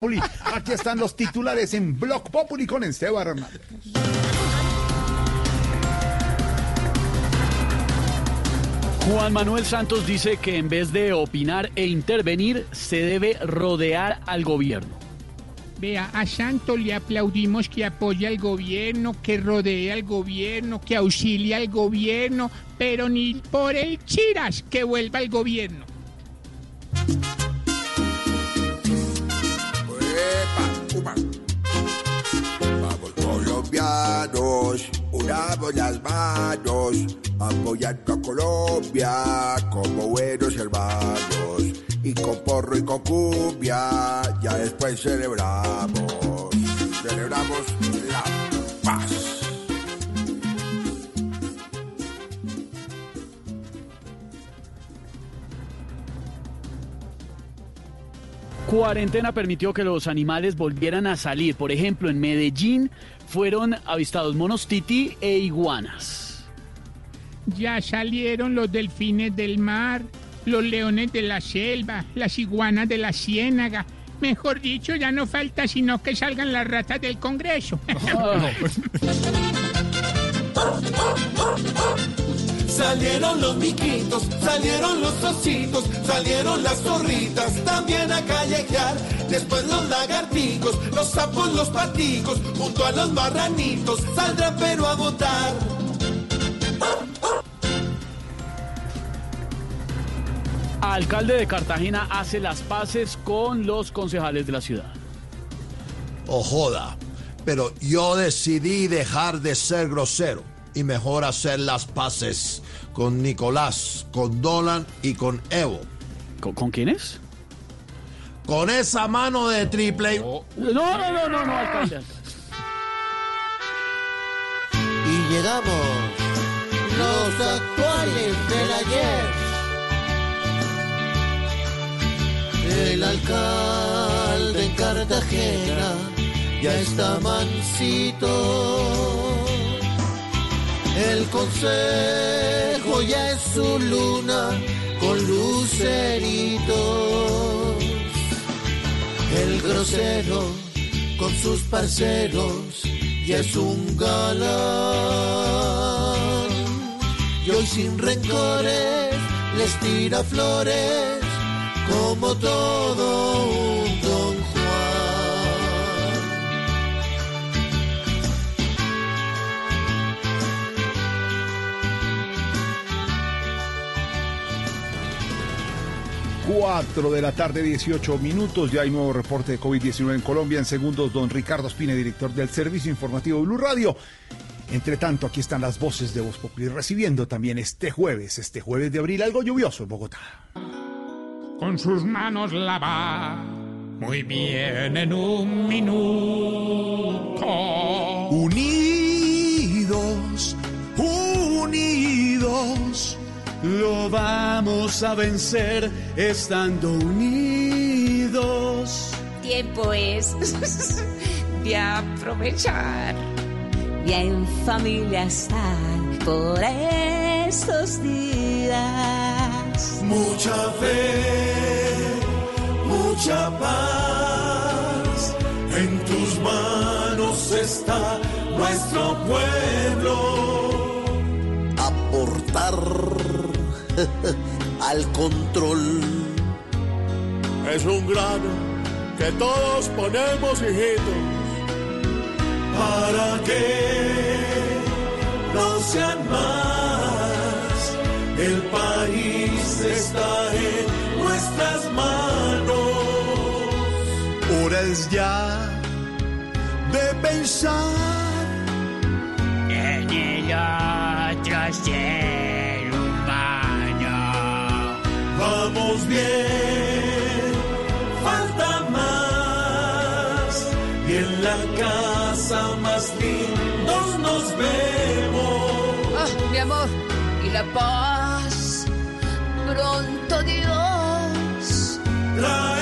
Populi. Aquí están los titulares en Blog Populi con Esteban Hernández. Juan Manuel Santos dice que en vez de opinar e intervenir, se debe rodear al gobierno. Vea, a Santos le aplaudimos que apoya al gobierno, que rodea al gobierno, que auxilia al gobierno, pero ni por el chiras que vuelva al gobierno. Vamos colombianos, unamos las manos, apoyando a Colombia como buenos hermanos. Y con porro y con cumbia, ya después celebramos, celebramos la paz. Cuarentena permitió que los animales volvieran a salir. Por ejemplo, en Medellín fueron avistados monos titi e iguanas. Ya salieron los delfines del mar, los leones de la selva, las iguanas de la ciénaga. Mejor dicho, ya no falta sino que salgan las ratas del Congreso. Salieron los miquitos, salieron los ositos, salieron las zorritas también a callejear. Después los lagarticos, los sapos, los paticos, junto a los marranitos, saldrán pero a votar. Alcalde de Cartagena hace las paces con los concejales de la ciudad. o joda. Pero yo decidí dejar de ser grosero y mejor hacer las paces con Nicolás, con Dolan y con Evo. ¿Con, con quiénes? Con esa mano de triple. No, no, no, no, no, alcalde. Y llegamos los actuales del ayer. El alcalde en Cartagena ya está mansito. El consejo ya es su luna con luceritos. El grosero con sus parceros ya es un galán. Y hoy sin rencores les tira flores como todo 4 de la tarde, 18 minutos. Ya hay nuevo reporte de COVID-19 en Colombia. En segundos, don Ricardo Espine, director del Servicio Informativo Blue Radio. Entre tanto, aquí están las voces de Voz Popular recibiendo también este jueves, este jueves de abril, algo lluvioso en Bogotá. Con sus manos lavar, muy bien en un minuto. Unir lo vamos a vencer estando unidos. tiempo es de aprovechar y en familia estar por estos días. Mucha fe, mucha paz, en tus manos está nuestro pueblo. Aportar al control. Es un grano que todos ponemos, hijitos. para que no sean más. El país está en nuestras manos. Hora es ya de pensar En el otro ser Vamos bien, falta más. Y en la casa más lindos nos vemos. Ah, mi amor, y la paz, pronto Dios. traerá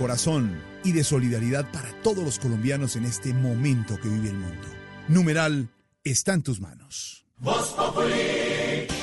corazón y de solidaridad para todos los colombianos en este momento que vive el mundo. Numeral está en tus manos.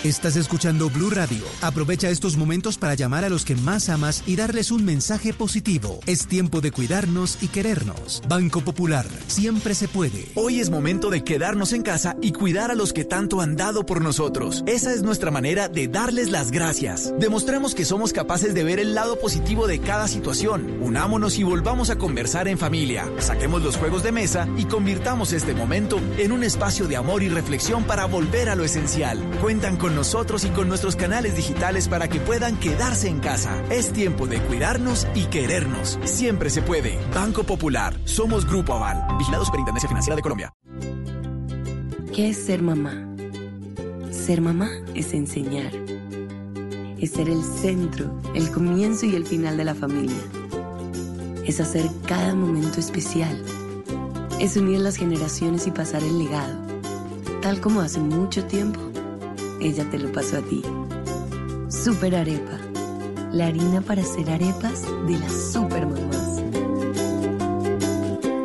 Estás escuchando Blue Radio. Aprovecha estos momentos para llamar a los que más amas y darles un mensaje positivo. Es tiempo de cuidarnos y querernos. Banco Popular, siempre se puede. Hoy es momento de quedarnos en casa y cuidar a los que tanto han dado por nosotros. Esa es nuestra manera de darles las gracias. Demostremos que somos capaces de ver el lado positivo de cada situación. Unámonos y volvamos a conversar en familia. Saquemos los juegos de mesa y convirtamos este momento en un espacio de amor y reflexión para volver a lo esencial. Cuentan con nosotros y con nuestros canales digitales para que puedan quedarse en casa. Es tiempo de cuidarnos y querernos. Siempre se puede. Banco Popular. Somos Grupo Aval. Vigilado Superintendencia Financiera de Colombia. ¿Qué es ser mamá? Ser mamá es enseñar. Es ser el centro, el comienzo y el final de la familia. Es hacer cada momento especial. Es unir las generaciones y pasar el legado tal como hace mucho tiempo, ella te lo pasó a ti. Super Arepa, la harina para hacer arepas de las super mamás.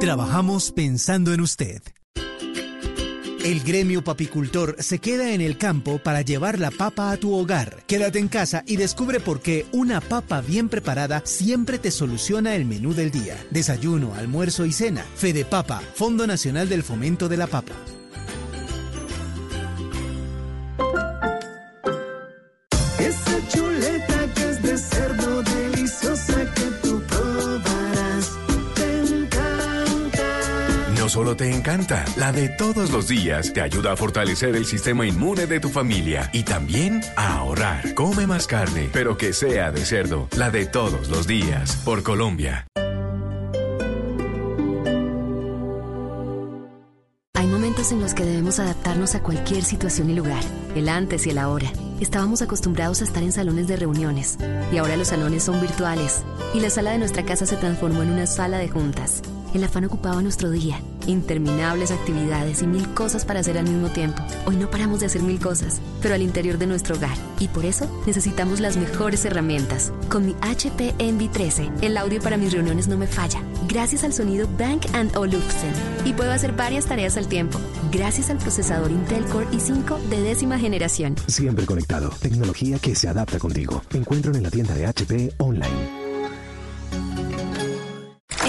Trabajamos pensando en usted. El gremio papicultor se queda en el campo para llevar la papa a tu hogar. Quédate en casa y descubre por qué una papa bien preparada siempre te soluciona el menú del día. Desayuno, almuerzo y cena. Fede Papa, Fondo Nacional del Fomento de la Papa. Solo te encanta, la de todos los días te ayuda a fortalecer el sistema inmune de tu familia y también a ahorrar. Come más carne, pero que sea de cerdo, la de todos los días, por Colombia. Hay momentos en los que debemos adaptarnos a cualquier situación y lugar, el antes y el ahora. Estábamos acostumbrados a estar en salones de reuniones y ahora los salones son virtuales y la sala de nuestra casa se transformó en una sala de juntas. El afán ocupaba nuestro día, interminables actividades y mil cosas para hacer al mismo tiempo. Hoy no paramos de hacer mil cosas, pero al interior de nuestro hogar. Y por eso necesitamos las mejores herramientas. Con mi HP Envy 13, el audio para mis reuniones no me falla. Gracias al sonido Bank Olufsen. Y puedo hacer varias tareas al tiempo. Gracias al procesador Intel Core i5 de décima generación. Siempre conectado. Tecnología que se adapta contigo. Encuentro en la tienda de HP online.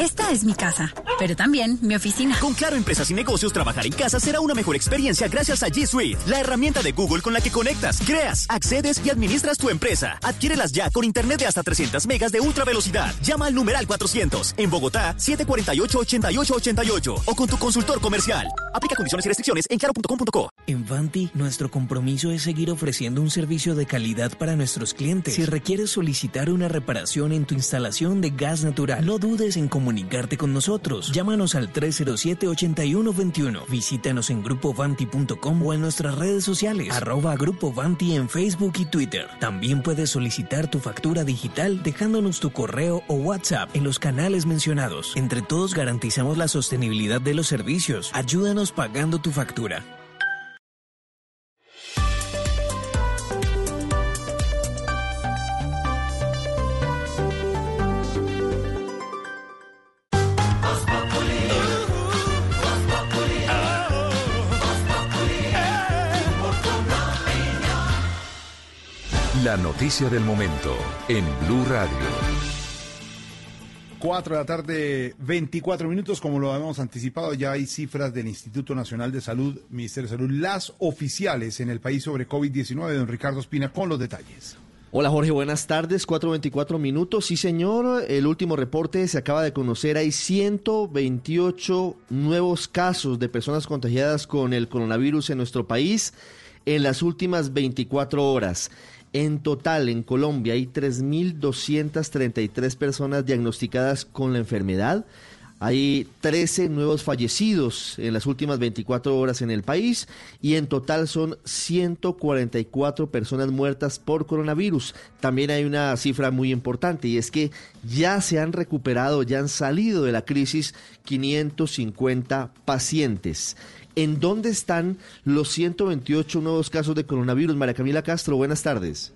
Esta es mi casa, pero también mi oficina. Con Claro Empresas y Negocios, trabajar en casa será una mejor experiencia gracias a G Suite, la herramienta de Google con la que conectas, creas, accedes y administras tu empresa. Adquiérelas ya con internet de hasta 300 megas de ultra velocidad. Llama al numeral 400 en Bogotá 748-8888 o con tu consultor comercial. Aplica condiciones y restricciones en claro.com.co. En Vanti, nuestro compromiso es seguir ofreciendo un servicio de calidad para nuestros clientes. Si requieres solicitar una reparación en tu instalación de gas natural, no dudes en comunicar comunicarte con nosotros. Llámanos al 307-8121. Visítanos en grupovanti.com o en nuestras redes sociales, arroba Grupo en Facebook y Twitter. También puedes solicitar tu factura digital dejándonos tu correo o WhatsApp en los canales mencionados. Entre todos garantizamos la sostenibilidad de los servicios. Ayúdanos pagando tu factura. La noticia del momento en Blue Radio. 4 de la tarde, 24 minutos, como lo habíamos anticipado, ya hay cifras del Instituto Nacional de Salud, Ministerio de Salud, las oficiales en el país sobre COVID-19. Don Ricardo Espina con los detalles. Hola Jorge, buenas tardes, 4.24 minutos. Sí señor, el último reporte se acaba de conocer, hay 128 nuevos casos de personas contagiadas con el coronavirus en nuestro país en las últimas 24 horas. En total, en Colombia hay 3.233 personas diagnosticadas con la enfermedad. Hay 13 nuevos fallecidos en las últimas 24 horas en el país y en total son 144 personas muertas por coronavirus. También hay una cifra muy importante y es que ya se han recuperado, ya han salido de la crisis 550 pacientes. ¿En dónde están los 128 nuevos casos de coronavirus? María Camila Castro, buenas tardes.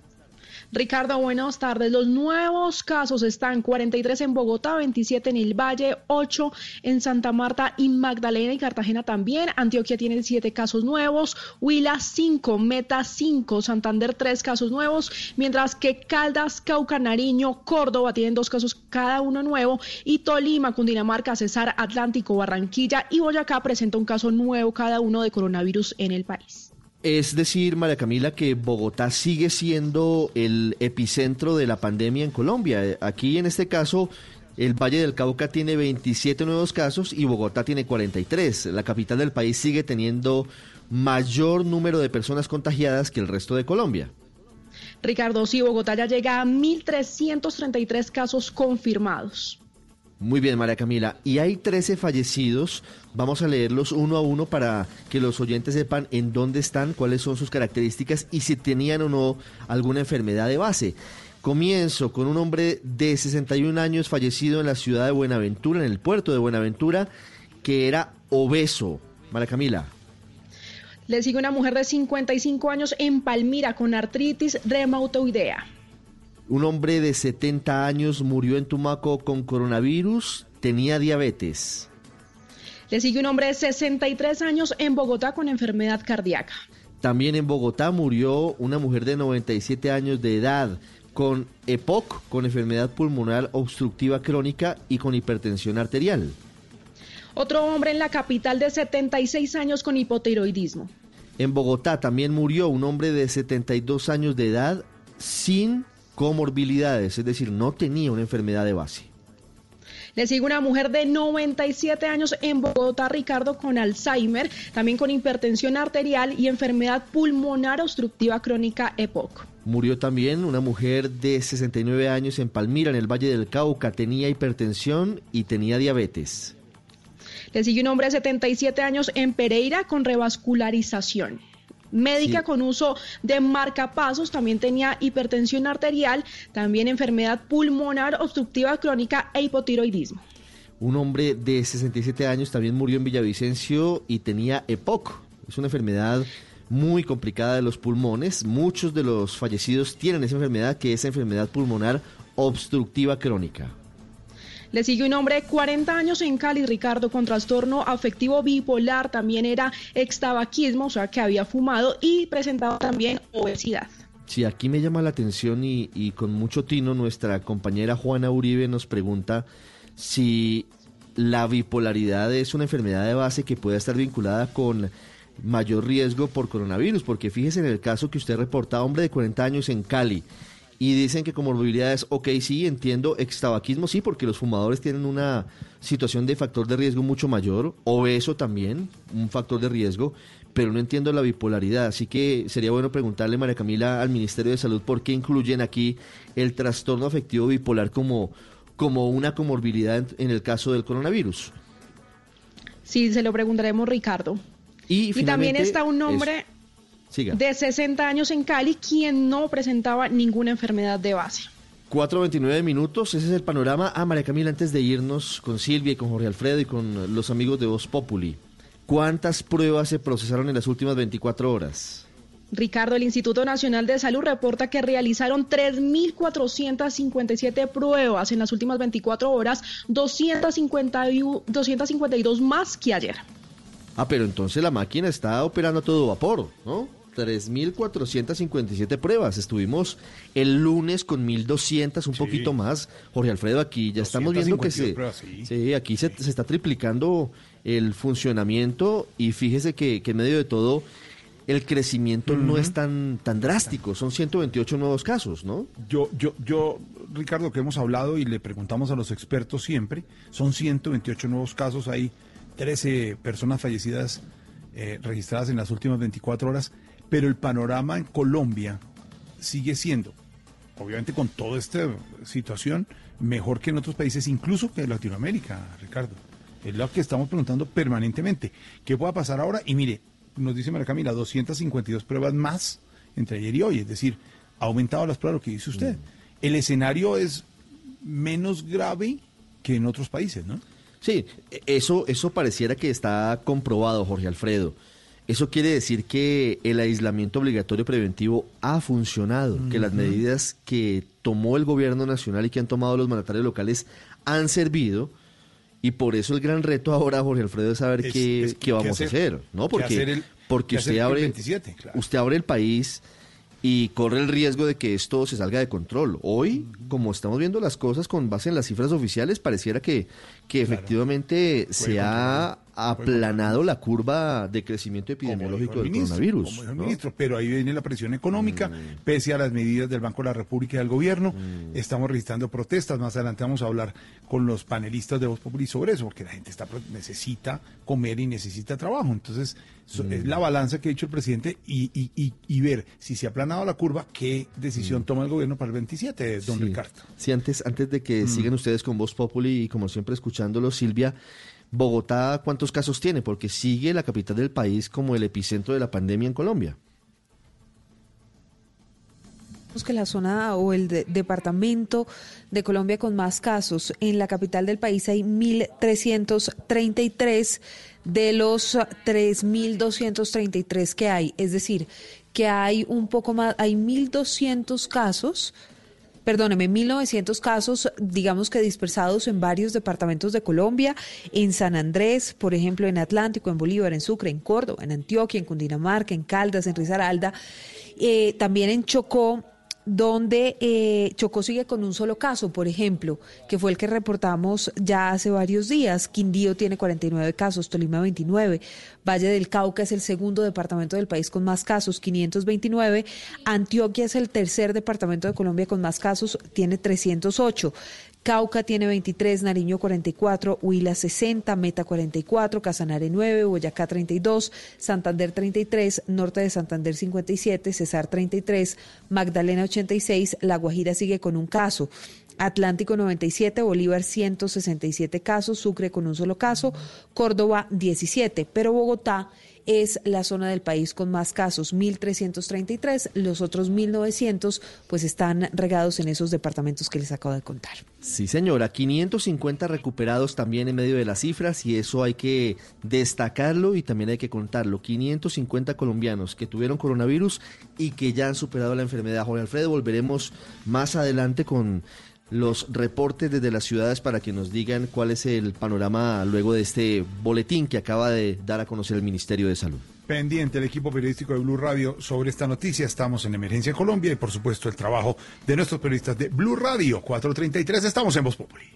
Ricardo, buenas tardes. Los nuevos casos están 43 en Bogotá, 27 en el Valle, 8 en Santa Marta y Magdalena y Cartagena también. Antioquia tiene 7 casos nuevos, Huila 5, Meta 5, Santander 3 casos nuevos, mientras que Caldas, Cauca, Nariño, Córdoba tienen 2 casos cada uno nuevo y Tolima, Cundinamarca, Cesar, Atlántico, Barranquilla y Boyacá presenta un caso nuevo cada uno de coronavirus en el país. Es decir, María Camila, que Bogotá sigue siendo el epicentro de la pandemia en Colombia. Aquí, en este caso, el Valle del Cauca tiene 27 nuevos casos y Bogotá tiene 43. La capital del país sigue teniendo mayor número de personas contagiadas que el resto de Colombia. Ricardo, sí, Bogotá ya llega a 1.333 casos confirmados. Muy bien, María Camila. Y hay 13 fallecidos. Vamos a leerlos uno a uno para que los oyentes sepan en dónde están, cuáles son sus características y si tenían o no alguna enfermedad de base. Comienzo con un hombre de 61 años fallecido en la ciudad de Buenaventura, en el puerto de Buenaventura, que era obeso. María Camila. Le sigue una mujer de 55 años en Palmira con artritis reumatoidea. Un hombre de 70 años murió en Tumaco con coronavirus, tenía diabetes. Le sigue un hombre de 63 años en Bogotá con enfermedad cardíaca. También en Bogotá murió una mujer de 97 años de edad con EPOC, con enfermedad pulmonar obstructiva crónica y con hipertensión arterial. Otro hombre en la capital de 76 años con hipotiroidismo. En Bogotá también murió un hombre de 72 años de edad sin comorbilidades, es decir, no tenía una enfermedad de base. Le sigue una mujer de 97 años en Bogotá, Ricardo, con Alzheimer, también con hipertensión arterial y enfermedad pulmonar obstructiva crónica EPOC. Murió también una mujer de 69 años en Palmira, en el Valle del Cauca. Tenía hipertensión y tenía diabetes. Le sigue un hombre de 77 años en Pereira con revascularización médica con uso de marcapasos, también tenía hipertensión arterial, también enfermedad pulmonar obstructiva crónica e hipotiroidismo. Un hombre de 67 años también murió en Villavicencio y tenía EPOC. Es una enfermedad muy complicada de los pulmones. Muchos de los fallecidos tienen esa enfermedad, que es enfermedad pulmonar obstructiva crónica. Le sigue un hombre de 40 años en Cali, Ricardo, con trastorno afectivo bipolar, también era extabaquismo, o sea que había fumado y presentaba también obesidad. Sí, aquí me llama la atención y, y con mucho tino nuestra compañera Juana Uribe nos pregunta si la bipolaridad es una enfermedad de base que puede estar vinculada con mayor riesgo por coronavirus, porque fíjese en el caso que usted reporta, hombre de 40 años en Cali, y dicen que como comorbilidades, ok, sí, entiendo, extabaquismo sí, porque los fumadores tienen una situación de factor de riesgo mucho mayor, obeso también, un factor de riesgo, pero no entiendo la bipolaridad, así que sería bueno preguntarle, María Camila, al Ministerio de Salud por qué incluyen aquí el trastorno afectivo bipolar como, como una comorbilidad en, el caso del coronavirus. Sí, se lo preguntaremos, Ricardo. Y, también está un nombre de 60 años en Cali, quien no presentaba ninguna enfermedad de base. 4.29 minutos, ese es el panorama. Ah, María Camila, antes de irnos con Silvia y con Jorge Alfredo y con los amigos de Voz Populi, ¿cuántas pruebas se procesaron en las últimas 24 horas? Ricardo, el Instituto Nacional de Salud reporta que realizaron 3.457 pruebas en las últimas 24 horas, 252 más que ayer. Ah, pero entonces la máquina está operando a todo vapor, ¿no? 3.457 pruebas. Estuvimos el lunes con 1.200, un poquito más. Jorge Alfredo, aquí ya estamos viendo que se, sí. aquí se, está triplicando el funcionamiento y fíjese que, en medio de todo el crecimiento no es tan, tan drástico. Son 128 nuevos casos, ¿no? Yo, yo, yo, Ricardo, que hemos hablado y le preguntamos a los expertos siempre, son 128 nuevos casos, hay 13 personas fallecidas eh, registradas en las últimas 24 horas pero el panorama en Colombia sigue siendo, obviamente con toda esta situación, mejor que en otros países, incluso que en Latinoamérica, Ricardo. Es lo que estamos preguntando permanentemente. ¿Qué pueda pasar ahora? Y mire, nos dice María Camila, 252 pruebas más entre ayer y hoy. Es decir, ha aumentado las pruebas, lo que dice usted. El escenario es menos grave que en otros países, ¿no? Sí, eso, eso pareciera que está comprobado, Jorge Alfredo. Eso quiere decir que el aislamiento obligatorio preventivo ha funcionado, que las medidas que tomó el gobierno nacional y que han tomado los mandatarios locales han servido. Y por eso el gran reto ahora, Jorge Alfredo, es saber Es- qué, es qué qué vamos hacer- a hacer, ¿no? Porque, hacer el- porque usted el abre, 27, claro. usted abre el país y corre el riesgo de que esto se salga de control. Hoy, como estamos viendo las cosas con base en las cifras oficiales, pareciera que, que efectivamente se ha aplanado la curva de crecimiento epidemiológico el del ministro, coronavirus. como dijo el ¿no? ministro, pero ahí viene la presión económica, Mm. pese a las medidas del Banco de la República y del gobierno. Estamos registrando protestas. Más adelante vamos a hablar con los panelistas de Voz Populi sobre eso, porque la gente está pro- necesita comer y necesita trabajo. Entonces, so- Mm. es la balanza que ha dicho el presidente y, y- y- y ver si se ha aplanado la curva, qué decisión toma el gobierno para el 27, don Mm. Sí. Ricardo. Sí, antes, antes de que Mm. sigan ustedes con Voz Populi y como siempre escuchándolo, Silvia, Bogotá, ¿cuántos casos tiene? Porque sigue la capital del país como el epicentro de la pandemia en Colombia. Que la zona o el de- departamento de Colombia con más casos. En la capital del país hay 1.333 de los 3.233 que hay. Es decir, que hay un poco más, hay 1.200 casos perdóneme, 1.900 casos, digamos que dispersados en varios departamentos de Colombia, en San Andrés, por ejemplo, en Atlántico, en Bolívar, en Sucre, en Córdoba, en Antioquia, en Cundinamarca, en Caldas, en Risaralda, eh, también en Chocó, donde eh, Chocó sigue con un solo caso, por ejemplo, que fue el que reportamos ya hace varios días. Quindío tiene 49 casos, Tolima 29, Valle del Cauca es el segundo departamento del país con más casos, 529, Antioquia es el tercer departamento de Colombia con más casos, tiene 308. Cauca tiene 23, Nariño 44, Huila 60, Meta 44, Casanare 9, Boyacá 32, Santander 33, Norte de Santander 57, Cesar 33, Magdalena 86, La Guajira sigue con un caso. Atlántico 97, Bolívar 167 casos, Sucre con un solo caso, Córdoba 17, pero Bogotá es la zona del país con más casos, 1.333, los otros 1.900 pues están regados en esos departamentos que les acabo de contar. Sí, señora, 550 recuperados también en medio de las cifras y eso hay que destacarlo y también hay que contarlo. 550 colombianos que tuvieron coronavirus y que ya han superado la enfermedad. Jorge Alfredo, volveremos más adelante con los reportes desde las ciudades para que nos digan cuál es el panorama luego de este boletín que acaba de dar a conocer el Ministerio de Salud. Pendiente el equipo periodístico de Blue Radio sobre esta noticia. Estamos en Emergencia Colombia y, por supuesto, el trabajo de nuestros periodistas de Blue Radio 433. Estamos en Voz Populi.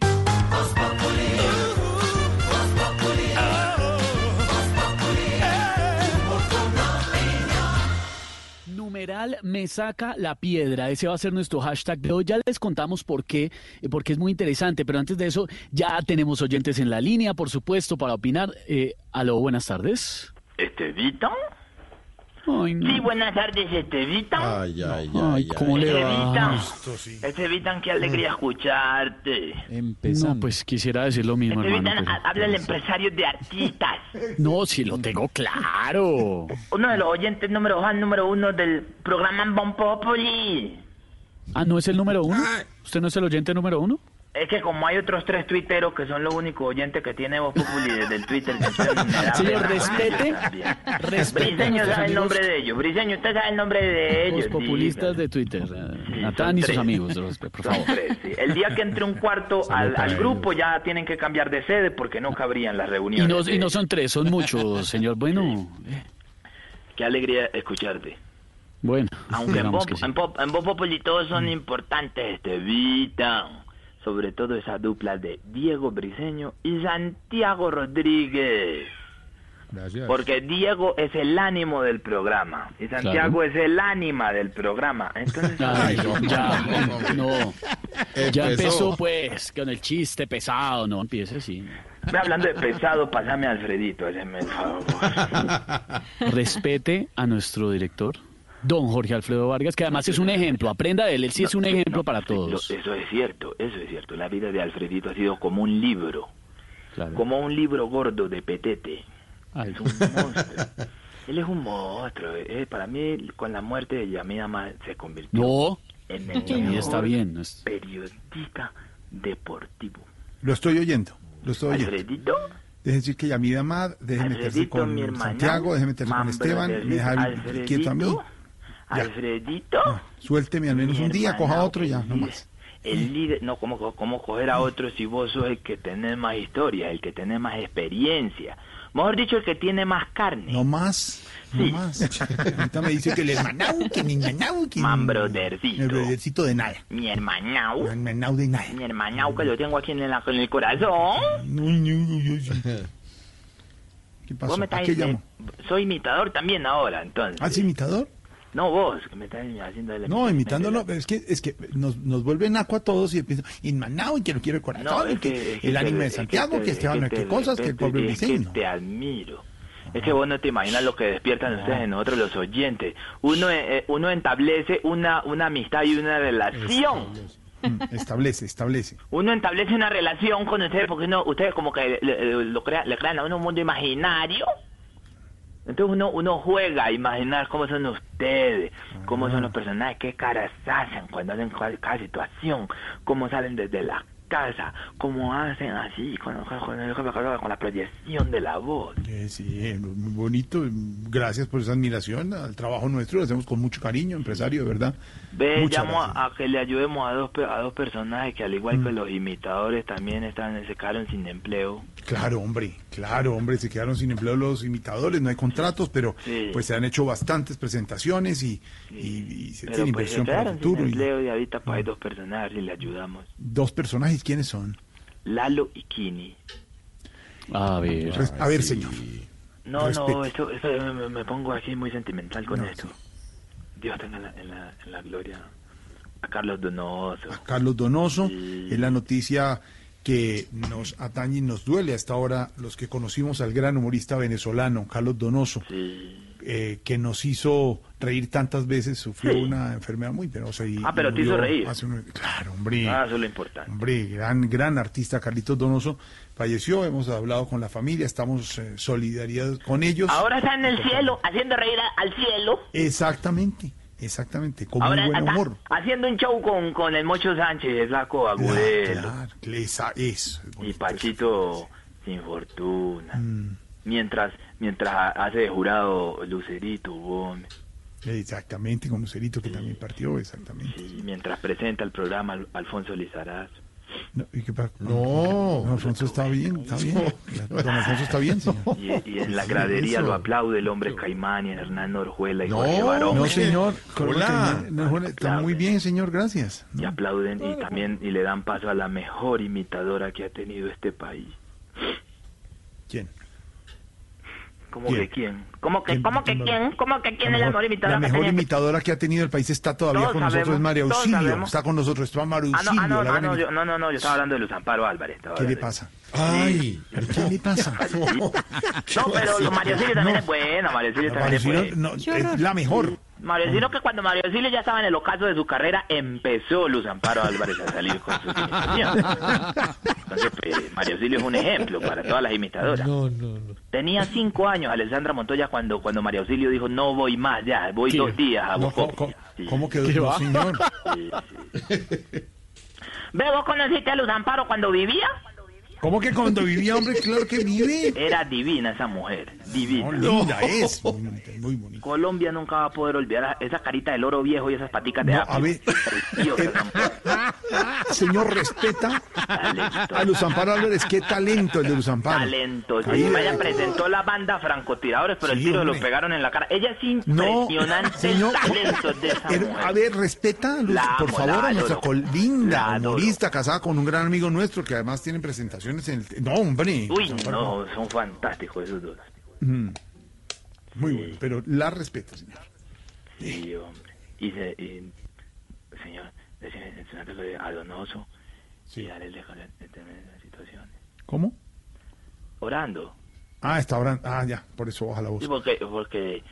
Numeral me saca la piedra. Ese va a ser nuestro hashtag de hoy. Ya les contamos por qué, eh, porque es muy interesante. Pero antes de eso, ya tenemos oyentes en la línea, por supuesto, para opinar. Eh, aló, buenas tardes. ¿Estevita? Ay, no. Sí, buenas tardes, Estevita. Ay, ay, Ay, ¿cómo le va? Estevita, Estevita, qué alegría escucharte. No, pues quisiera decir lo mismo, Estevita, hermano. ha- habla el empresario de artistas. pero- No, sí lo tengo claro. Uno de los oyentes número número uno del programa Bon Populi. Ah, ¿no es el número uno? ¿Usted no es el oyente número uno? Es que como hay otros tres tuiteros que son los únicos oyentes que tiene Voz Populi desde el Twitter. Señor, respete. Briseño sabe el nombre de ellos. Briseño, usted sabe el nombre de ellos. Los sí. populistas de Twitter. eh, Natán y sus amigos, por favor. tres, sí. El día que entre un cuarto al, grupo ya tienen que cambiar de sede porque no cabrían las Y reuniones. y no son tres, son muchos, señor. Bueno, eh, Qué alegría escucharte. bueno. Aunque en Voz sí. Populi todos son importantes, este Vita. Sobre todo esa dupla de Diego Briseño y Santiago Rodríguez. Gracias. Porque Diego es el ánimo del programa y Santiago Claro. es el ánima del programa. Entonces, Ay, ya, no. Ya Empezó. pues, con el chiste pesado. No empiece así. Hablando de pesado, pasame a Alfredito, el favor. Respete a nuestro director, don Jorge Alfredo Vargas, que además es un ejemplo. Aprenda de él. Él sí es un ejemplo para todos. Eso es cierto, eso es cierto. La vida de Alfredito ha sido como un libro. como un libro gordo de petete. Ay. Es un monstruo. Él es un monstruo. eh, para mí, con la muerte de Yamida se convirtió No, en el mejor está bien. no es- periodista deportivo. Lo estoy oyendo. Lo estoy oyendo. Alfredito, Deje decir que Yamida Amad, deje meterse con mi. Santiago, deje meterse con Esteban, me deja quieto a mí. Alfredito. Suélteme al menos Mi un día, coja otro ya, el no líder- más. El líder, no, ¿cómo, cómo coger a otro si vos sos el que tenés más historia, el que tenés más experiencia? Mejor dicho, el que tiene más carne. No más, no más. Ahorita me dice que el hermanau, que ni nanau, que Man. El brothercito de nada. Mi hermanao. No, hermanau de nada. Mi hermanao que lo tengo aquí en, el corazón. No, no, sí. ¿Qué pasó? Vos me ¿A qué llamo? Soy imitador también ahora, entonces. ¿Ah, es imitador? No vos, que me estás haciendo el No, imitándolo, es que, es que nos, nos vuelve naco a todos y empieza, Inmanao, y que lo quiero el corazón, No, es que, que, el ánimo de Santiago, que, es Esteban, que qué cosas, que el pueblo briseño. te admiro. Es que vos no te imaginas lo que despiertan ustedes en nosotros los oyentes. Uno, eh, uno establece una, una amistad y una relación. Mm, Establece, establece. Uno establece una relación con ustedes porque uno, ustedes como que le, le- lo crea- le crean a uno un mundo imaginario. Entonces uno, uno juega a imaginar cómo son ustedes, cómo son los personajes, qué caras hacen cuando hacen cual- cada situación, cómo salen desde la casa, cómo hacen así, con, con- con- con la proyección de la voz. Eh, sí, bonito. Gracias por esa admiración al trabajo nuestro. Lo hacemos con mucho cariño, empresario, de verdad. Ve, Muchas llamo. Mm. a, a que le ayudemos a dos, pe- a dos personajes que al igual que los imitadores también están, se quedaron sin empleo. Claro, hombre, claro, hombre, se quedaron sin empleo los imitadores, no hay contratos, pero Sí. pues se han hecho bastantes presentaciones y, y- y se Pero tiene pues se inversión para el sin futuro. Y empleo y ahorita pues hay dos personajes y le ayudamos. dos personajes, ¿quiénes son? Lalo y Kini. A ver. A ver, señor. No, Respete. no, esto, esto, eh, me, me pongo aquí muy sentimental con esto. Dios tenga en la, en la, en la gloria a Carlos Donoso. Carlos Donoso, es la noticia que nos atañe y nos duele hasta ahora los que conocimos al gran humorista venezolano, Carlos Donoso, eh, que nos hizo reír tantas veces, sufrió una enfermedad muy penosa y Ah, pero y te hizo reír. un- claro, hombre. Ah, eso es lo importante. Hombre, gran, gran artista Carlitos Donoso falleció, hemos hablado con la familia, estamos eh, solidaridad con ellos. Ahora está en el cielo, haciendo reír al cielo. Exactamente, exactamente, con Ahora muy buen humor. haciendo un show con, con el Mocho Sánchez, el flaco Agudelo. Claro, esa- eso. y Pachito sin fortuna. Mm. Mientras mientras hace de jurado Lucerito Gómez. Exactamente, con Lucerito que también partió, exactamente. Mientras presenta el programa Al- Alfonso Lizarazo. No, ¿y qué? No. Alfonso está bien, está bien. Don Alfonso está bien, señor. Y, y en la gradería lo aplaude el hombre Caimán y Hernán Orjuela y No, Jorge Barón. no, señor. Hola. Está muy bien, señor, gracias. Y aplauden y también y le dan paso a la mejor imitadora que ha tenido este país. ¿Cómo ¿Quién? que quién? ¿Cómo que, ¿Quién? cómo que quién? ¿Cómo que quién La es la mejor, imitadora la mejor imitadora que ha tenido el país está todavía Todos con nosotros, sabemos, es María Auxilio. Está con nosotros, está María Ah, no, Auxilio. ah, no, ah, no, yo, no, no, no, yo estaba hablando de Luz Amparo Álvarez. ¿Qué le pasa? Ay. ¿Qué le pasa? No, pero Mario Silvio también es bueno, Mario Silvio también María es Auxilio, bueno. no, es la mejor. Mario Silvio que cuando Mario Silvio ya estaba en el ocaso de su carrera, empezó Luz Amparo Álvarez a salir con sus imitaciones. Entonces, pues, Mario Silvio es un ejemplo para todas las imitadoras. No, no, no. Tenía cinco años Alessandra Montoya cuando, cuando Mario Auxilio dijo, no voy más ya, voy ¿Qué? dos días a Bocó". ¿cómo, Sí. cómo quedó? Señor. ¿Ve, vos conociste a Luz Amparo cuando vivía? ¿Cómo que cuando vivía, hombre? Claro que vive. Era divina esa mujer, divina. No, linda es. Muy bonita, muy bonita. Colombia nunca va a poder olvidar esa carita del oro viejo y esas paticas de No, a ver. Mujer. Señor, respeta Talento. a Luz Amparo Álvarez. Qué talento el de Luz Amparo. Talentosísima. Ella presentó la banda Francotiradores, pero el Sí, tiro hombre. lo pegaron en la cara. Ella es No, impresionante señor. el talento de esa Pero, mujer. a ver, respeta, Luz, La por amo, favor, la a nuestra linda humorista casada con un gran amigo nuestro que además tiene en el... No, hombre. Uy, Amparo. no, son fantásticos esos dos. Mm. Muy bueno, pero la respeto, señor. Sí, hombre. Y, se, y señor, enseñate lo de Adonoso y darle el dejo de tener situaciones. ¿Cómo? Orando. Ah, está ahora... Ah, ya, por eso baja la voz. Sí, porque, porque,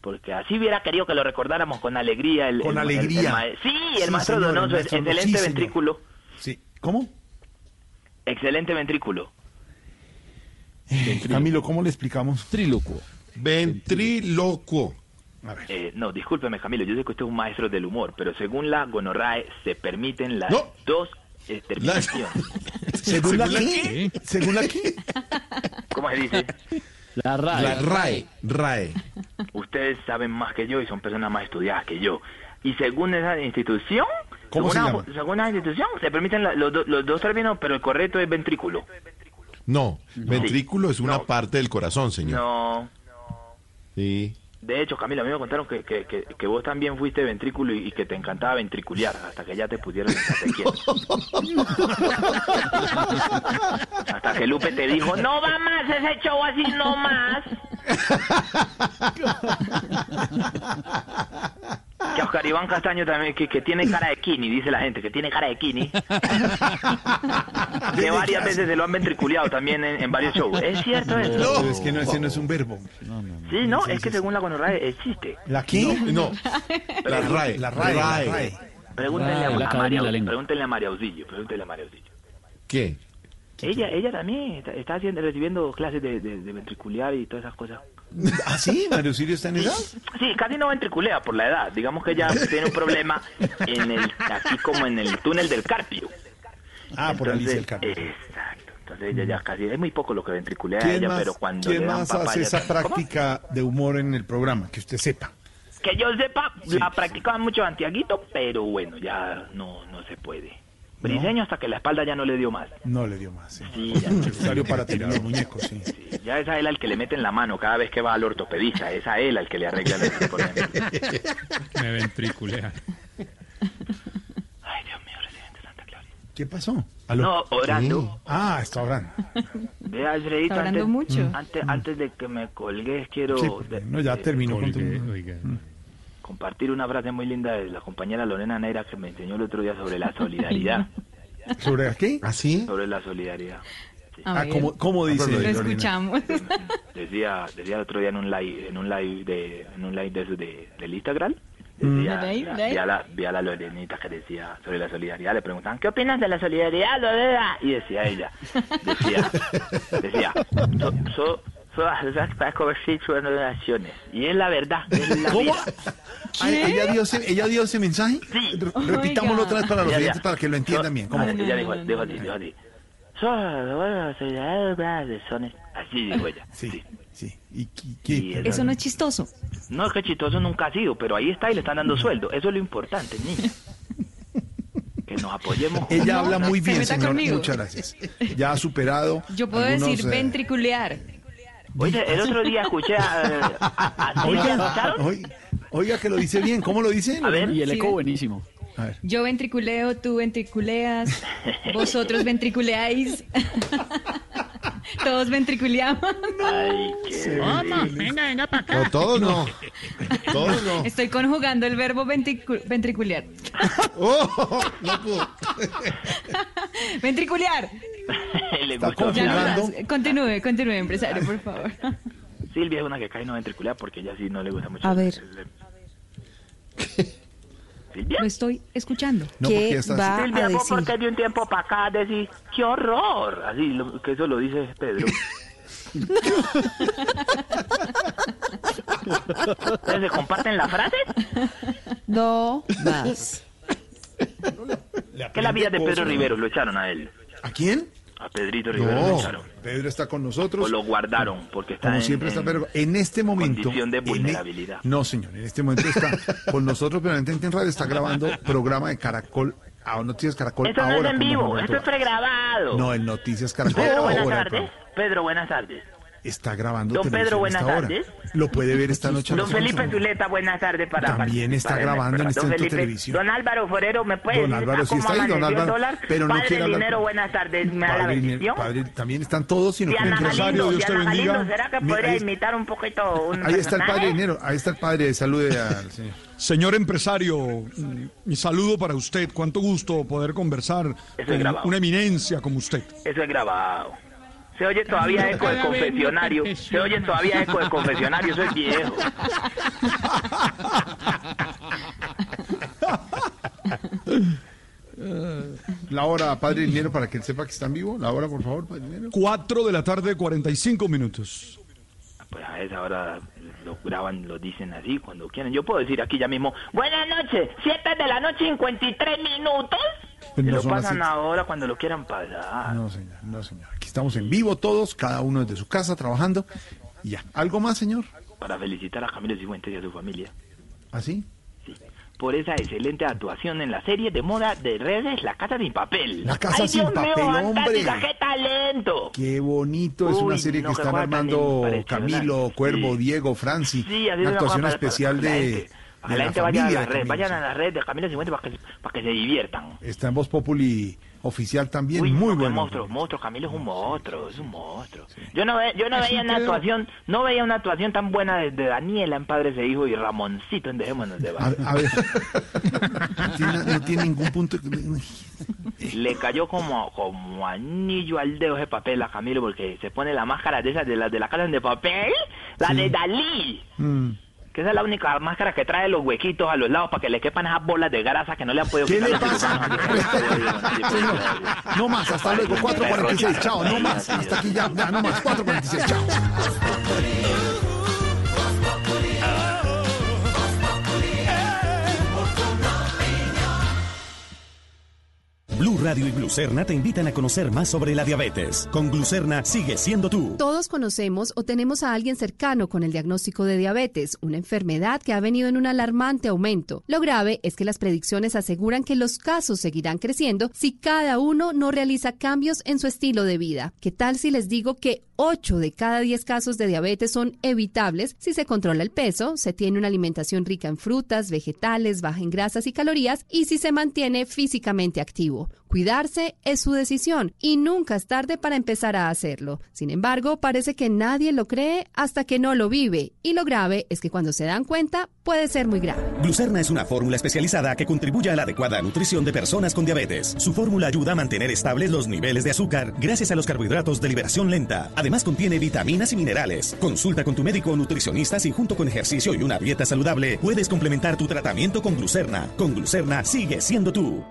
porque así hubiera querido que lo recordáramos con alegría. El, Con el- alegría. el- el sí, el Sí, maestro señor, el Donoso, maestro- excelente sí, ventrículo. Sí. ¿Cómo? Excelente ventrículo. Camilo, ¿cómo le explicamos? Trílocuo. Ventriloquo. Eh, no, discúlpeme, Camilo, yo sé que usted es un maestro del humor, pero según la gonorrae se permiten las No. dos eh, terminaciones. ¿Según la ¿Según la qué? ¿Según la qué? ¿Cómo se dice? La RAE. La RAE. RAE. Ustedes saben más que yo y son personas más estudiadas que yo. Y según esa institución, ¿Cómo según, se llama? según institución, se permiten la- los, do- los dos términos, pero el correcto es ventrículo. No, ventrículo es una parte del corazón, señor. No. Sí. De hecho, Camila, a mí me contaron que, que, que, que vos también fuiste ventrículo y, y que te encantaba ventriculear hasta que ya te catequieto. hasta que Lupe te dijo, no va más ese show así, no más. Que Oscar Iván Castaño también, que, que tiene cara de kini, dice la gente, que tiene cara de kini. que varias veces se lo han ventriculeado también en, en varios shows. ¿Es cierto eso? Pero es que no, ese no es un verbo. Sí, no, es que según la gonorrea existe. ¿La qué? No, la RAE. La RAE. la RAE. RAE. Pregúntenle a, María, pregúntenle a María Auxilio, pregúntenle a María Auxilio. ¿Qué? Ella, ella también está, está haciendo, recibiendo clases de, de, de ventriculear y todas esas cosas. ¿Ah, sí? ¿Mario Sirio está en edad? Sí, casi no ventriculea por la edad. Digamos que ella tiene un problema en el, aquí como en el túnel del carpio. Ah, por Alicia el Entonces, Carpio. Exacto. Entonces ella ya casi, es muy poco lo que ventriculea ¿Quién ella, más, pero cuando quién le dan más papaya... hace esa ¿Cómo? práctica de humor en el programa? Que usted sepa. Que yo sepa, Sí. la practicaban mucho Antiaguito, pero bueno, ya no, no se puede. Briseño hasta que la espalda ya no le dio más. No le dio más. sí. Sí, ya, Necesario para tirar los muñecos, sí. ya es a él al que le meten la mano cada vez que va al ortopedista, es a él al que le arreglan el. Me ventriculea. ¿Qué pasó? No, orando. Ah, está orando. Ve, Alfredito, Está hablando antes, mucho. Antes, antes de que me colgues, quiero Sí, no, ya terminó con tu... compartir una frase muy linda de la compañera Lorena Neira que me enseñó el otro día sobre la solidaridad. ¿Sobre qué? ¿Así? sobre la solidaridad. A Ah. ¿cómo, cómo dice? Lo escuchamos. Decía, decía el otro día en un live, en un live de, en un live de de, del Instagram. Mm. Decía, ¿De ahí? ¿De ahí? vi a la, vi a la Lorenita que decía sobre la solidaridad, le preguntaban, ¿qué opinas de la solidaridad, Lorena? Y decía ella, decía, decía, so, so, todas esas para convertir sus donaciones. Y es la verdad, es la ¿Cómo? ¿Ella dio, ese, ¿Ella dio ese mensaje? Re- Repitámoslo otra vez para los oyentes para que lo entiendan bien. ¿Cómo? Ah, Ella dijo, dijo así, dijo así. Solo. Así ella. Sí, sí. ¿Y qué- Y qué? el- Eso no es chistoso. No, es que chistoso nunca ha sido, pero ahí está y le están dando sueldo. Eso es lo importante, niña. Que nos apoyemos. Ella habla muy bien, señor. conmigo. Muchas gracias. Ya ha superado. Yo puedo algunos, decir eh, ventriculear. Oye, el otro día escuché a... a- a- Oiga, oiga, oiga, que lo dice bien. ¿Cómo lo dice? A ver. Y el Sí, eco ¿ves? buenísimo. A ver. Yo ventriculeo, tú ventriculeas, vosotros ventriculeáis, todos ventriculeamos. Ay, qué... ¿Cómo? Venga, venga para acá. No, todos no. Todos no. Estoy conjugando el verbo ventricu- ventriculear. Oh, no pudo. Ventriculear. Le gustó. Ya no más. Continúe, continúe, empresario, por favor. Silvia es una que cae no ventricular porque ella sí no le gusta mucho. A ver. Silvia. Lo estoy escuchando. No, porque ¿Qué va Silvia, a decir? porque de un tiempo para acá decís, ¡qué horror! Así, lo- que eso lo dice Pedro. ¿Ustedes se comparten la frase? No más. Que la vida de Pedro. Rivero lo echaron a él. ¿A quién? A Pedrito Rivero lo No. Pedro está con nosotros. O lo guardaron porque está Como en, siempre está en- Pedro. En este momento. condición de en e- vulnerabilidad. no, señor. En este momento está con nosotros, pero en Radio está grabando programa de Caracol. A Noticias Caracol. Esto no es ahora en vivo, esto es pregrabado. No, en Noticias Caracol. Pedro, buenas ahora, tardes. Pedro, buenas tardes. Está grabando Don Pedro, buenas tardes. Lo puede ver esta noche. Don Felipe 11. Zuleta, buenas tardes para También está grabando en este Don Felipe, televisión. Don Álvaro Forero, ¿me puede Don Álvaro sí está ahí, don Álvaro, dólar? pero no Padre quiere hablar Dinero, buenas tardes, ¿me da la Padre, bendición? padre, también están todos. Sino que Diana empresario, Galindo, Dios te bendiga. Galindo, ¿será que podría ahí- imitar un poquito un Ahí está el padre dinero, ahí está el padre, salude al señor. Señor empresario, mi saludo para usted. Cuánto gusto poder conversar es con grabado. una eminencia como usted. Eso es grabado. Se oye todavía eco de Cada vez me confesionario. Se oye todavía eco de confesionario, eso es viejo. La hora, padre dinero, para que él sepa que está en vivo. La hora, por favor, padre dinero. 4 de la tarde, 45 minutos. Pues a esa hora lo graban, lo dicen así cuando quieren. Yo puedo decir aquí ya mismo, buenas noches, 7 de la noche, 53 minutos. Pero no lo pasan ahora cuando lo quieran pasar. No, señor, no, señor. Estamos en vivo todos, cada uno desde su casa trabajando. Y ya. ¿Algo más, señor? Para felicitar a Camilo Cifuentes y a su familia. ¿Así? por esa excelente actuación en la serie de moda de redes La Casa Sin Papel. La Casa ¡Ay, Sin Dios Papel, hombre! ¡Qué talento! Qué bonito. Es una serie no, que están armando. Camilo, Cuervo, Sí. Diego, Franci. Sí, una actuación para- especial para la de. Para de la la gente a redes, Camilo, vayan a las redes de Camilo Cifuentes para que, para que se diviertan. Está en Voz Populi oficial también. Uy, muy no, bueno. monstruo, monstruo, Camilo es un monstruo, es un monstruo. Yo no, ve- yo no Es veía un una creo. actuación, no veía una actuación tan buena de, de Daniela en Padres e Hijos y Ramoncito en Dejémonos de A, Bailar. a ver. no, tiene, no tiene ningún punto. Le cayó como, como anillo al dedo ese papel a Camilo porque se pone la máscara de esas de las de la casa de papel, la Sí. de Dalí. Mm. Que esa es la única máscara que trae los huequitos a los lados para que le quepan esas bolas de grasa que no le han podido ¿Qué quitar le pasa? Señor, no más, hasta luego, 4.46, chao, no más, hasta aquí ya, ya, no más, 4.46, chao. Blue Radio y Glucerna te invitan a conocer más sobre la diabetes. Con Glucerna sigue siendo tú. Todos conocemos o tenemos a alguien cercano con el diagnóstico de diabetes, una enfermedad que ha venido en un alarmante aumento. Lo grave es que las predicciones aseguran que los casos seguirán creciendo si cada uno no realiza cambios en su estilo de vida. ¿Qué tal si les digo que 8 de cada 10 casos de diabetes son evitables si se controla el peso, se tiene una alimentación rica en frutas, vegetales, baja en grasas y calorías y si se mantiene físicamente activo? Cuidarse es su decisión y nunca es tarde para empezar a hacerlo. Sin embargo, parece que nadie lo cree hasta que no lo vive y lo grave es que cuando se dan cuenta puede ser muy grave. Glucerna es una fórmula especializada que contribuye a la adecuada nutrición de personas con diabetes. Su fórmula ayuda a mantener estables los niveles de azúcar gracias a los carbohidratos de liberación lenta. Además contiene vitaminas y minerales. Consulta con tu médico o nutricionista si junto con ejercicio y una dieta saludable puedes complementar tu tratamiento con Glucerna. Con Glucerna sigue siendo tú.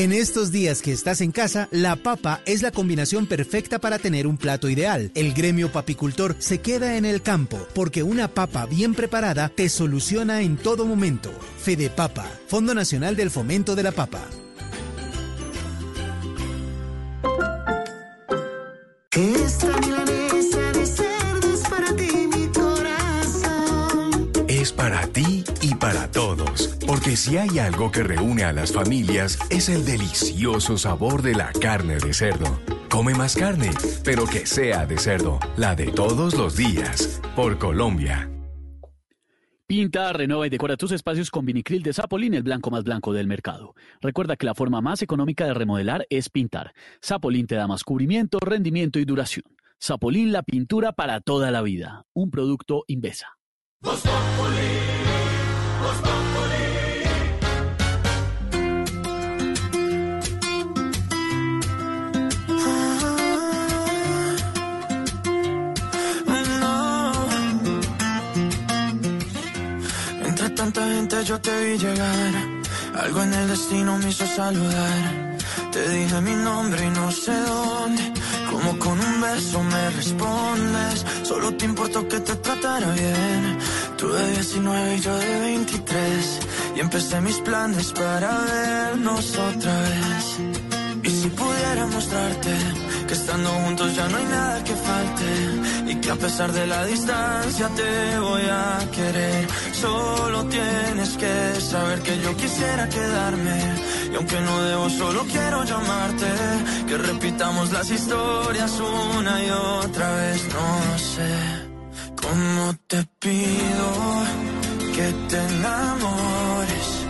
En estos días que estás en casa, la papa es la combinación perfecta para tener un plato ideal. El gremio papicultor se queda en el campo porque una papa bien preparada te soluciona en todo momento. Fede Papa, Fondo Nacional del Fomento de la Papa. Esta milanesa de cerdo es para ti, mi corazón. Es para ti para todos, porque si hay algo que reúne a las familias es el delicioso sabor de la carne de cerdo. Come más carne, pero que sea de cerdo, la de todos los días, por Colombia. Pinta, renova y decora tus espacios con vinicril de Zapolín, el blanco más blanco del mercado. Recuerda que la forma más económica de remodelar es pintar. Zapolín te da más cubrimiento, rendimiento y duración. Zapolín, la pintura para toda la vida. Un producto Invesa. Yo te vi llegar. Algo en el destino me hizo saludar. Te dije mi nombre y no sé dónde. Como con un beso me respondes. Solo te importó que te tratara bien. Tú de 19 y yo de 23. Y empecé mis planes para vernos otra vez. Y si pudiera mostrarte que estando juntos ya no hay nada que falte y que a pesar de la distancia te voy a querer. Solo tienes que saber que yo quisiera quedarme y aunque no debo solo quiero llamarte que repitamos las historias una y otra vez. No sé cómo te pido que te enamores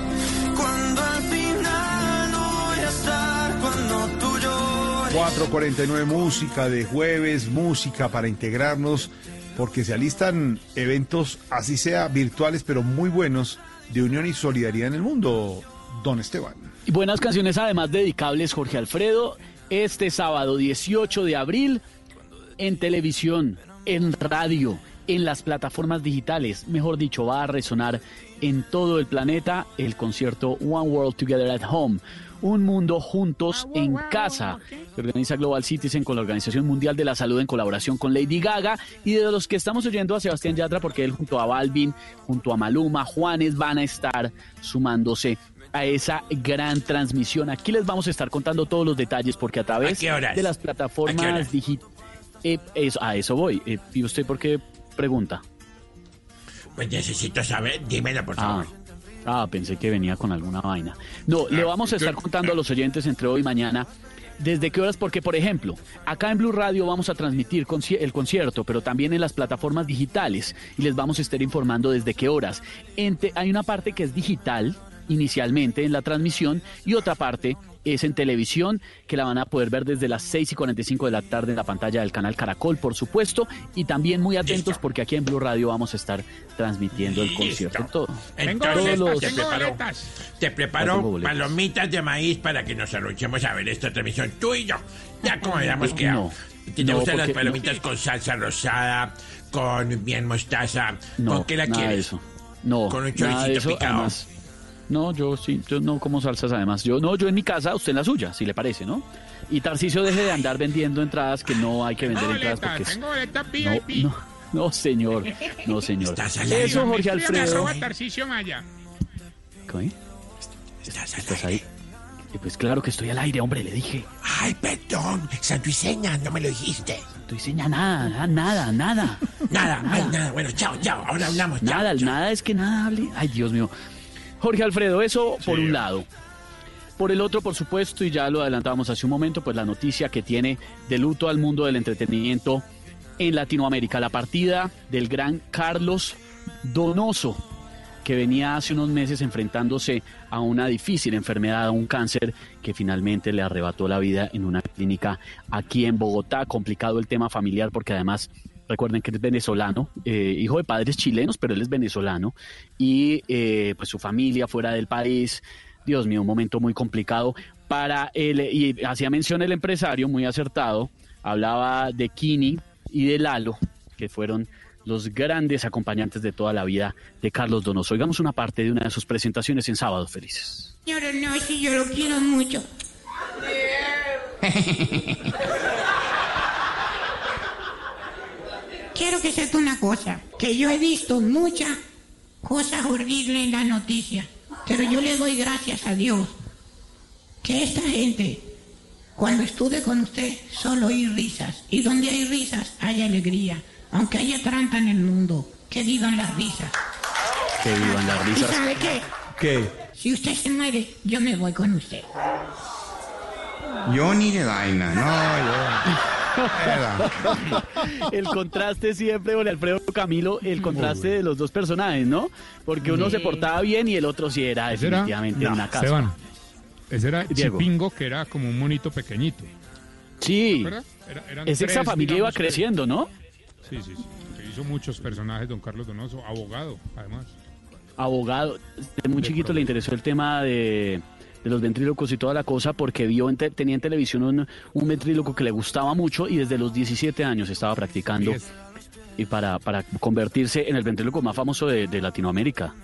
cuando al final no voy a estar cuando tú llores. 4.49 música de jueves, música para integrarnos, porque se alistan eventos, así sea virtuales, pero muy buenos, de unión y solidaridad en el mundo, don Esteban. Y buenas canciones además dedicables, Jorge Alfredo, este sábado 18 de abril, en televisión, en radio, en las plataformas digitales. Mejor dicho, va a resonar en todo el planeta el concierto One World Together at Home. Un mundo juntos en casa, que organiza Global Citizen con la Organización Mundial de la Salud en colaboración con Lady Gaga y de los que estamos oyendo a Sebastián Yatra porque él junto a Balvin, junto a Maluma, Juanes van a estar sumándose a esa gran transmisión. Aquí les vamos a estar contando todos los detalles porque a través de las ¿A qué plataformas digitales... a eso voy. Eh, ¿Y usted por qué pregunta? Pues necesito saber, dímelo por favor. Ah, pensé que venía con alguna vaina. No, le vamos a estar contando a los oyentes entre hoy y mañana. ¿Desde qué horas? Porque, por ejemplo, acá en Blue Radio vamos a transmitir conci- el concierto, pero también en las plataformas digitales y les vamos a estar informando desde qué horas. Ente- hay una parte que es digital inicialmente en la transmisión y otra parte es en televisión que la van a poder ver desde las 6 y 45 de la tarde en la pantalla del canal Caracol, por supuesto, y también muy atentos porque aquí en Blue Radio vamos a estar transmitiendo el concierto. Todo. Entonces, Todos los- te preparo, te boletas. palomitas de maíz para que nos arrochemos a ver esta transmisión, tú y yo. Ya como habíamos quedado. No, ¿Te no, gustan las palomitas con salsa rosada, con bien mostaza? No, ¿Con qué la nada quieres? de eso. No, Con un choricito picado. además. No, yo sí, yo no como salsas además. Yo no, yo en mi casa, usted en la suya, si le parece, ¿no? Y Tarcicio deje de andar vendiendo entradas que no hay que vender entradas porque es... Tengo boletas No, VIP. no, no, señor, no, señor. al aire. Eso, Jorge Alfredo. arroba Tarcisio Maya. ¿Qué? ¿Estás ahí? Eh, Pues claro que estoy al aire, hombre, le dije. Ay, perdón, santuiseña, no me lo dijiste. Santuiseña, nada, nada, nada. Nada, ay, nada. Bueno, chao, chao. Ahora hablamos. chao, Nada, chao. nada es que nada hable. Ay, Dios mío. Jorge Alfredo, eso por un lado. Por el otro, por supuesto, y ya lo adelantábamos hace un momento, pues la noticia que tiene de luto al mundo del entretenimiento en Latinoamérica, la partida del gran Carlos Donoso, que venía hace unos meses enfrentándose a una difícil enfermedad, a un cáncer que finalmente le arrebató la vida en una clínica aquí en Bogotá. Complicado el tema familiar porque además recuerden que es venezolano, eh, hijo de padres chilenos, pero él es venezolano y eh, pues su familia fuera del país. Dios mío, un momento muy complicado para él. Y hacía mención el empresario, muy acertado, hablaba de Kini y de Lalo, que fueron los grandes acompañantes de toda la vida de Carlos Donoso. Oigamos una parte de una de sus presentaciones en Sábados Felices. Señor no, si yo lo quiero mucho. Quiero que sepa una cosa, que yo he visto muchas cosas horribles en las noticias, pero yo le doy gracias a Dios que esta gente, cuando estuve con usted, solo hay risas, y donde hay risas hay alegría, aunque haya trampa en el mundo, que vivan las risas. Que vivan las ¿Y risas. sabe qué? ¿Qué? Si usted se muere, yo me voy con usted. Yo ni de vaina, no, el contraste siempre, Jorge Alfredo Camilo, el contraste de los dos personajes, ¿no? Porque uno Sí. se portaba bien y el otro sí era Ese era- definitivamente No, una casa. Esteban, Ese era Diego. Chipingo, que era como un monito pequeñito. Sí. Era- Es esa tres, familia digamos, iba creciendo, ¿no? Sí, sí, sí. Se hizo muchos personajes, don Carlos Donoso, abogado, además. abogado, desde muy chiquito le interesó el tema de, de los ventrílocos y toda la cosa porque vio en te- tenía en televisión un, un ventríloco que le gustaba mucho y desde los 17 años estaba practicando y para, para convertirse en el ventríloco más famoso de, de Latinoamérica.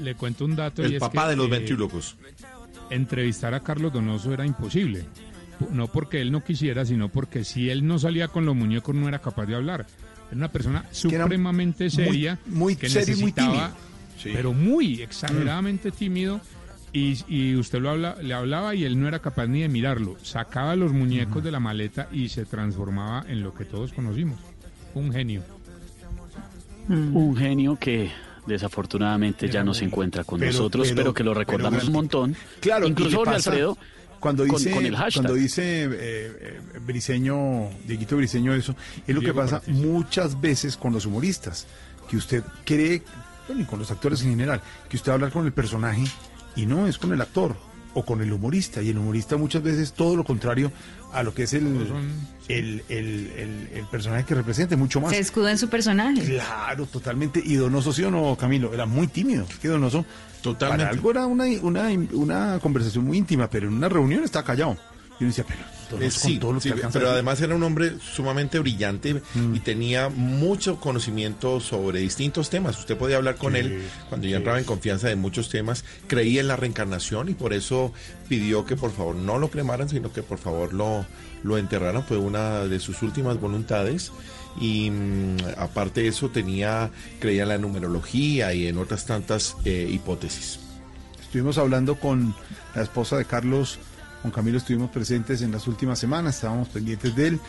Le cuento un dato. El y es papá que, de los eh, ventrílocos. Entrevistar a Carlos Donoso era imposible. No porque él no quisiera, sino porque si él no salía con los muñecos no era capaz de hablar. Era una persona supremamente muy- seria, muy que serio y muy necesitaba, tímido. Sí. pero muy exageradamente tímido. Y, y usted lo habla, le hablaba y él no era capaz ni de mirarlo. Sacaba los muñecos de la maleta y se transformaba en lo que todos conocimos. Un genio. Un genio que desafortunadamente ya no se encuentra con Pero- nosotros, pero, pero- que lo recordamos pero- un montón. Claro, incluso pasa Alfredo cuando con- dice, con el hashtag. cuando dice eh, eh, Briseño, Dieguito Briseño eso, es lo que pasa muchas veces con los humoristas, que usted cree, bueno, y con los actores en general, que usted va a hablar con el personaje y no es con el actor o con el humorista, y el humorista muchas veces todo lo contrario a lo que es el, el, el, el- el personaje que representa, mucho más. Se escuda en su personaje. Claro, totalmente. Y Donoso, ¿sí o no, Camilo? Era muy tímido. Que Donoso, Totalmente. para algo era una, una, una conversación muy íntima, pero en una reunión estaba callado. Y uno decía, pero Eh, con sí, todo lo que sí, alcanza a pero además era un hombre sumamente brillante Mm. y tenía mucho conocimiento sobre distintos temas. Usted podía hablar con Sí, él cuando ya entraba en confianza de muchos temas. Creía en la reencarnación y por eso pidió que por favor no lo cremaran, sino que por favor lo, lo enterraran. Fue una de sus últimas voluntades. Y mm, aparte de eso tenía, creía en la numerología y en otras tantas eh, hipótesis. Estuvimos hablando con la esposa de Carlos, con Camilo, estuvimos presentes en las últimas semanas, estábamos pendientes de él.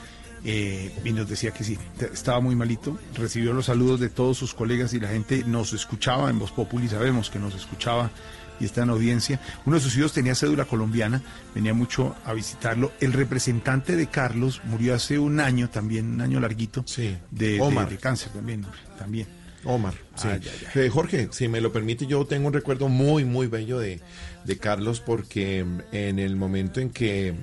eh, y nos decía que sí, estaba muy malito, recibió los saludos de todos sus colegas y la gente nos escuchaba en Voz Populi, sabemos que nos escuchaba y está en audiencia. Uno de sus hijos tenía cédula colombiana, venía mucho a visitarlo. El representante de Carlos murió hace un año también, un año larguito, de, de- Omar. de cáncer también, también. Omar, sí. Ay, ay, Eh, Jorge, si me lo permite, yo tengo un recuerdo muy, muy bello de, de Carlos porque mm, en el momento en que,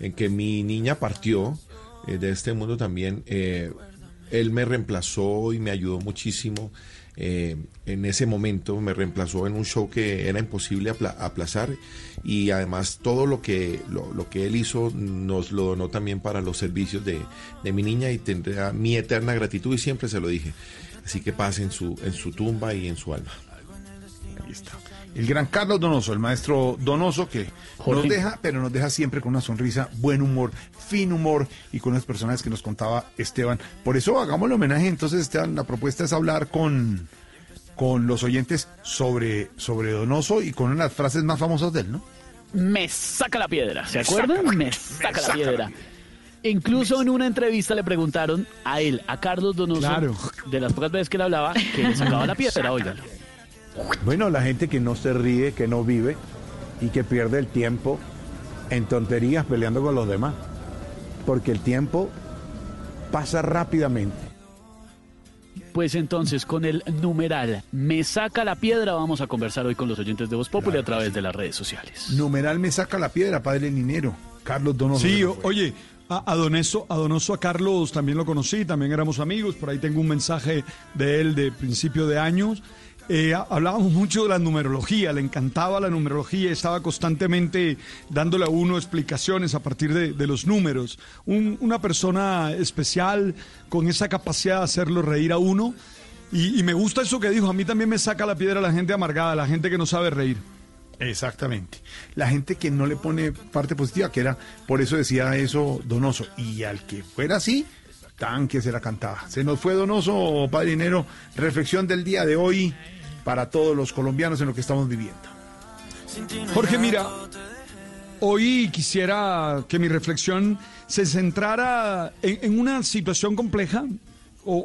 en que mi niña partió eh, de este mundo también, eh, él me reemplazó y me ayudó muchísimo. eh, en ese momento me reemplazó en un show que era imposible apla- aplazar y además todo lo que lo, lo que él hizo nos lo donó también para los servicios de, de mi niña y tendrá mi eterna gratitud y siempre se lo dije así que pase en su en su tumba y en su alma Ahí está. El gran Carlos Donoso, el maestro Donoso, que Jorge. nos deja, pero nos deja siempre con una sonrisa, buen humor, fin humor y con las personas que nos contaba Esteban. Por eso hagámosle homenaje. Entonces, Esteban, la propuesta es hablar con, con los oyentes sobre, sobre Donoso y con una de las frases más famosas de él, ¿no? Me saca la piedra, ¿se Me acuerdan? saca me me saca la saca piedra. Incluso en una entrevista le preguntaron a él, a Carlos Donoso, Claro. de las pocas veces que le hablaba, que le sacaba la piedra, óigalo. Bueno, la gente que no se ríe, que no vive y que pierde el tiempo en tonterías peleando con los demás. Porque el tiempo pasa rápidamente. Pues entonces, con el numeral Me saca la piedra, vamos a conversar hoy con los oyentes de Voz Populi a través de las redes sociales. Numeral me saca la piedra, padre Ninero. Carlos Donoso. Sí, o- oye, a, a Donoso, a Donoso, a Carlos también lo conocí, también éramos amigos, por ahí tengo un mensaje de él de principio de años. Eh, ha- hablábamos mucho de la numerología, le encantaba la numerología, estaba constantemente dándole a uno explicaciones a partir de, los números. Un- una persona especial con esa capacidad de hacerlo reír a uno. Y, y me gusta eso que dijo, a mí también me saca la piedra la gente amargada, la gente que no sabe reír. Exactamente. La gente que no le pone parte positiva, que era, por eso decía eso Donoso. Y al que fuera así, que se la cantaba. Se nos fue Donoso, padre Dinero. Reflexión del día de hoy para todos los colombianos en lo que estamos viviendo. Jorge, mira, hoy quisiera que mi reflexión se centrara en, una situación compleja.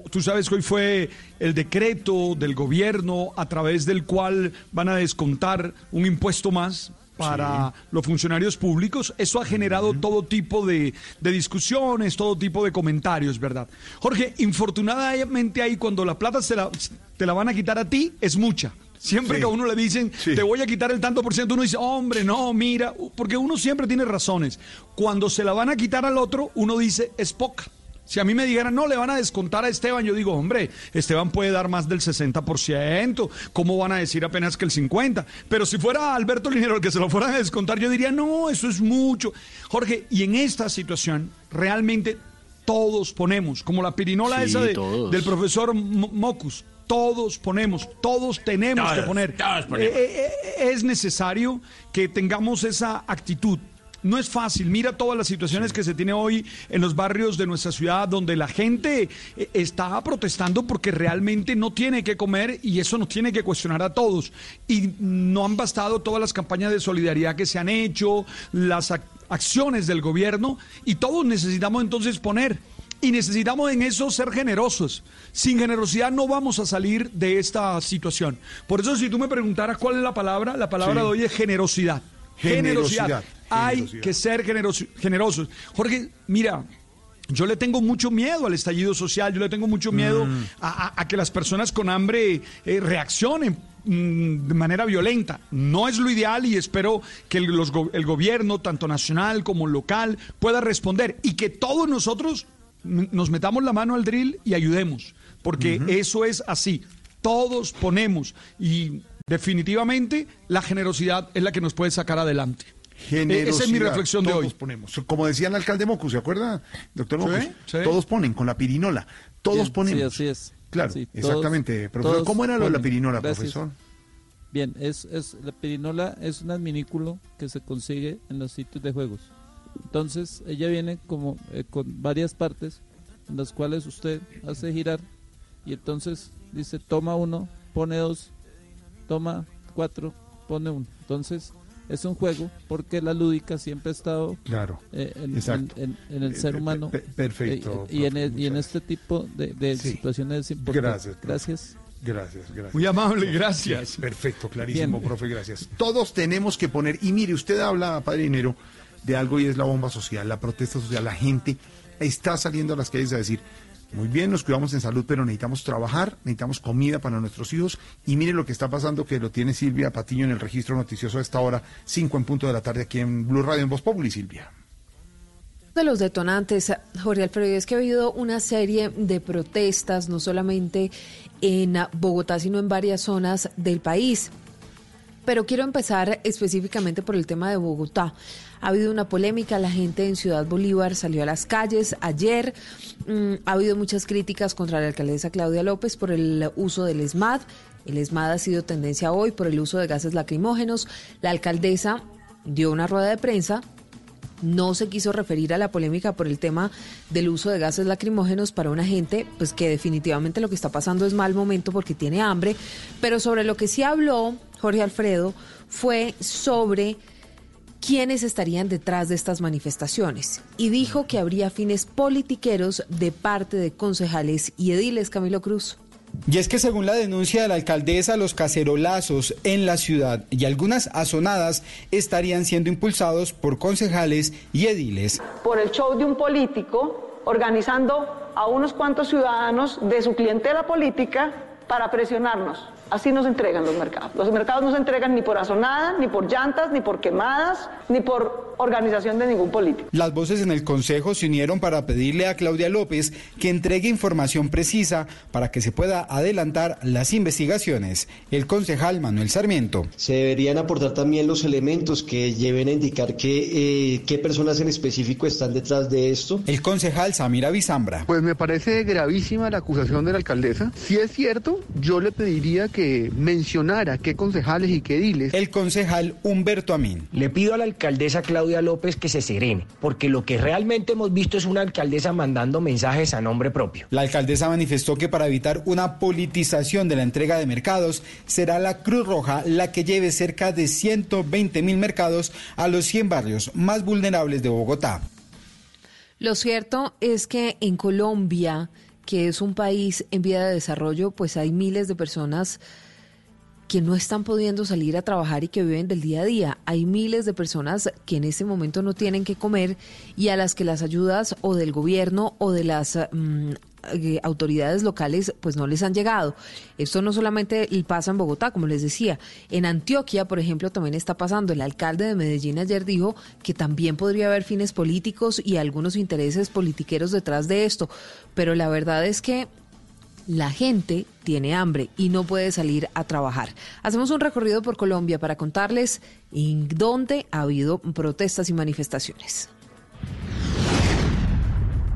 Tú sabes que hoy fue el decreto del gobierno a través del cual van a descontar un impuesto más para los funcionarios públicos. Eso ha generado todo tipo de, de discusiones, todo tipo de comentarios, ¿verdad? Jorge, infortunadamente ahí cuando la plata se la, te la van a quitar a ti, es mucha. Siempre Sí. que a uno le dicen, te voy a quitar el tanto por ciento, uno dice, hombre, no, mira, porque uno siempre tiene razones. Cuando se la van a quitar al otro, uno dice, es poca. Si a mí me dijeran, no, le van a descontar a Esteban, yo digo, hombre, Esteban puede dar más del 60%, ¿cómo van a decir apenas que el 50%? Pero si fuera Alberto Linero el que se lo fueran a descontar, yo diría, no, eso es mucho. Jorge, y en esta situación, realmente todos ponemos, como la pirinola Sí, esa de- del profesor Mo- Mocus, todos ponemos, todos tenemos que poner. todos ponemos. Eh, eh, eh, es necesario que tengamos esa actitud. No es fácil. Mira todas las situaciones que se tiene hoy en los barrios de nuestra ciudad donde la gente eh, está protestando porque realmente no tiene que comer y eso nos tiene que cuestionar a todos. Y no han bastado todas las campañas de solidaridad que se han hecho, las ac- acciones del gobierno y todos necesitamos entonces poner. Y necesitamos en eso ser generosos. Sin generosidad no vamos a salir de esta situación. Por eso si tú me preguntaras cuál es la palabra, la palabra Sí. de hoy es generosidad. Generosidad. Generosidad. Hay Generosidad. que ser generoso- generosos. Jorge, mira, yo le tengo mucho miedo al estallido social, yo le tengo mucho miedo Mm. a, a- a que las personas con hambre eh, reaccionen mm, de manera violenta. No es lo ideal y espero que el, los go- el gobierno, tanto nacional como local, pueda responder y que todos nosotros nos metamos la mano al drill y ayudemos, porque eso es así. Todos ponemos y definitivamente la generosidad es la que nos puede sacar adelante. Generosidad. Esa es mi reflexión de hoy. ponemos. Como decía el alcalde Mocus, ¿se acuerda, doctor Sí, Mocus? sí. Todos ponen con la pirinola. Todos Bien, ponemos. Sí, así es. Claro, Sí, todos- exactamente. Profesor, todos ¿cómo era lo de la pirinola, Gracias. profesor? Bien, es, es la pirinola es un adminículo que se consigue en los sitios de juegos. Entonces, ella viene como eh, con varias partes en las cuales usted hace girar y entonces dice toma uno, pone dos, toma cuatro, pone uno. Entonces, es un juego porque la lúdica siempre ha estado Claro, eh, en, exacto. en- en- en el ser humano. pe- perfecto, Eh, y, en, profe, el- y en muchas este tipo de, de Sí. situaciones es importante. Gracias, profe. Gracias. Gracias, gracias. Muy amable, gracias. Sí, perfecto, clarísimo, Bien. profe, gracias. Todos tenemos que poner, y mire, usted habla, padre dinero, de algo y es la bomba social, la protesta social, la gente está saliendo a las calles a decir, muy bien, nos cuidamos en salud, pero necesitamos trabajar, necesitamos comida para nuestros hijos, y mire lo que está pasando, que lo tiene Silvia Patiño en el registro noticioso a esta hora, 5 en punto de la tarde aquí en Blue Radio en Voz Populi, Silvia. de los detonantes, Jorge Alfredo, es que ha habido una serie de protestas, no solamente en Bogotá, sino en varias zonas del país. Pero quiero empezar específicamente por el tema de Bogotá. Ha habido una polémica, la gente en Ciudad Bolívar salió a las calles ayer. Mm, ha habido muchas críticas contra la alcaldesa Claudia López por el uso del ESMAD. El ESMAD ha sido tendencia hoy por el uso de gases lacrimógenos. La alcaldesa dio una rueda de prensa no se quiso referir a la polémica por el tema del uso de gases lacrimógenos para una gente, pues que definitivamente lo que está pasando es mal momento porque tiene hambre, pero sobre lo que sí habló Jorge Alfredo fue sobre quiénes estarían detrás de estas manifestaciones y dijo que habría fines politiqueros de parte de concejales y ediles Camilo Cruz. Y es que según la denuncia de la alcaldesa, los cacerolazos en la ciudad y algunas azonadas estarían siendo impulsados por concejales y ediles. por el show de un político organizando a unos cuantos ciudadanos de su clientela política para presionarnos. Así nos entregan los mercados. Los mercados no se entregan ni por azonada, ni por llantas, ni por quemadas, ni por organización de ningún político. Las voces en el Consejo se unieron para pedirle a Claudia López que entregue información precisa para que se pueda adelantar las investigaciones. El concejal Manuel Sarmiento. Se deberían aportar también los elementos que lleven a indicar que, eh, qué personas en específico están detrás de esto. El concejal Samira Bizambra. Pues me parece gravísima la acusación de la alcaldesa. Si es cierto, yo le pediría que mencionara qué concejales y qué ediles. El concejal Humberto Amín. Le pido a la alcaldesa Claudia López que se serene, porque lo que realmente hemos visto es una alcaldesa mandando mensajes a nombre propio. La alcaldesa manifestó que para evitar una politización de la entrega de mercados, será la Cruz Roja la que lleve cerca de 120 mil mercados a los 100 barrios más vulnerables de Bogotá. Lo cierto es que en Colombia, que es un país en vía de desarrollo, pues hay miles de personas que no están pudiendo salir a trabajar y que viven del día a día. Hay miles de personas que en este momento no tienen que comer y a las que las ayudas o del gobierno o de las mm, eh, autoridades locales pues no les han llegado. Esto no solamente pasa en Bogotá, como les decía, en Antioquia, por ejemplo, también está pasando. El alcalde de Medellín ayer dijo que también podría haber fines políticos y algunos intereses politiqueros detrás de esto, pero la verdad es que la gente tiene hambre y no puede salir a trabajar. Hacemos un recorrido por Colombia para contarles en dónde ha habido protestas y manifestaciones.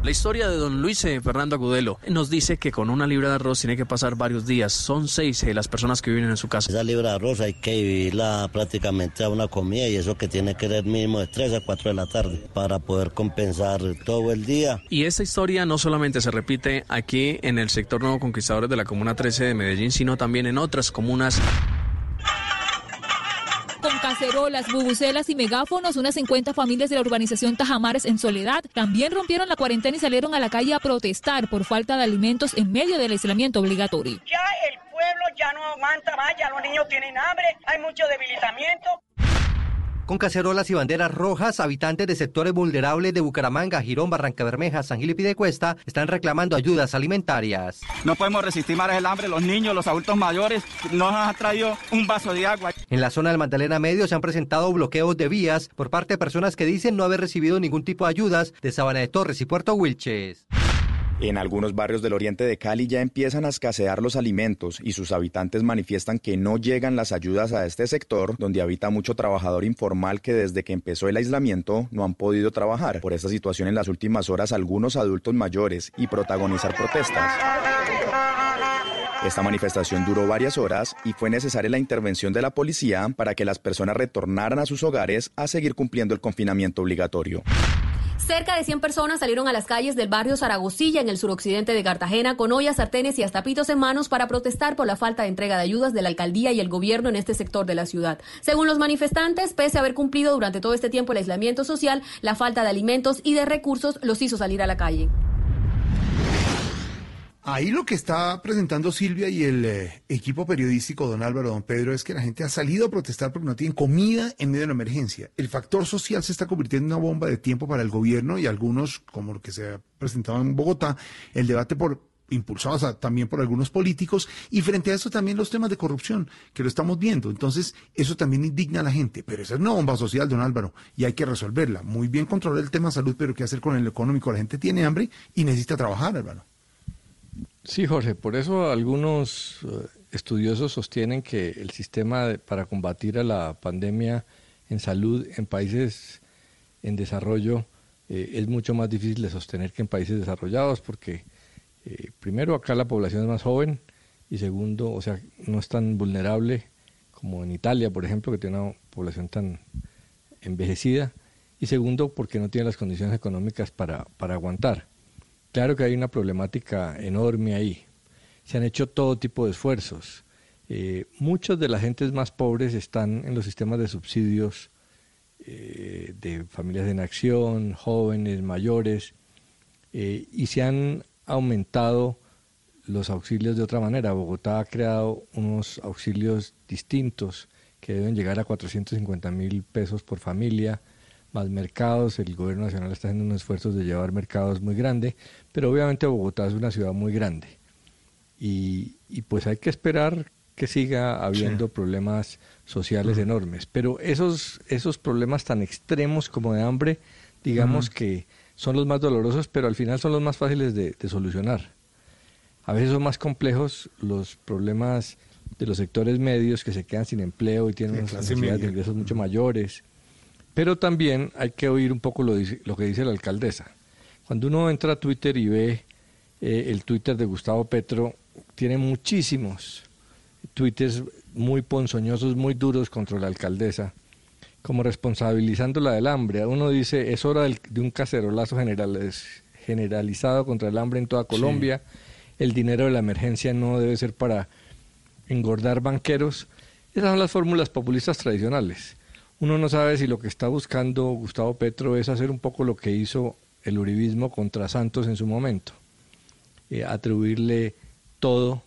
La historia de don Luis eh, Fernando Agudelo nos dice que con una libra de arroz tiene que pasar varios días. Son seis eh, las personas que viven en su casa. Esa libra de arroz hay que vivirla prácticamente a una comida y eso que tiene que ser mínimo de 3 a 4 de la tarde para poder compensar todo el día. Y esta historia no solamente se repite aquí en el sector Nuevo Conquistadores de la Comuna 13 de Medellín, sino también en otras comunas. Con cacerolas, bubucelas y megáfonos, unas 50 familias de la urbanización Tajamares en Soledad también rompieron la cuarentena y salieron a la calle a protestar por falta de alimentos en medio del aislamiento obligatorio. Ya el pueblo ya no aguanta más, los niños tienen hambre, hay mucho debilitamiento. Con cacerolas y banderas rojas, habitantes de sectores vulnerables de Bucaramanga, Girón, Barranca Bermeja, San Gil y Pidecuesta están reclamando ayudas alimentarias. No podemos resistir más el hambre, los niños, los adultos mayores no nos han traído un vaso de agua. En la zona del Magdalena Medio se han presentado bloqueos de vías por parte de personas que dicen no haber recibido ningún tipo de ayudas de Sabana de Torres y Puerto Wilches. En algunos barrios del oriente de Cali ya empiezan a escasear los alimentos y sus habitantes manifiestan que no llegan las ayudas a este sector donde habita mucho trabajador informal que desde que empezó el aislamiento no han podido trabajar. Por esta situación en las últimas horas algunos adultos mayores y protagonizar protestas. Esta manifestación duró varias horas y fue necesaria la intervención de la policía para que las personas retornaran a sus hogares a seguir cumpliendo el confinamiento obligatorio. Cerca de 100 personas salieron a las calles del barrio Zaragozilla en el suroccidente de Cartagena con ollas, sartenes y hasta pitos en manos para protestar por la falta de entrega de ayudas de la alcaldía y el gobierno en este sector de la ciudad. Según los manifestantes, pese a haber cumplido durante todo este tiempo el aislamiento social, la falta de alimentos y de recursos los hizo salir a la calle. Ahí lo que está presentando Silvia y el eh, equipo periodístico, don Álvaro, don Pedro, es que la gente ha salido a protestar porque no tienen comida en medio de la emergencia. El factor social se está convirtiendo en una bomba de tiempo para el gobierno y algunos, como lo que se ha presentado en Bogotá, el debate por impulsados también por algunos políticos y frente a eso también los temas de corrupción que lo estamos viendo. Entonces, eso también indigna a la gente, pero esa es una bomba social, don Álvaro, y hay que resolverla. Muy bien controlar el tema salud, pero ¿qué hacer con el económico? La gente tiene hambre y necesita trabajar, Álvaro. Sí, Jorge, por eso algunos eh, estudiosos sostienen que el sistema para combatir a la pandemia en salud en países en desarrollo eh, es mucho más difícil de sostener que en países desarrollados porque eh, primero acá la población es más joven y segundo, o sea, no es tan vulnerable como en Italia, por ejemplo, que tiene una población tan envejecida y segundo porque no tiene las condiciones económicas para, para aguantar. Claro que hay una problemática enorme ahí. Se han hecho todo tipo de esfuerzos. Eh, muchas de las gentes más pobres están en los sistemas de subsidios eh, de familias en acción, jóvenes, mayores, eh, y se han aumentado los auxilios de otra manera. Bogotá ha creado unos auxilios distintos que deben llegar a 450 mil pesos por familia, más mercados. El gobierno nacional está haciendo unos esfuerzos de llevar mercados muy grandes, pero obviamente Bogotá es una ciudad muy grande. Y, pues hay que esperar que siga habiendo problemas sociales enormes. Pero esos, esos problemas tan extremos como de hambre, digamos que son los más dolorosos, pero al final son los más fáciles de, solucionar. A veces son más complejos los problemas de los sectores medios que se quedan sin empleo y tienen unas necesidades de ingresos mucho mayores pero también hay que oír un poco lo, lo que dice la alcaldesa. Cuando uno entra a Twitter y ve eh, el Twitter de Gustavo Petro, tiene muchísimos twitters muy ponzoñosos, muy duros contra la alcaldesa, como responsabilizándola del hambre. Uno dice, es hora de un cacerolazo generalizado contra el hambre en toda Colombia. El dinero de la emergencia no debe ser para engordar banqueros. Esas son las fórmulas populistas tradicionales uno no sabe si lo que está buscando Gustavo Petro es hacer un poco lo que hizo el uribismo contra Santos en su momento, eh, atribuirle todo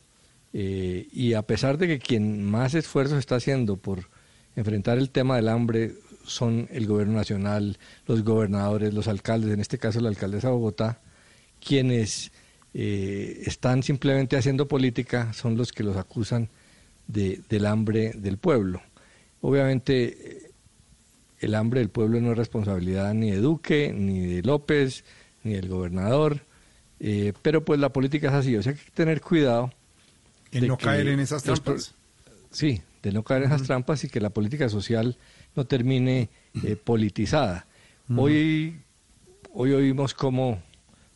eh, y a pesar de que quien más esfuerzos está haciendo por enfrentar el tema del hambre son el gobierno nacional, los gobernadores, los alcaldes, en este caso la alcaldesa de Bogotá, quienes eh, están simplemente haciendo política son los que los acusan de, del hambre del pueblo. Obviamente el hambre del pueblo no es responsabilidad ni de Duque, ni de López, ni del gobernador, eh, pero pues la política es así, o sea hay que tener cuidado. En no caer en esas trampas. Sí, de no caer en esas trampas y que la política social no termine eh, politizada. Hoy, hoy oímos cómo,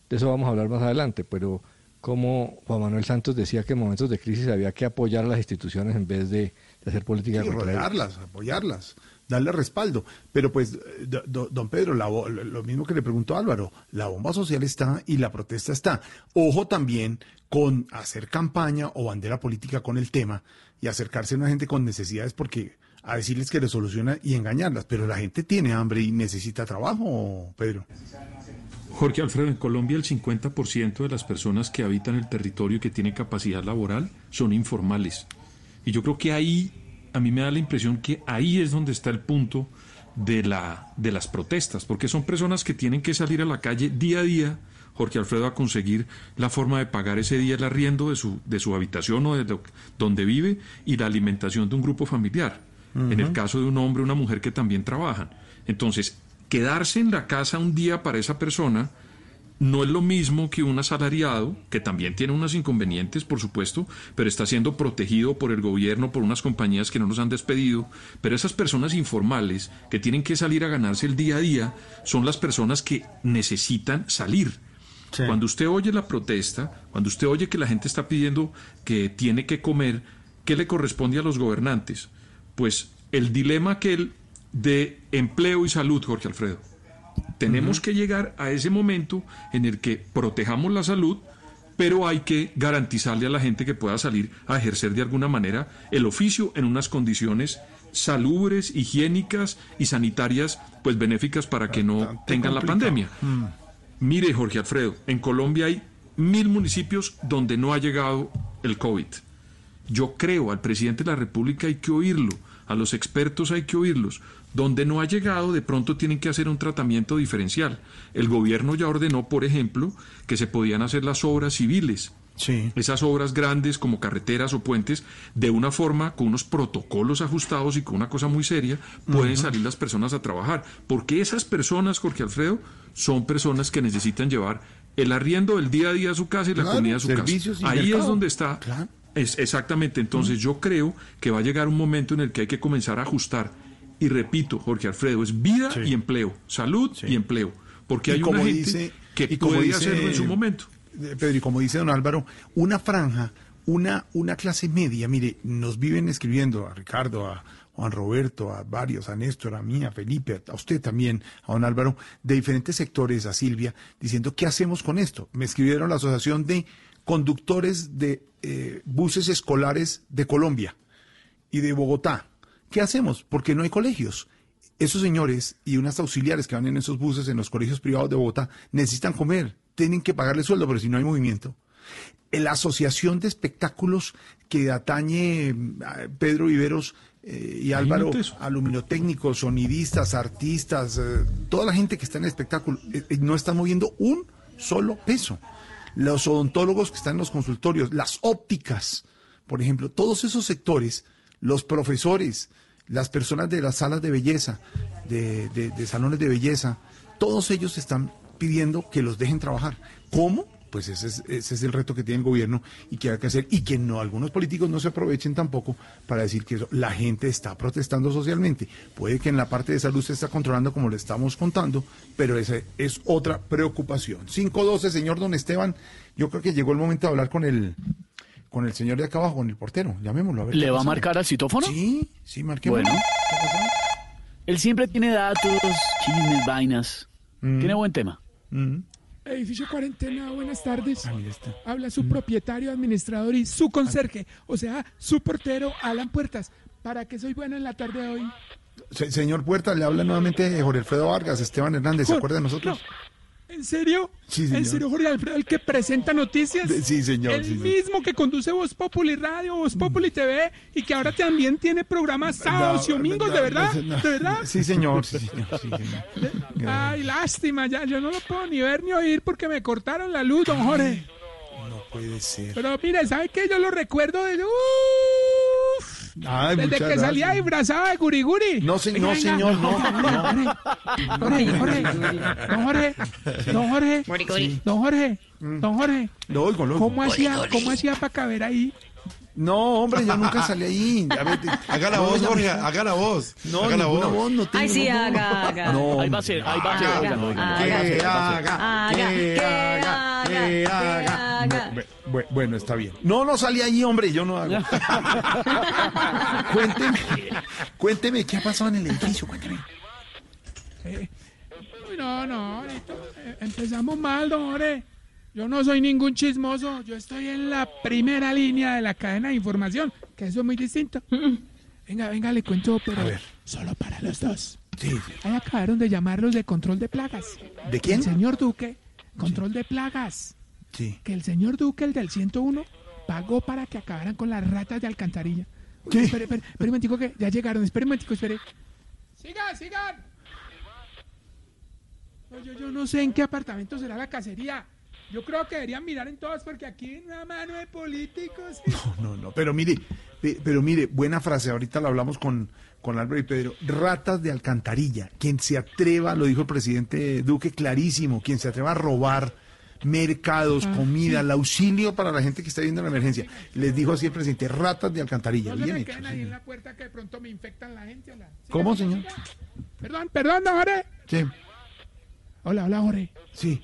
de eso vamos a hablar más adelante, pero como Juan Manuel Santos decía que en momentos de crisis había que apoyar a las instituciones en vez de, hacer política sí, rodearlas, apoyarlas darle respaldo. Pero pues, don Pedro, lo mismo que le preguntó Álvaro, la bomba social está y la protesta está. Ojo también con hacer campaña o bandera política con el tema y acercarse a una gente con necesidades porque a decirles que le soluciona y engañarlas, pero la gente tiene hambre y necesita trabajo, Pedro. Jorge Alfredo, en Colombia el 50% de las personas que habitan el territorio y que tienen capacidad laboral son informales. Y yo creo que ahí a mí me da la impresión que ahí es donde está el punto de, la, de las protestas, porque son personas que tienen que salir a la calle día a día, Jorge Alfredo, a conseguir la forma de pagar ese día el arriendo de su, de su habitación o de donde vive y la alimentación de un grupo familiar. En el caso de un hombre o una mujer que también trabajan. Entonces, quedarse en la casa un día para esa persona no es lo mismo que un asalariado, que también tiene unos inconvenientes, por supuesto, pero está siendo protegido por el gobierno, por unas compañías que no nos han despedido. Pero esas personas informales que tienen que salir a ganarse el día a día son las personas que necesitan salir. Cuando usted oye la protesta, cuando usted oye que la gente está pidiendo que tiene que comer, ¿qué le corresponde a los gobernantes? Pues el dilema aquel de empleo y salud, Jorge Alfredo. Tenemos que llegar a ese momento en el que protejamos la salud, pero hay que garantizarle a la gente que pueda salir a ejercer de alguna manera el oficio en unas condiciones salubres, higiénicas y sanitarias, pues benéficas para que no tengan la pandemia. Mm. Mire, Jorge Alfredo, en Colombia hay mil municipios donde no ha llegado el COVID. Yo creo al presidente de la República hay que oírlo, a los expertos hay que oírlos. Donde no ha llegado, de pronto tienen que hacer un tratamiento diferencial. El gobierno ya ordenó, por ejemplo, que se podían hacer las obras civiles. Esas obras grandes como carreteras o puentes, de una forma, con unos protocolos ajustados y con una cosa muy seria, pueden salir las personas a trabajar. Porque esas personas, Jorge Alfredo, son personas que necesitan llevar el arriendo del día a día a su casa y la Claro, comida a su casa. Ahí es donde está. Es, exactamente. Entonces yo creo que va a llegar un momento en el que hay que comenzar a ajustar. Y repito, Jorge Alfredo, es vida y empleo, salud y empleo. Porque Y hay como una gente dice- que y como puede dice- hacerlo en su momento. Eh, Pedro, y como dice don Álvaro, una franja, una, una clase media, mire, nos viven escribiendo a Ricardo, a Juan Roberto, a varios, a Néstor, a mí, a Felipe, a usted también, a don Álvaro, de diferentes sectores, a Silvia, diciendo, ¿qué hacemos con esto? Me escribieron la Asociación de Conductores de eh, Buses Escolares de Colombia y de Bogotá. ¿Qué hacemos? Porque no hay colegios. Esos señores y unas auxiliares que van en esos buses en los colegios privados de Bogotá necesitan comer, tienen que pagarle sueldo, pero si no hay movimiento. La asociación de espectáculos que atañe a Pedro Viveros eh, y Álvaro, aluminotécnicos, sonidistas, artistas, eh, toda la gente que está en el espectáculo, eh, eh, no están moviendo un solo peso. Los odontólogos que están en los consultorios, las ópticas, por ejemplo, todos esos sectores, los profesores, las personas de las salas de belleza, de, de- salones de belleza, todos ellos están pidiendo que los dejen trabajar. ¿Cómo? Pues ese es, ese es el reto que tiene el gobierno y que hay que hacer y que no algunos políticos no se aprovechen tampoco para decir que eso- la gente está protestando socialmente. Puede que en la parte de salud se está controlando como le estamos contando, pero esa es otra preocupación. 512, señor don Esteban, yo creo que llegó el momento de hablar con el con el señor de acá abajo, con el portero, llamémoslo a ver. ¿Le va a marcar al citófono? Sí, sí, marquemos. Bueno. Él siempre tiene datos, chismes, vainas. Tiene buen tema. Edificio Cuarentena, buenas tardes. Habla su propietario, administrador y su conserje, o sea, su portero, Alan Puertas. ¿Para qué soy bueno en la tarde de hoy? Se- señor Puerta, le habla nuevamente Jorge Alfredo Vargas, Esteban Hernández, ¿se acuerda de nosotros? ¿En serio? Sí, ¿En serio, Jorge Alfredo, el que presenta noticias? De- sí, señor, El sí, mismo que conduce Voz Populi Radio, Voz Populi TV y que ahora también tiene programas sábados y domingos, no, ¿de verdad? no. ¿De verdad? Sí, señor, sí, señor, sí, señor. Ay, lástima, ya yo no lo puedo ni ver ni oír porque me cortaron la luz, don Jorge. No puede ser. Pero mire, ¿sabe qué? Yo lo recuerdo desde... Uf, Ay, desde que salía gracias. disfrazado de guriguri. No, se- no, señor, no, Jorge, Jorge, don Jorge, don Jorge, don Jorge, don Jorge, Lo oigo, lo oigo. ¿cómo hacía, cómo hacía para caber ahí? No, hombre, yo nunca salí ahí. Haga la voz, Jorge, haga la voz. No, haga la voz. voz, no tengo Ay, sí, haga, haga. No, Ahí va a ser, ahí va a ser, que Haga, que haga, que haga, haga. Bu- bu- Bueno, está bien. No, no salí ahí, hombre, yo no hago. cuénteme, cuénteme qué ha pasado en el edificio, cuénteme. Eh, uy, no, no, ahorita, eh, empezamos mal, don Jorge. Yo no soy ningún chismoso, yo estoy en la primera línea de la cadena de información, que eso es muy distinto. Venga, venga, le cuento, pero solo para los dos. Sí. Ahí acabaron de llamarlos de control de plagas. ¿De quién? El señor Duque, control de plagas. Sí. Que el señor Duque, el del 101, pagó para que acabaran con las ratas de alcantarilla. Uy, Espere, espere, espere un que ya llegaron, espere un momentico, espere. Sigan, sigan. No, yo, yo no sé en qué apartamento será la cacería. Yo creo que deberían mirar en todas porque aquí hay una mano de políticos. No, no, pero mire, pe- pero mire, buena frase, ahorita la hablamos con, con Álvaro y Pedro, ratas de alcantarilla, quien se atreva, lo dijo el presidente Duque clarísimo, quien se atreva a robar mercados, Ah, comida, sí. el auxilio para la gente que está viendo la emergencia. Les dijo así el presidente, ratas de alcantarilla. No Bien hecho. ahí en la puerta que de pronto me infectan la gente. ¿Cómo, señor? Perdón, perdón, Jorge. Sí, Hola, hola, Jorge. sí.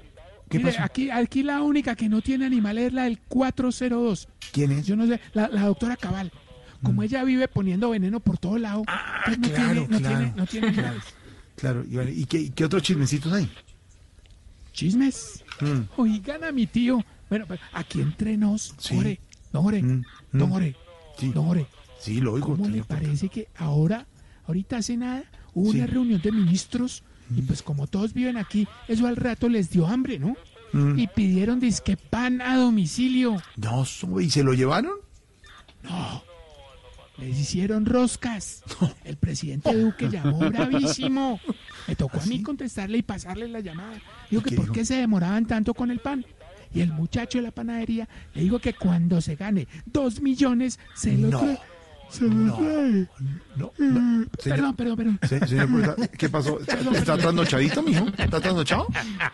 Aquí, aquí la única que no tiene animales es la del 402. ¿Quién es? Yo no sé, la, la doctora Cabal. Como ella vive poniendo veneno por todo lado, pues no, Mm. claro, tiene, no, claro. tiene, no tiene. Claro, y, vale, ¿y qué, qué otros chismecitos hay? Chismes. Mm. Oigan a mi tío. Bueno, pues, aquí entre nos, Sí. Jorge, don Jorge, Mm, don mm. Jorge, Sí. don Jorge. Sí, lo oigo. ¿Cómo le parece que ahora, ahorita hace nada, hubo Sí. una reunión de ministros y pues como todos viven aquí, eso al rato les dio hambre, ¿no? Mm. Y pidieron disque pan a domicilio. No, so- ¿y se lo llevaron? No, les hicieron roscas. El presidente Duque llamó bravísimo. Me tocó a mí contestarle y pasarle la llamada. Digo que qué por dijo? qué se demoraban tanto con el pan. Y el muchacho de la panadería le dijo que cuando se gane dos millones se lo No. Se No. No, no. Señor- Perdón, perdón, perdón. Se- señor Puerta, ¿qué pasó? ¿Está, trasnochadito, mijo? ¿Está trasnochado?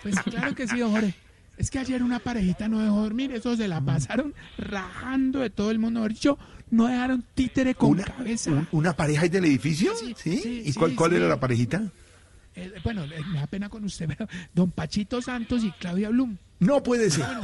Pues claro que sí, don Jorge. Es que ayer una parejita no dejó dormir, eso se la Mm. pasaron rajando de todo el mundo. Mejor dicho, no dejaron títere con Una, cabeza. un- ¿Una pareja ahí del edificio? Sí, ¿Sí? sí, ¿Y sí, cuál, cuál sí. era la parejita? Eh, bueno, eh, me da pena con usted, pero don Pachito Santos y Claudia Blum. No puede ser.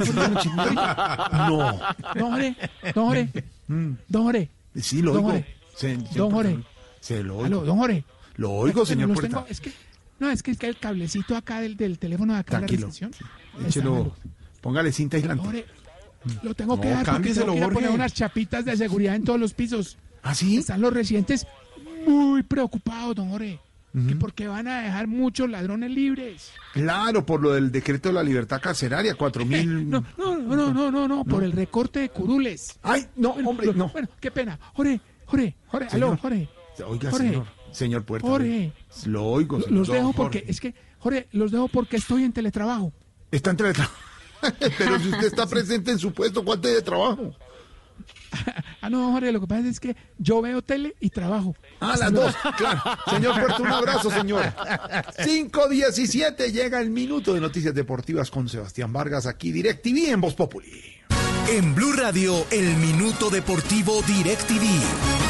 No. Don Jorge, don Jorge, Mm. don Jorge. Sí, lo Don oigo. Jorge. Se- Don Jorge. Se lo oigo. Aló, don Jorge. Lo oigo, señor Puerta. tengo- es que, no, es que, es que el cablecito acá del, del teléfono de acá de la Tranquilo. recepción. está Échelo. Póngale cinta aislante. Jorge, lo tengo No, que dar porque tengo que ir a poner Jorge. unas chapitas de seguridad en todos los pisos. ¿Ah, sí? Están los residentes muy preocupados, don Jorge. Porque van a dejar muchos ladrones libres. Claro, por lo del decreto de la libertad carceraria, cuatro mil. No, no, no, no, no, no, por el recorte de curules. Ay, no, hombre, no. Bueno, qué pena. Jorge, Jorge, Jorge, Señor. aló, Jorge. Oiga, Jorge. señor. Señor Puerta. Jorge. Lo oigo, Los señor. dejo Don porque, es que, Jorge, los dejo porque estoy en teletrabajo. Está en teletrabajo. Pero si usted está presente en su puesto, ¿cuánto hay de trabajo? Ah, no, Jorge, lo que pasa es que yo veo tele y trabajo. Ah, las dos, claro. Señor Puerto, un abrazo, señor. 5.17 llega el minuto de noticias deportivas con Sebastián Vargas aquí, DirecTV en Voz Populi. En Blue Radio, el minuto deportivo DirecTV.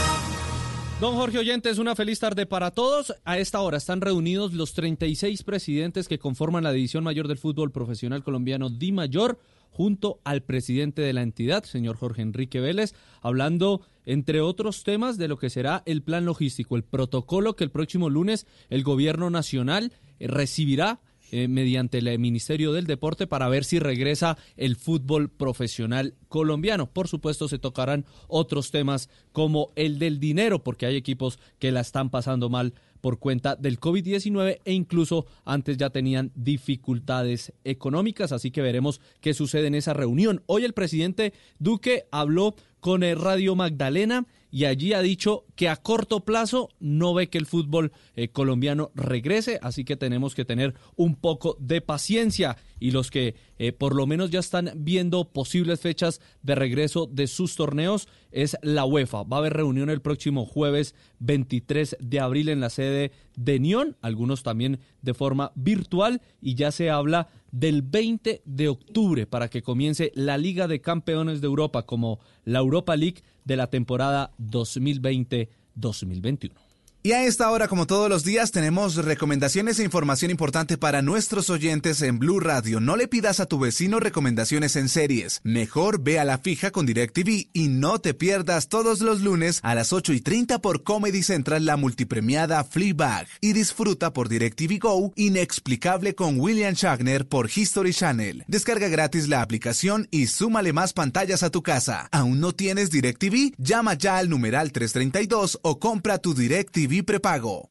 Don Jorge Oyentes, una feliz tarde para todos. A esta hora están reunidos los 36 presidentes que conforman la División Mayor del Fútbol Profesional Colombiano Di Mayor, junto al presidente de la entidad, señor Jorge Enrique Vélez, hablando, entre otros temas, de lo que será el plan logístico, el protocolo que el próximo lunes el gobierno nacional eh, recibirá eh, mediante el Ministerio del Deporte para ver si regresa el fútbol profesional colombiano. Por supuesto, se tocarán otros temas como el del dinero, porque hay equipos que la están pasando mal por cuenta del COVID-19 e incluso antes ya tenían dificultades económicas, así que veremos qué sucede en esa reunión. Hoy el presidente Duque habló con el Radio Magdalena y allí ha dicho que a corto plazo no ve que el fútbol eh, colombiano regrese, así que tenemos que tener un poco de paciencia y los que eh, por lo menos ya están viendo posibles fechas de regreso de sus torneos es la UEFA. Va a haber reunión el próximo jueves 23 de abril en la sede de Nión, algunos también de forma virtual y ya se habla del 20 de octubre para que comience la Liga de Campeones de Europa como la Europa League de la temporada 2020-2021. Y a esta hora, como todos los días, tenemos recomendaciones e información importante para nuestros oyentes en Blue Radio. No le pidas a tu vecino recomendaciones en series. Mejor ve a la fija con DirecTV y no te pierdas todos los lunes a las 8 y 30 por Comedy Central la multipremiada Fleabag. Y disfruta por DirecTV Go Inexplicable con William Shatner por History Channel. Descarga gratis la aplicación y súmale más pantallas a tu casa. ¿Aún no tienes DirecTV? Llama ya al numeral 332 o compra tu DirecTV prepago.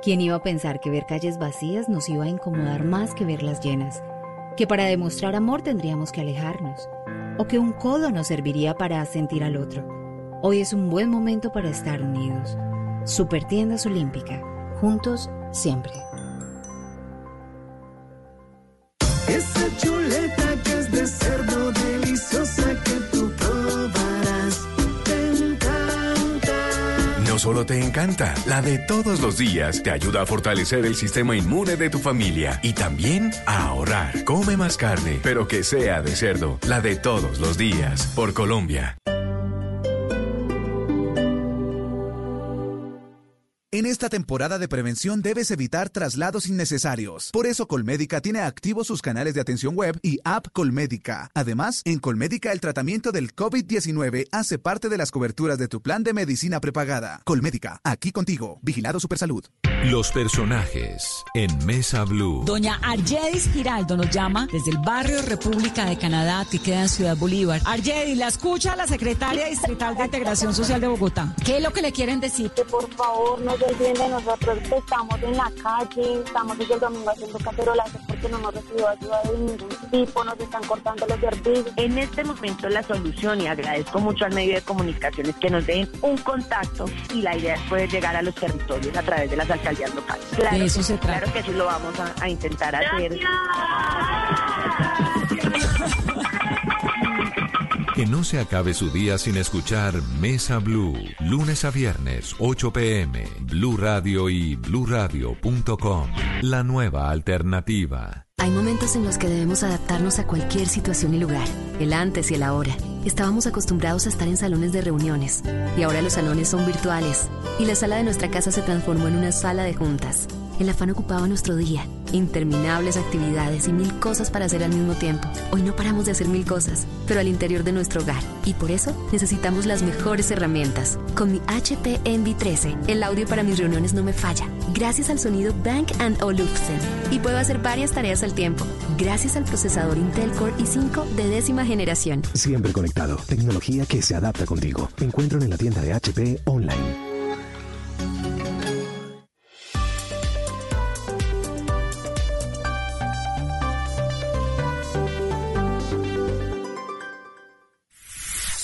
¿Quién iba a pensar que ver calles vacías nos iba a incomodar más que verlas llenas? Que para demostrar amor tendríamos que alejarnos. O que un codo nos serviría para sentir al otro. Hoy es un buen momento para estar unidos. Supertiendas Olímpica. Juntos siempre. Esa chuleta solo te encanta. La de todos los días te ayuda a fortalecer el sistema inmune de tu familia y también a ahorrar. Come más carne, pero que sea de cerdo. La de todos los días. Por Colombia. En esta temporada de prevención debes evitar traslados innecesarios. Por eso Colmédica tiene activos sus canales de atención web y app Colmédica. Además, en Colmédica el tratamiento del COVID-19 hace parte de las coberturas de tu plan de medicina prepagada. Colmédica, aquí contigo. Vigilado Supersalud. Los personajes en Mesa Blue. Doña Argedis Giraldo nos llama desde el barrio República de Canadá, que queda en Ciudad Bolívar. Argedis, la escucha la secretaria distrital de Integración Social de Bogotá. ¿Qué es lo que le quieren decir? Que por favor no se olviden de nosotros que estamos en la calle, estamos desde el domingo haciendo cacerolazos porque no hemos recibido ayuda de ningún tipo, nos están cortando los servicios. En este momento la solución, y agradezco mucho al medio de comunicaciones que nos den un contacto y la idea es poder llegar a los territorios a través de las alcaldías locales. Claro, De eso se trata. claro que sí lo vamos a, a intentar hacer. Que no se acabe su día sin escuchar Mesa Blue. Lunes a viernes, 8 pm. Blue Radio y bluradio.com. La nueva alternativa. Hay momentos en los que debemos adaptarnos a cualquier situación y lugar, el antes y el ahora. Estábamos acostumbrados a estar en salones de reuniones y ahora los salones son virtuales y la sala de nuestra casa se transformó en una sala de juntas. El afán ocupaba nuestro día, interminables actividades y mil cosas para hacer al mismo tiempo. Hoy no paramos de hacer mil cosas, pero al interior de nuestro hogar. Y por eso necesitamos las mejores herramientas. Con mi HP Envy 13, el audio para mis reuniones no me falla. Gracias al sonido Bank Olufsen. Y puedo hacer varias tareas al tiempo. Gracias al procesador Intel Core i5 de décima generación. Siempre conectado. Tecnología que se adapta contigo. Encuentro en la tienda de HP online.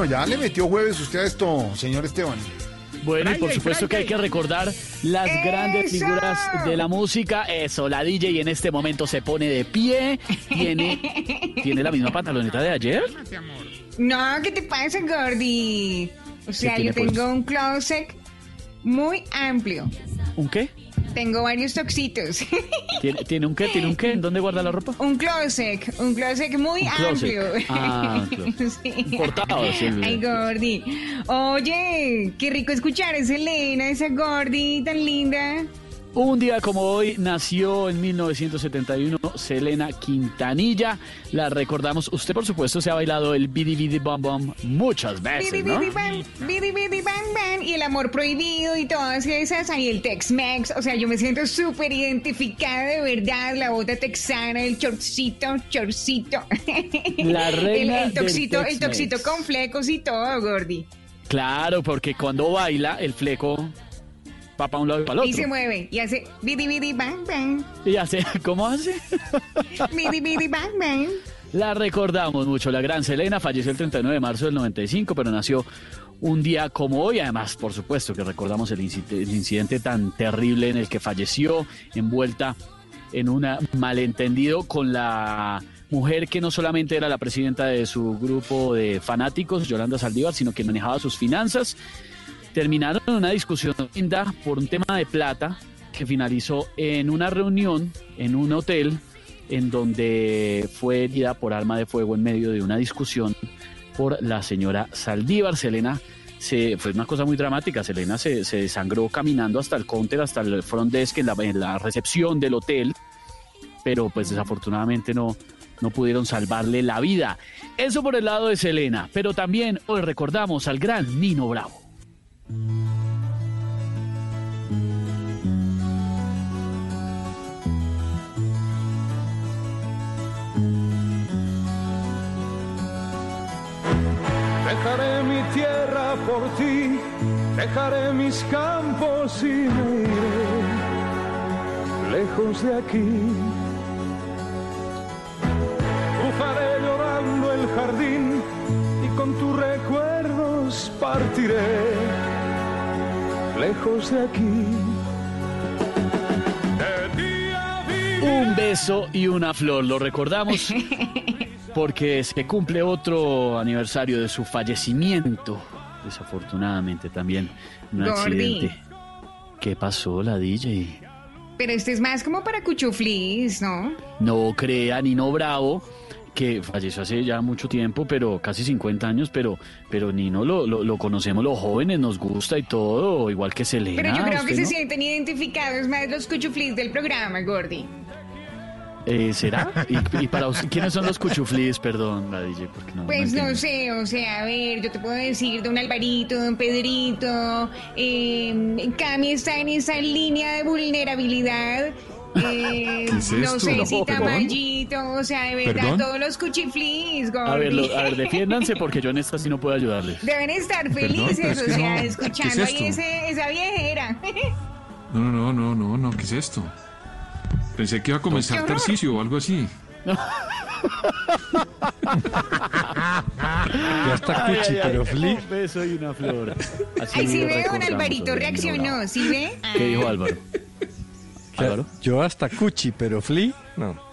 Bueno, ya le metió jueves usted a esto, señor Esteban. Bueno, y por supuesto que hay que recordar las grandes figuras de la música. Eso, la DJ en este momento se pone de pie. Tiene, tiene la misma pantaloneta de ayer. No, ¿qué te pasa, Gordy? O sea, yo tengo puesto? un closet muy amplio. ¿Un qué? Tengo varios toxitos. ¿Tiene, tiene un qué? ¿Tiene un qué? ¿En dónde guarda la ropa? un closet, un closet muy Un closet. amplio. Ah, closet. Sí. Portado, sí. Ay, Gordy. Oye, qué rico escuchar a Selena, esa Gordy tan linda. Un día como hoy nació en 1971 Selena Quintanilla. La recordamos. Usted, por supuesto, se ha bailado el Bidi Bidi Bom Bom muchas veces, Bidi, ¿no? bidi, bam, bidi, bidi, bam, bam, y el amor prohibido y todas esas, ahí el Tex-Mex, o sea, yo me siento súper identificada de verdad, la bota texana, el chorcito, chorcito. La reina el, el toxito, del el toxito con flecos y todo, Gordy. Claro, porque cuando baila, el fleco va para un lado y para el Y se mueve, y hace bidi, bidi, bam, bam, Y hace, ¿cómo hace? bidi, bidi, bam, bam. La recordamos mucho, la gran Selena falleció el 39 de marzo del 95, pero nació un día como hoy. Además, por supuesto que recordamos el incidente, el incidente tan terrible en el que falleció, envuelta en un malentendido con la mujer que no solamente era la presidenta de su grupo de fanáticos, Yolanda Saldívar, sino que manejaba sus finanzas. Terminaron una discusión por un tema de plata que finalizó en una reunión en un hotel en donde fue herida por arma de fuego en medio de una discusión por la señora Saldívar. Selena se, fue una cosa muy dramática. Selena se, se desangró caminando hasta el counter, hasta el front desk, en la, en la recepción del hotel. pero pues desafortunadamente no, no pudieron salvarle la vida. Eso por el lado de Selena, pero también hoy recordamos al gran Nino Bravo. Dejaré mi tierra por ti, dejaré mis campos y me iré lejos de aquí. Cruzaré llorando el jardín y con tus recuerdos partiré lejos de aquí. Un beso y una flor, lo recordamos porque se cumple otro aniversario de su fallecimiento. Desafortunadamente también un accidente. ¿Qué pasó, la DJ? Pero este es más como para cuchuflis, ¿no? No crea Nino Bravo, que falleció hace ya mucho tiempo, pero casi 50 años, pero, pero Nino lo, lo, lo conocemos los jóvenes, nos gusta y todo, igual que Selena. Pero yo creo que ¿usted se sienten identificados más los cuchuflis del programa, Gordi. Eh, ¿Será? ¿Y, y para usted, quiénes son los cuchuflis? Perdón, la DJ, porque no. Pues no sé, o sea, a ver, yo te puedo decir don Alvarito, don Pedrito, eh, Cami está en esa línea de vulnerabilidad. Eh, ¿Qué es no esto? sé si No. Tamayito, o sea, de verdad, ¿Perdón? todos los cuchiflis, Gordi. A ver, lo- a ver, defiéndanse porque yo en esta sí no puedo ayudarles. Deben estar felices, es o sea, no. escuchando ¿Qué es ahí ese, esa viejera. No, no, no, no, no, ¿qué es esto? Pensé que iba a comenzar. Tarcisio o algo así. Ya está Ay, cuchi, ay, ay, pero fli. Un beso y una flor. Así Ay, sí lo ve, don recordamos Alvarito reaccionó. ¿sí ve? ¿Qué dijo Álvaro? ¿Álvaro? Yo hasta cuchi, pero fli, no.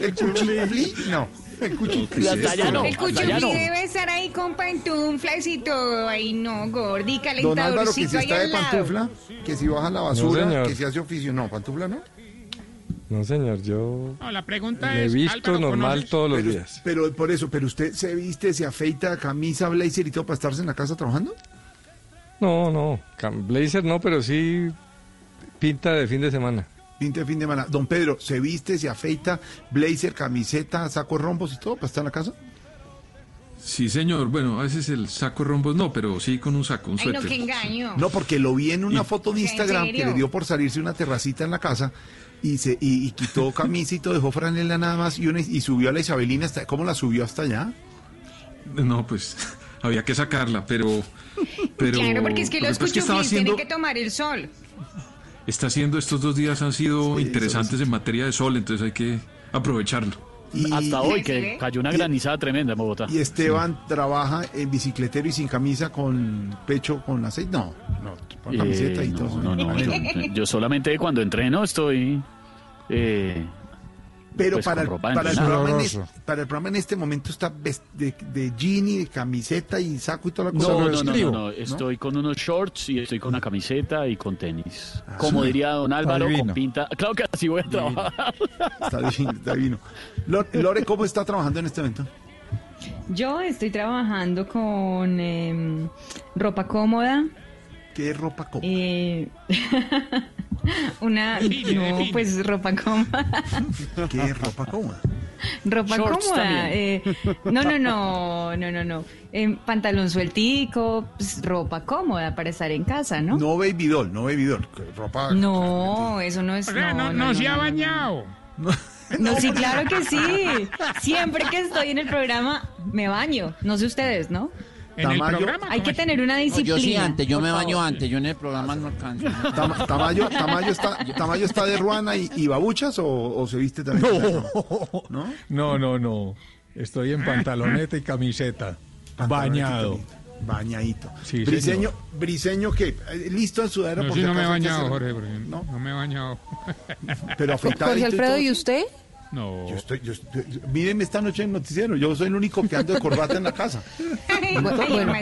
¿El cuchufli? No. El cuchufli. El cuchufli debe estar ahí con pantuflas y todo. Ay, no, gordi, Don Álvaro, que calentadorcito si ahí está de al lado. pantufla, que si baja la basura, señor. que si hace oficio. No, pantufla no. No, señor, yo No, la pregunta me es. visto Álvaro, normal ¿conoces? todos los pero, días. Pero por eso, pero usted se viste, se afeita, camisa, blazer y todo para estarse en la casa trabajando. No, no, blazer no, pero sí pinta de fin de semana. Pinta de fin de semana. Don Pedro, ¿se viste, se afeita, blazer, camiseta, saco rombos y todo para estar en la casa? Sí, señor. Bueno, a veces el saco de rombos no, pero sí con un saco, un Ay, no, qué engaño. No, porque lo vi en una foto de ¿En Instagram que le dio por salirse una terracita en la casa y se y, y quitó camisa y todo, dejó franela nada más y, una- y subió a la Isabelina hasta ¿cómo la subió hasta allá? No, pues había que sacarla, pero... pero claro, porque es que lo los pasa es cuchuflis estaba haciendo, tienen que tomar el sol. está haciendo estos dos días han sido interesantes en materia de sol, entonces hay que aprovecharlo. Hasta hoy, ¿Sí que cayó una granizada tremenda en Bogotá. Y Esteban trabaja en bicicletero y sin camisa con pecho con aceite. No, no, con Eh, camiseta y no, todo. no, no, no. Yo solamente cuando entreno estoy. eh, Pero pues, para, el, para, programa en este, para el programa en este momento está de, de jean y de camiseta y saco y toda la cosa. No, no, no, no, no, estoy con unos shorts y estoy con una camiseta y con tenis. Como sí. diría don Álvaro, con pinta. Claro que así voy a trabajar. Está divino, está divino. Lore, ¿cómo está trabajando en este momento? Yo estoy trabajando con em, ropa cómoda. ¿Qué es ropa cómoda? eh, una, no, pues ropa cómoda. ¿Qué es ropa cómoda? Ropa Shorts cómoda. eh, no, no, no, no, no, no. Em, pantalón sueltico, pues, ropa cómoda para estar en casa, ¿no? No baby doll, no baby doll. Ropa. No, eso no es. O sea, no, no, se ha bañado. No, sí, claro que sí. Siempre que estoy en el programa me baño. No sé ustedes, ¿no? En el Tamayo- programa. Hay que tener una No, disciplina. yo sí antes, yo me baño antes, yo en el programa no alcanzo. Tama- Tamayo, Tamayo, está, Tamayo está de ruana y, y babuchas o, o se viste también? No, no, no, no. Estoy en pantaloneta y camiseta. Bañado. Bañadito. Sí, Briseño, señor. Briseño, ¿qué? Eh, ¿Listo en sudadera? No, por sí, si no me he que bañado, Jorge, no, no me he bañado. Pero afeitadito Jorge y Alfredo, todo. ¿y usted? No. Yo estoy, yo estoy- míreme esta noche en el noticiero. Yo soy el único que ando de corbata en la casa. Bueno, bueno.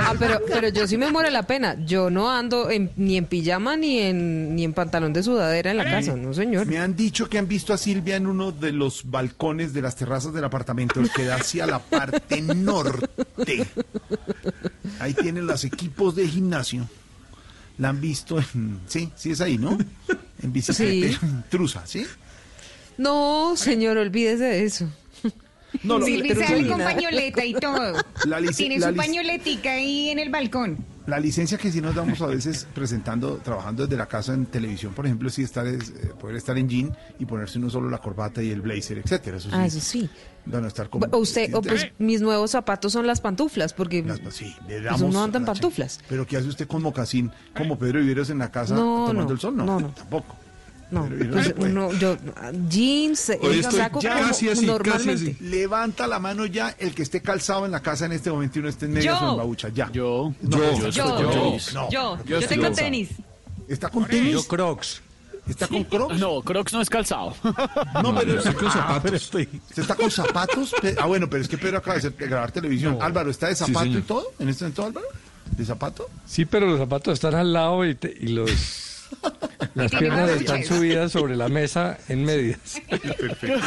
Ah, pero, pero yo sí me muero la pena. Yo no ando en- ni en pijama ni en, ni en pantalón de sudadera en la casa, no señor. Me han dicho que han visto a Silvia en uno de los balcones de las terrazas del apartamento, el que da hacia la parte norte. Ahí tienen los equipos de gimnasio. La han visto en... Sí, sí es ahí, ¿no? En bicicleta, Sí. en truza, ¿sí? No, señor, olvídese de eso. No, lo- Silvi pero sale sí. con pañoleta y todo. La Tiene la su pañoletica ahí en el balcón. La licencia que sí nos damos a veces presentando, trabajando desde la casa en televisión, por ejemplo, sí estar es, eh, poder estar en jean y ponerse uno solo la corbata y el blazer, etcétera. Eso sí. Ah, eso sí. Bueno, estar como... O usted, o pues mis nuevos zapatos son las pantuflas, porque sí, pues damos uno anda en pantuflas. Pero ¿qué hace usted con mocasín como Pedro Viveros en la casa No, tomando no, el sol? No, no, no. tampoco. No, pues se puede. uno, yo, jeans, Hoy estoy saco ya como casi así, normalmente. Levanta la mano ya el que esté calzado en la casa en este momento y no esté en medio Yo. o en babucha. Ya. Yo. No, Yo. yo. Yo. Yo. Yo. No. Yo, Yo yo estoy tengo calzado. tenis. ¿Está con tenis? Yo Crocs. ¿Está con Crocs? No, Crocs no es calzado. No, pero estoy con zapatos. ¿Usted está con zapatos? Ah, bueno, pero es que Pedro acaba de, grabar televisión. Álvaro, ¿está de zapato y todo? ¿En este momento, Álvaro? ¿De zapato? Sí, pero los zapatos están al lado y, te- y los las piernas están subidas sobre la mesa en medias. Perfecto.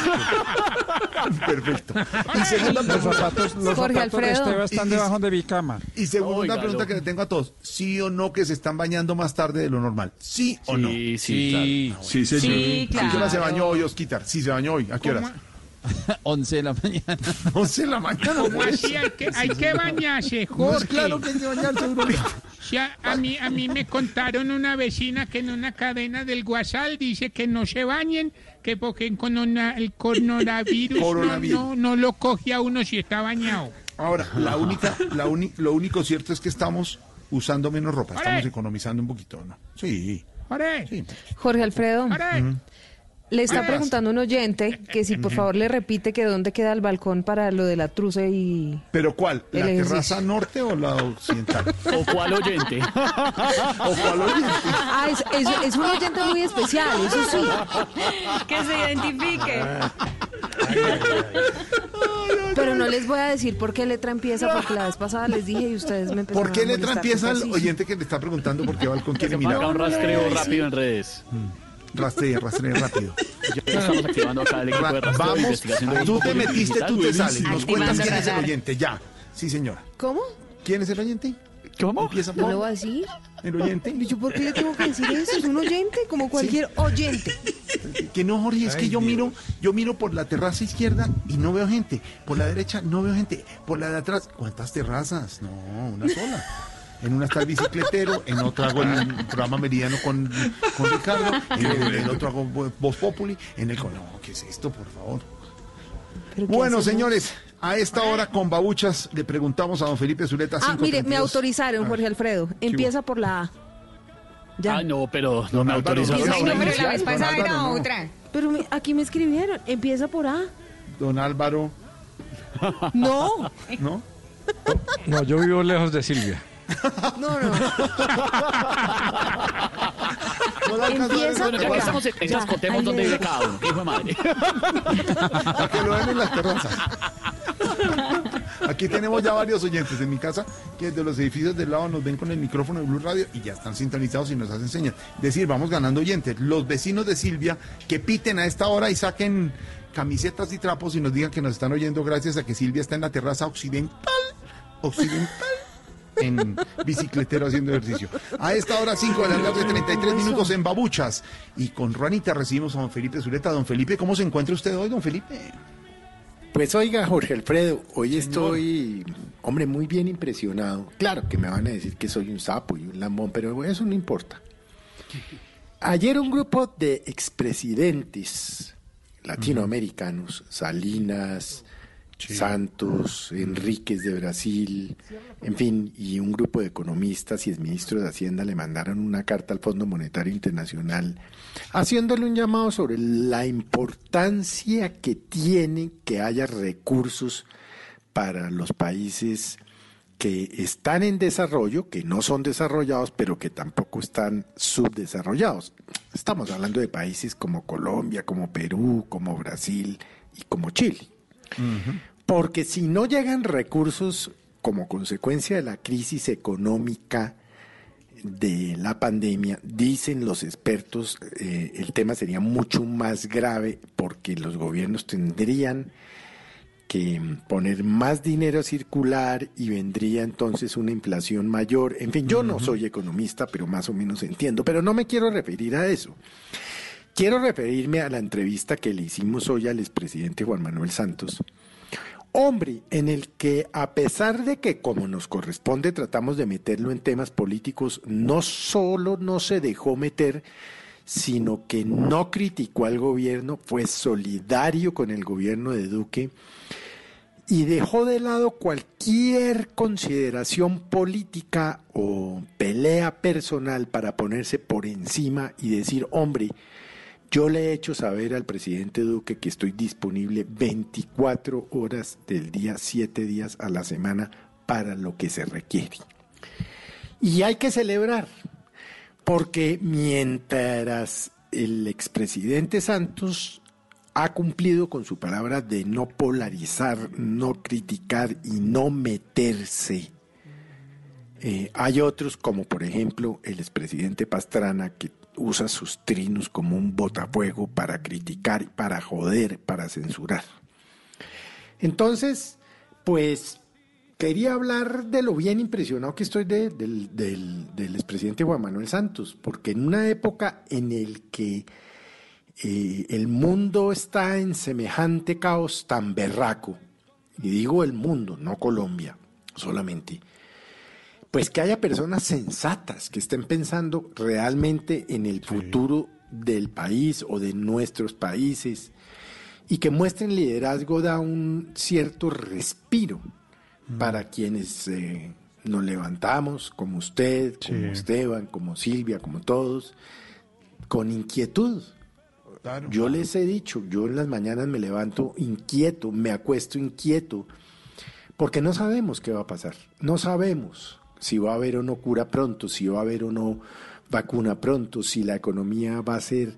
Perfecto. Y segunda Los pregunta. zapatos, los zapatos de Esteban están debajo de mi cama. Y segunda Óigalo. pregunta que le tengo a todos. ¿Sí o no que se están bañando más tarde de lo normal? ¿Sí o no? Sí, sí, claro. Sí, señor. Sí, ¿A qué hora se claro. bañó hoy, Osquitar? Sí, se bañó hoy. ¿A qué horas? 11 de la mañana. 11 de la mañana. ¿Cómo pues. así? Hay que, hay que bañarse, No, Jorge. es claro que hay que bañarse, Aurorita. Sí, a, a mí, a mí me contaron una vecina que en una cadena del Guasal dice que no se bañen, que porque el, corona- el coronavirus, no- Coronavirus. No, no lo coge a uno si está bañado. Ahora, la única, la uni- lo único cierto es que estamos usando menos ropa. Estamos economizando un poquito, ¿no? Sí. Jorge, Jorge Alfredo, Jorge. Le está ¿Qué preguntando un oyente que si por favor le repite que dónde queda el balcón para lo de la truza y... ¿Pero cuál? ¿La El terraza norte o la occidental? ¿O cuál oyente? ¿O cuál oyente? Ah, es, es- es un oyente muy especial, eso sí. Que se identifique. Pero no les voy a decir por qué letra empieza, porque la vez pasada les dije y ustedes me empezaron ¿Por qué letra empieza el oyente que le está preguntando por qué balcón quiere mirar? un rastreo rápido en redes. Rastree, rastree rápido. Ya estamos activando acá el equipo de rastreo de Vamos, investigación de tú te metiste, Digital. tú te sales. Nos cuentas quién es el oyente, ya. Sí, señora. ¿Cómo? ¿Quién es el oyente? ¿Cómo? Empieza ¿No por lo voy a decir? el oyente. ¿Y yo por qué le tengo que decir eso? Es un oyente, como cualquier oyente. Que no, Jorge, es que yo Dios. miro, yo miro por la terraza izquierda y no veo gente. Por la derecha no veo gente. Por la de atrás, ¿cuántas terrazas? No, una sola. En una está el bicicletero, en otra hago el programa meridiano con, con Ricardo, en el, otro hago Voz Populi, en el... con- No, ¿qué es esto, por favor? ¿Pero qué Bueno, hacemos? señores, a esta hora con babuchas le preguntamos a don Felipe Zuleta Ah, mire, me 532. autorizaron, Jorge Alfredo. Empieza por la A. Ya. Ah, no, pero no me autorizaron. no, Ay, no, pero la vez don pasada Álvaro, era no. otra. Pero me- aquí me escribieron. Empieza por A. Don Álvaro, No, ¿no? No, yo vivo lejos de Silvia. No, no. Empieza. Bueno, ya que estamos en contemos dónde vive cada uno. Hijo de madre. Para que lo vean en las terrazas. Aquí tenemos ya varios oyentes en mi casa que desde los edificios del lado nos ven con el micrófono de Blue Radio y ya están sintonizados y nos hacen señas. Decir, vamos ganando oyentes. Los vecinos de Silvia que piten a esta hora y saquen camisetas y trapos y nos digan que nos están oyendo gracias a que Silvia está en la terraza occidental. Occidental. En bicicletero haciendo ejercicio. A esta hora, 5 de la tarde, 33 minutos en Babuchas. Y con Juanita recibimos a don Felipe Zuleta. Don Felipe, ¿cómo se encuentra usted hoy, don Felipe? Pues oiga, Jorge Alfredo, hoy estoy, hombre, muy bien impresionado. Claro que me van a decir que soy un sapo y un lambón, pero eso no importa. Ayer un grupo de expresidentes latinoamericanos, Salinas, Santos, Enríquez de Brasil, en fin, y un grupo de economistas y exministros de Hacienda le mandaron una carta al Fondo Monetario Internacional haciéndole un llamado sobre la importancia que tiene que haya recursos para los países que están en desarrollo, que no son desarrollados, pero que tampoco están subdesarrollados. Estamos hablando de países como Colombia, como Perú, como Brasil y como Chile. Porque si no llegan recursos como consecuencia de la crisis económica de la pandemia, dicen los expertos, eh, el tema sería mucho más grave porque los gobiernos tendrían que poner más dinero a circular y vendría entonces una inflación mayor. En fin, yo no soy economista, pero más o menos entiendo, pero no me quiero referir a eso. Quiero referirme a la entrevista que le hicimos hoy al expresidente Juan Manuel Santos. Hombre, en el que a pesar de que como nos corresponde tratamos de meterlo en temas políticos, no solo no se dejó meter, sino que no criticó al gobierno, fue solidario con el gobierno de Duque y dejó de lado cualquier consideración política o pelea personal para ponerse por encima y decir, hombre, yo le he hecho saber al presidente Duque que estoy disponible 24 horas del día, 7 días a la semana para lo que se requiere. Y hay que celebrar, porque mientras el expresidente Santos ha cumplido con su palabra de no polarizar, no criticar y no meterse. Eh, hay otros, como por ejemplo el expresidente Pastrana, que usa sus trinos como un botafuego para criticar, para joder, para censurar. Entonces, pues quería hablar de lo bien impresionado que estoy de- del, del, del expresidente Juan Manuel Santos, porque en una época en el que eh, el mundo está en semejante caos tan berraco, y digo el mundo, no Colombia solamente, pues que haya personas sensatas que estén pensando realmente en el futuro del país o de nuestros países y que muestren liderazgo da un cierto respiro para quienes eh, nos levantamos, como usted, como Esteban, como Silvia, como todos, con inquietud. Yo les he dicho, yo en las mañanas me levanto inquieto, me acuesto inquieto, porque no sabemos qué va a pasar, no sabemos si va a haber o no cura pronto, si va a haber o no vacuna pronto, si la economía va a ser,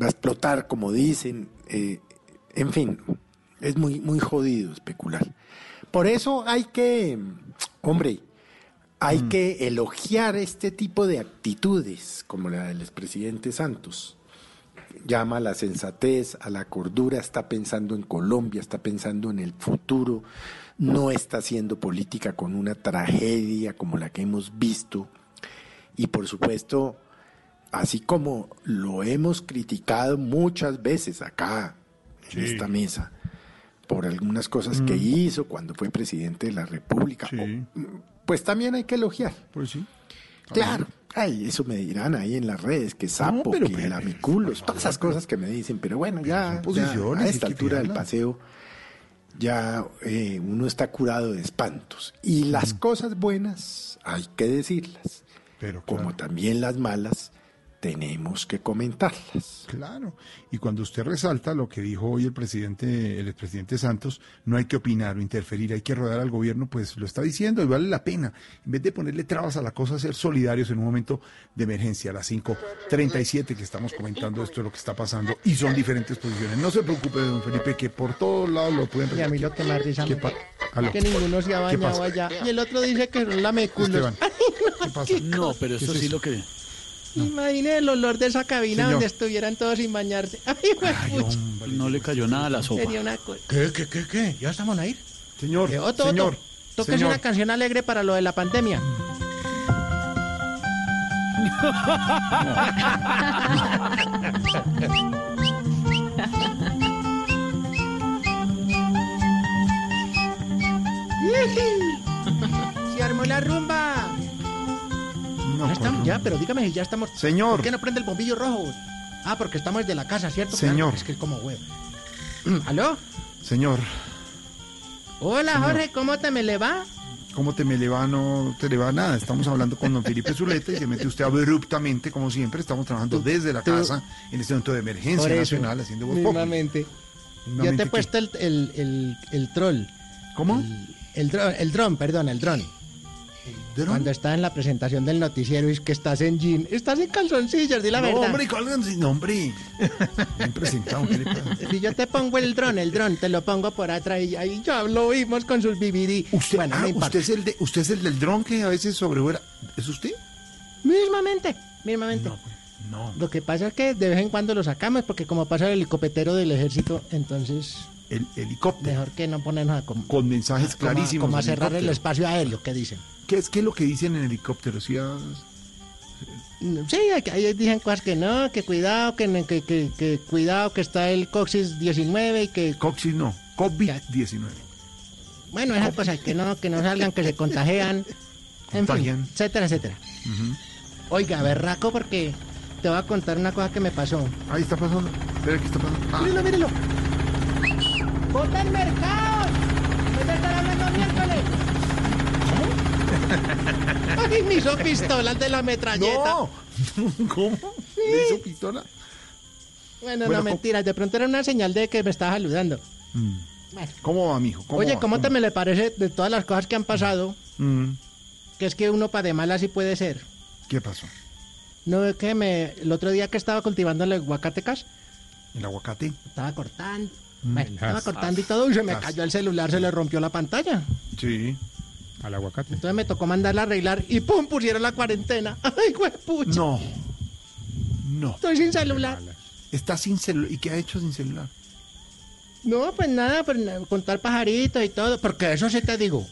va a explotar como dicen, eh, en fin, es muy, muy jodido especular. Por eso hay que, hombre, hay que elogiar este tipo de actitudes, como la del expresidente Santos. Llama a la sensatez, a la cordura, está pensando en Colombia, está pensando en el futuro, no está haciendo política con una tragedia como la que hemos visto. Y por supuesto, así como lo hemos criticado muchas veces acá, en esta mesa, por algunas cosas que hizo cuando fue presidente de la República, o- pues también hay que elogiar. Pues sí. Claro. Ay, eso me dirán ahí en las redes, que sapo, pero- que lamiculos, todas esas cosas que me dicen, pero bueno, ya, a esta altura del paseo ya eh, uno está curado de espantos. Y las cosas buenas hay que decirlas, Pero como también las malas tenemos que comentarlas. Claro. Y cuando usted resalta lo que dijo hoy el presidente, el expresidente Santos, no hay que opinar o interferir, hay que rodar al gobierno, pues lo está diciendo y vale la pena. En vez de ponerle trabas a la cosa, ser solidarios en un momento de emergencia. A las 5.37 que estamos comentando esto es lo que está pasando y son diferentes posiciones. No se preocupe, don Felipe, que por todos lados lo pueden Y a mí lo que más risa ¿Qué me que ninguno se ha ¿Qué bañado allá. Y el otro dice que son lameculos. Esteban, Ay, no, ¿Qué pasa? No, pero ¿Qué esto es sí eso? lo que... Imagine el olor de esa cabina Señor. donde estuvieran todos sin bañarse. Ay, No le cayó nada a la sopa. sería una cosa. ¿Qué, qué, qué, qué? ¿Ya estamos a ir? Señor, Eh, Otto, Otto, señor. una canción alegre para lo de la pandemia. Se armó la rumba. No, ya, pero dígame si ya estamos. Señor. ¿Por qué no prende el bombillo rojo? Ah, porque estamos de la casa, ¿cierto? Señor. Claro, es que es como huevo. ¿Aló? Señor, Hola, Señor. Jorge, ¿cómo te me le va? ¿cómo te me le va? No te le va nada. Estamos hablando con don Felipe Zuleta y se mete usted abruptamente, como siempre. Estamos trabajando desde la tú- casa en este momento de emergencia eso, nacional haciendo voz mismamente. Yo te he puesto el, el, el, el troll. ¿Cómo? El, el dron, perdón, el dron. Cuando estás en la presentación del noticiero y es que estás en jean, estás en calzoncillos, di la no, verdad. hombre, colgan sin nombre. Bien presentado, ¿qué le pasa? Si yo te pongo el dron, el dron, te lo pongo por atrás y ahí ya lo vimos con sus BBD. Usted, bueno, ah, no usted, es el de, usted es el del dron que a veces sobrevuela. ¿Es usted? Mismamente, mismamente. No. Lo que pasa es que de vez en cuando lo sacamos porque como pasa el helicóptero del ejército, entonces El helicóptero. Mejor que no ponernos a... com- Con mensajes clarísimos. Como a cerrar el espacio aéreo, ¿qué dicen? ¿Qué es, ¿Qué es lo que dicen en helicóptero? ¿Sí, ah, Sí, ahí dicen cosas que no, que cuidado, que, que, que, que cuidado, que está el Coxis 19 y que... Coxis no, COVID-19. Bueno, esas cosas, que no, que no salgan, que se contagian, en fin, Contagian. etcétera, etcétera. Oiga, berraco, porque te voy a contar una cosa que me pasó. Ahí está pasando. Espera, ¿qué está pasando? Ah, míralo. ¡Bota el mercado! ¿Voy a estar hablando miércoles? Ay, me hizo pistolas de la metralleta. No. ¿Cómo? ¿Le hizo pistola? Bueno, Bueno, no, ¿cómo- mentiras. De pronto era una señal de que me estaba saludando. Bueno. ¿Cómo va, mijo? ¿Cómo Oye, va? ¿cómo te me le parece de todas las cosas que han pasado? Mm, Que es que uno para de malas sí puede ser. ¿Qué pasó? No, es que me, el otro día que estaba cultivando el aguacatecas, ¿El aguacate? estaba cortando. Mm. Bueno, estaba cortando y todo, y se me cayó el celular, se le rompió la pantalla. Sí. Al aguacate. Entonces me tocó mandarla a arreglar y ¡pum! pusieron la cuarentena. ¡Ay, pucha! No. No. Estoy sin celular. Está sin celular. ¿Y qué ha hecho sin celular? No, pues nada, pues na- contar pajaritos y todo, porque eso sí te digo.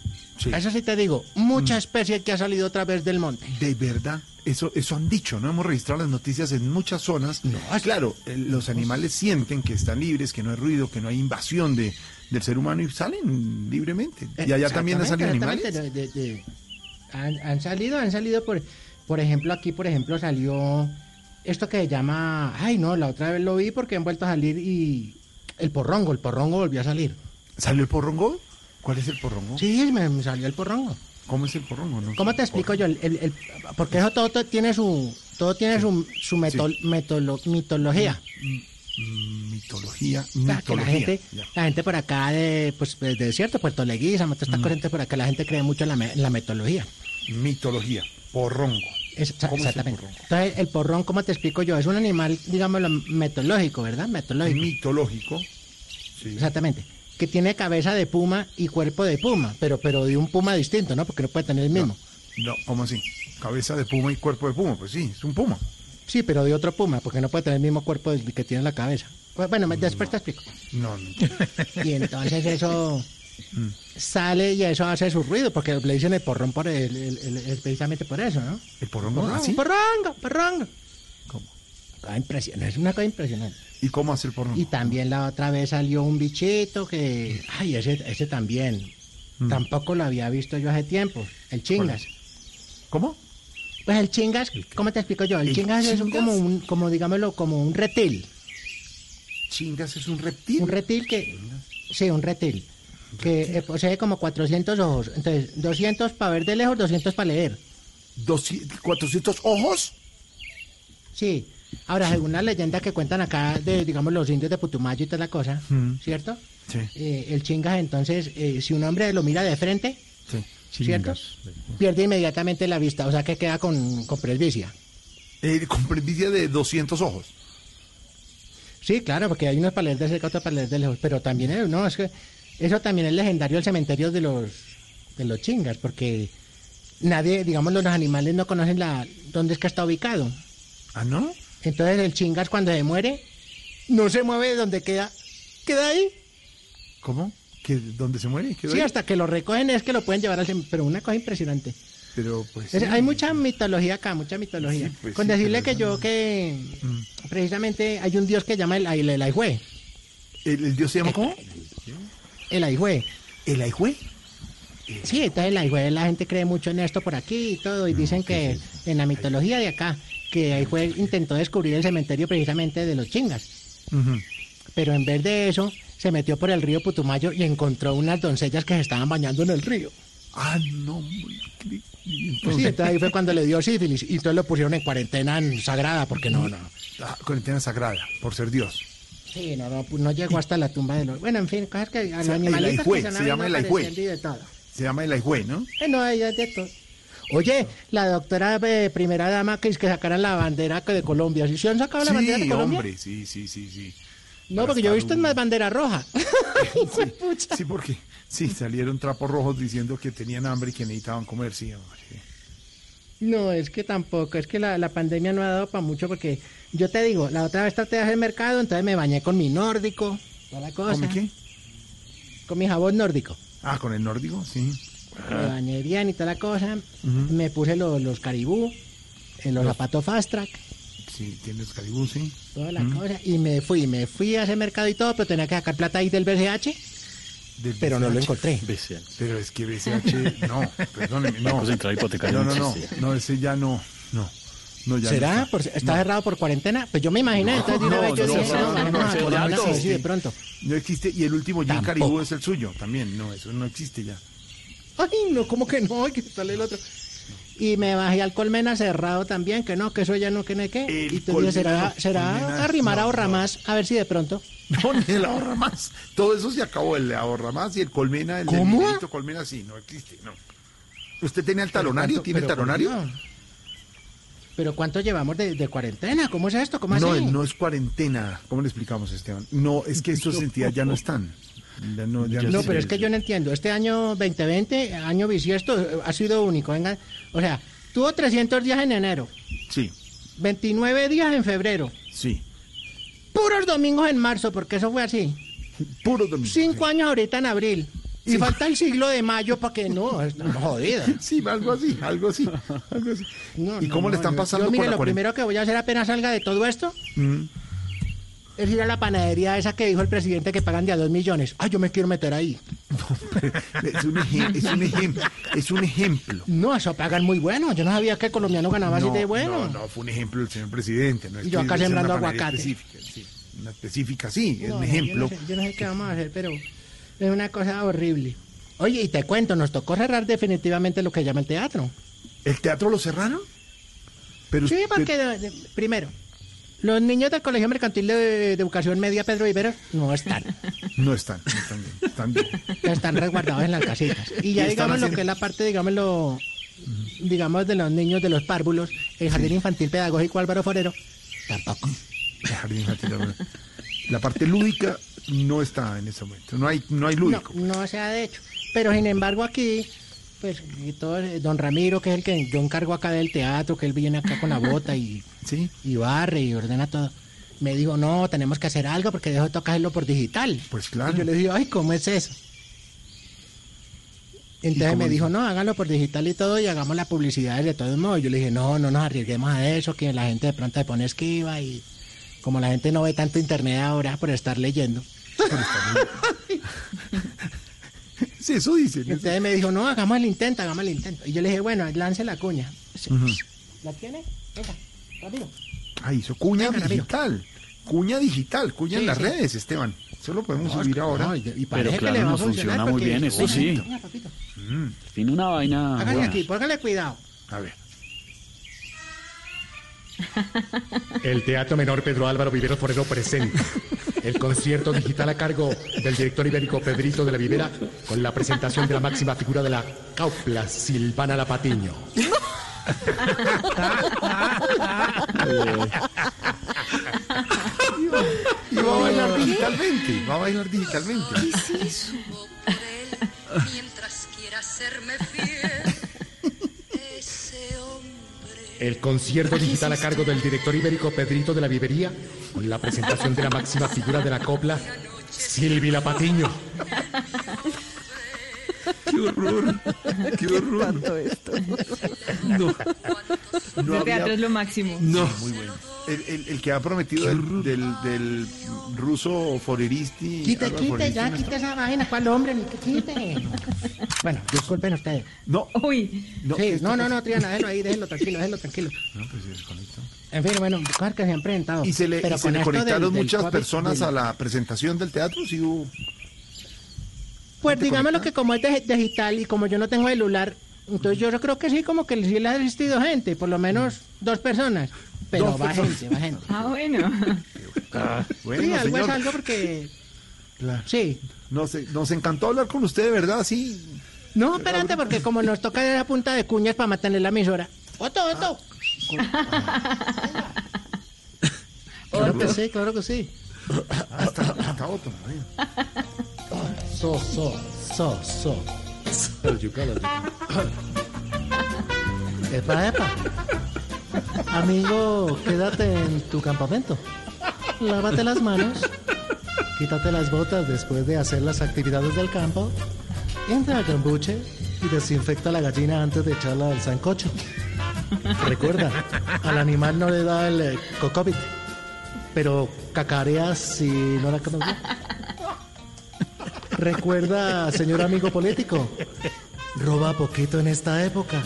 Eso sí te digo. Mucha especie que ha salido otra vez del monte. De verdad. Eso, eso han dicho, ¿no? Hemos registrado las noticias en muchas zonas. No, claro, eh, los animales sienten que están libres, que no hay ruido, que no hay invasión de, del ser humano y salen libremente. Y allá también han salido animales. de- de- de- han, han salido, han salido por, por ejemplo, aquí, por ejemplo, salió esto que se llama, ay no, la otra vez lo vi porque han vuelto a salir y el porrongo, el porrongo volvió a salir. ¿Salió el porrongo? ¿Cuál es el porrongo? Sí, me, me salió el porrongo. ¿Cómo es el porrongo? No ¿Cómo te explico yo? El, el- el- porque eso todo, to- tiene su, todo tiene su, su metolo- mitología. Mm, Mitología, O sea, que la mitología. gente, la gente por acá de, pues, de desierto, Puerto Leguízamo, todas estas Mm. corrientes por acá, la gente cree mucho en la, en la metodología. Mitología, porrongo. Es- ¿Cómo es el exactamente. Entonces, el porrón, ¿cómo te explico yo? Es un animal, digámoslo, metodológico, ¿verdad? Metodológico. Mitológico. Exactamente. Que tiene cabeza de puma y cuerpo de puma, pero, pero de un puma distinto, ¿no? Porque no puede tener el mismo. No, ¿cómo así? Cabeza de puma y cuerpo de puma. Pues sí, es un puma. Sí, pero de otro puma, porque no puede tener el mismo cuerpo del que tiene en la cabeza. Bueno, después te explico. No, no. Y entonces eso sale y eso hace su ruido, porque le dicen el porrón por el, el- el- el- precisamente por eso, ¿no? ¿El porrongo? Porrón, ¿Así? porrongo, porrongo. ¿Cómo? impresionante, es una cosa impresionante. ¿Y cómo hace el porrongo? Y también la otra vez salió un bichito que, ay, ese, ese también, Mm. tampoco lo había visto yo hace tiempo, el chingas. ¿Cómo? Pues el chingas, ¿cómo te explico yo? El, ¿El chingas, es un- como un, como digámoslo, como un reptil. ¿Chingas es un reptil? Un reptil que, sí, un reptil, que eh, posee como 400 ojos. Entonces, 200 para ver de lejos, 200 para leer. ¿Doci- ¿400 ojos? Sí. Ahora, según la leyenda que cuentan acá de, digamos, los indios de Putumayo y toda la cosa, Mm. ¿cierto? Sí. Eh, el chingas, entonces, eh, si un hombre lo mira de frente, Sí. ¿cierto? Pierde inmediatamente la vista, o sea que queda con, con presbicia. Eh, con presbicia de 200 ojos. Sí, claro, porque hay unos para leer de cerca, otros para leer de lejos, pero también, no, es que eso también es legendario el cementerio de los, de los chingas, porque nadie, digamos, los animales no conocen la, dónde es que está ubicado. ¿Ah, no? Entonces el chingas cuando se muere, no se mueve de donde queda, queda ahí. ¿Cómo? ¿Que ¿Dónde se muere? ¿Quedó Sí, ahí? hasta que lo recogen es que lo pueden llevar al cementerio, pero una cosa impresionante. Pero pues. Es- sí. hay mucha mitología acá, mucha mitología. Sí, pues Con decirle que yo que precisamente hay un dios que llama el, el, el Aihue. ¿El, el dios se llama cómo? El Aihue. ¿El Aihue? Sí, entonces el Aihue, la gente cree mucho en esto por aquí y todo, y dicen que en la mitología de acá, que Aihue intentó descubrir el cementerio precisamente de los chingas. Pero en vez de eso, se metió por el río Putumayo y encontró unas doncellas que se estaban bañando en el río. Ah, no. hombre, ¿qué- y Sí, Entonces, ahí fue cuando le dio sífilis y entonces lo pusieron en cuarentena en sagrada, porque no, no. Ah, cuarentena sagrada, por ser Dios. Sí, no, no, no llegó hasta la tumba de los... Bueno, en fin, cosas que a los Se llama el animalitos llama. Se llama el Aihue, ¿no? Eh, no, ella es de todo. Oye, la doctora eh, primera dama que es que sacaran la bandera de Colombia. ¿Sí, ¿Sí han sacado la bandera de Sí, Colombia? hombre, sí, sí, sí, sí. No, porque yo he visto más bandera roja. Sí, porque sí, salieron trapos rojos diciendo que tenían hambre y que necesitaban comer, sí, hombre. No, es que tampoco, es que la, la pandemia no ha dado para mucho porque yo te digo, la otra vez traté de hacer mercado, entonces me bañé con mi nórdico, toda la cosa. ¿Con mi qué? con mi jabón nórdico. Ah, con el nórdico, sí. Me bañé bien y toda la cosa. Me puse los, los caribú, en los zapatos fast track, Sí, tienes caribú, sí. toda la Mm. cosa. Y me fui, me fui a ese mercado y todo, pero tenía que sacar plata ahí del BCH. Del Pero no lo BCH. encontré. Pero es que BCH, no, perdóneme, no. No, no, no, existe. no, ese ya no, no. no ya ¿Será? no está. Por- ¿Está No. cerrado por cuarentena? Pues yo me imaginé, No, entonces de una no, vez yo no, dije, no, no, existe. pronto. No existe, y el último Jim. Caribú es el suyo, también, no, eso no existe ya. Ay, no, ¿cómo que no? Ay, que sale el otro. Y me bajé al colmena cerrado también, que no, que eso ya no, que no, que. El Y tú dices, ¿será, será Colmena, arrimar no, ahorra no. más? A ver si de pronto. No, ni el ahorra más. Todo eso se acabó, el ahorra más y el colmena, el del ¿Cómo? Miguelito colmena, sí, no existe, no. ¿Usted tenía el talonario? ¿Tiene el talonario? ¿Pero cuánto llevamos de, de cuarentena? ¿Cómo es esto? ¿Cómo No, así? no es cuarentena. ¿Cómo le explicamos, Esteban? No, es que estos entidades ya no están. Ya no, ya No, se- pero es que yo no entiendo. Este año 2020, año bisiesto, ha sido único. Venga, o sea, tuvo 300 días en enero, Sí, 29 días en febrero, sí. puros domingos en marzo, porque eso fue así. Puros domingos. Cinco años ahorita en abril. Y falta el siglo de mayo para que no, estamos. Sí, algo así, algo así, algo así. No, ¿Y no, cómo le están yo- pasando yo, con mire, la lo primero que voy a hacer apenas salga de todo esto Mm. Es ir a la panadería esa que dijo el presidente que pagan de a dos millones. Ah, yo me quiero meter ahí. Es un, es un ejemplo. Es un ejemplo. No, eso pagan muy bueno. Yo no sabía que el colombiano ganaba así de bueno. no, no, fue un ejemplo del señor presidente. No es Y yo acá sembrando aguacate. Específica, sí, una específica, sí, es No, un ejemplo. Yo no, sé, yo no sé qué vamos a hacer, pero es una cosa horrible. Oye, y te cuento, nos tocó cerrar definitivamente lo que llama el teatro. ¿El teatro lo cerraron? Pero sí, porque, de- primero, los niños del Colegio Mercantil de, de Educación Media Pedro Viveros no están. No están, no están bien. Están bien. están resguardados en las casitas. Y ya ¿Y están digamos lo que es la parte, digamos, lo, digamos, de los niños de los párvulos, el Jardín Infantil Pedagógico Álvaro Forero, tampoco. El jardín infantil, la parte lúdica no está en ese momento. No hay, no hay lúdico. No, no se ha hecho. Pero sin embargo aquí, pues y todo, eh, don Ramiro, que es el que yo encargo acá del teatro, que él viene acá con la bota y, ¿Sí? y barre y ordena todo. Me dijo, no, tenemos que hacer algo porque dejo de toca hacerlo por digital. Pues claro. Y yo le dije, ay, ¿cómo es eso? Entonces me dijo, no, hágalo por digital y todo y hagamos la publicidad de todos modos. Yo le dije, no, no nos arriesguemos a eso, que la gente de pronto se pone esquiva y como la gente no ve tanto internet ahora por estar leyendo. Sí, eso dicen. eso. Entonces me dijo, no, hagamos el intento, hagamos el intento. Y yo le dije, bueno, lance la cuña. ¿La tiene? Venga, rápido. Ah, hizo cuña Venga, digital. Cuña digital, cuña en las sí. redes, Esteban. Eso lo podemos No, subir no, ahora. y- y Pero parece que claro, le va a nos funcionar funciona muy bien, eso sí. venga, papito. Mm, Tiene una vaina. Hágale buena. aquí, póngale cuidado. a ver. El Teatro Menor Pedro Álvaro Vivero Forero presenta el concierto digital a cargo del director ibérico Pedrito de la Vivera con la presentación de la máxima figura de la caupla Silvana La Patiño. Y va a bailar digitalmente. Va a bailar digitalmente. eso? Mientras quiera serme fiel. El concierto digital a cargo del director ibérico Pedrito de la Vivería con la presentación de la máxima figura de la copla Silvi La Patiño. ¡Qué horror! ¡Qué horror! esto. No. No El había- teatro es lo máximo. No. Muy bueno. El, el, el que ha prometido del, del, del ruso Foreristi. Quite, quite, Foreristi, ya, no quite esa vaina, ¿cuál hombre? Ni que quite. Bueno, disculpen ustedes. No. Uy. No, sí, no, no, no, Triana, déjelo ahí, déjelo tranquilo, déjelo tranquilo. No, pues se desconectó. En fin, bueno, cosas que se han presentado. Y se le, Pero y se le conectaron del- del muchas COVID, personas del- a la presentación del teatro. Sí, hubo. Pues digamos lo que como es de- digital y como yo no tengo celular, entonces yo creo que sí, como que sí le ha asistido gente, por lo menos dos personas. Pero Dos va personas. gente, va gente. Ah, bueno. Ah, bueno, sí, algo señor. es algo porque... Claro. Sí. Nos, nos encantó hablar con usted, de verdad, sí. No, espérate, porque como nos toca de la punta de cuñas para mantener la emisora. ¡Otto, Otto! Claro que sí, claro que sí. Ah, está, está Otto, bueno. So, so, so, so. Epa, epa. Amigo, quédate en tu campamento. Lávate las manos. quítate las botas después de hacer las actividades del campo, entra al cambuche y desinfecta la gallina antes de echarla al sancocho. Recuerda, al animal no le da el eh, pero cacareas si no la conoces. Recuerda, señor amigo político, roba poquito en esta época.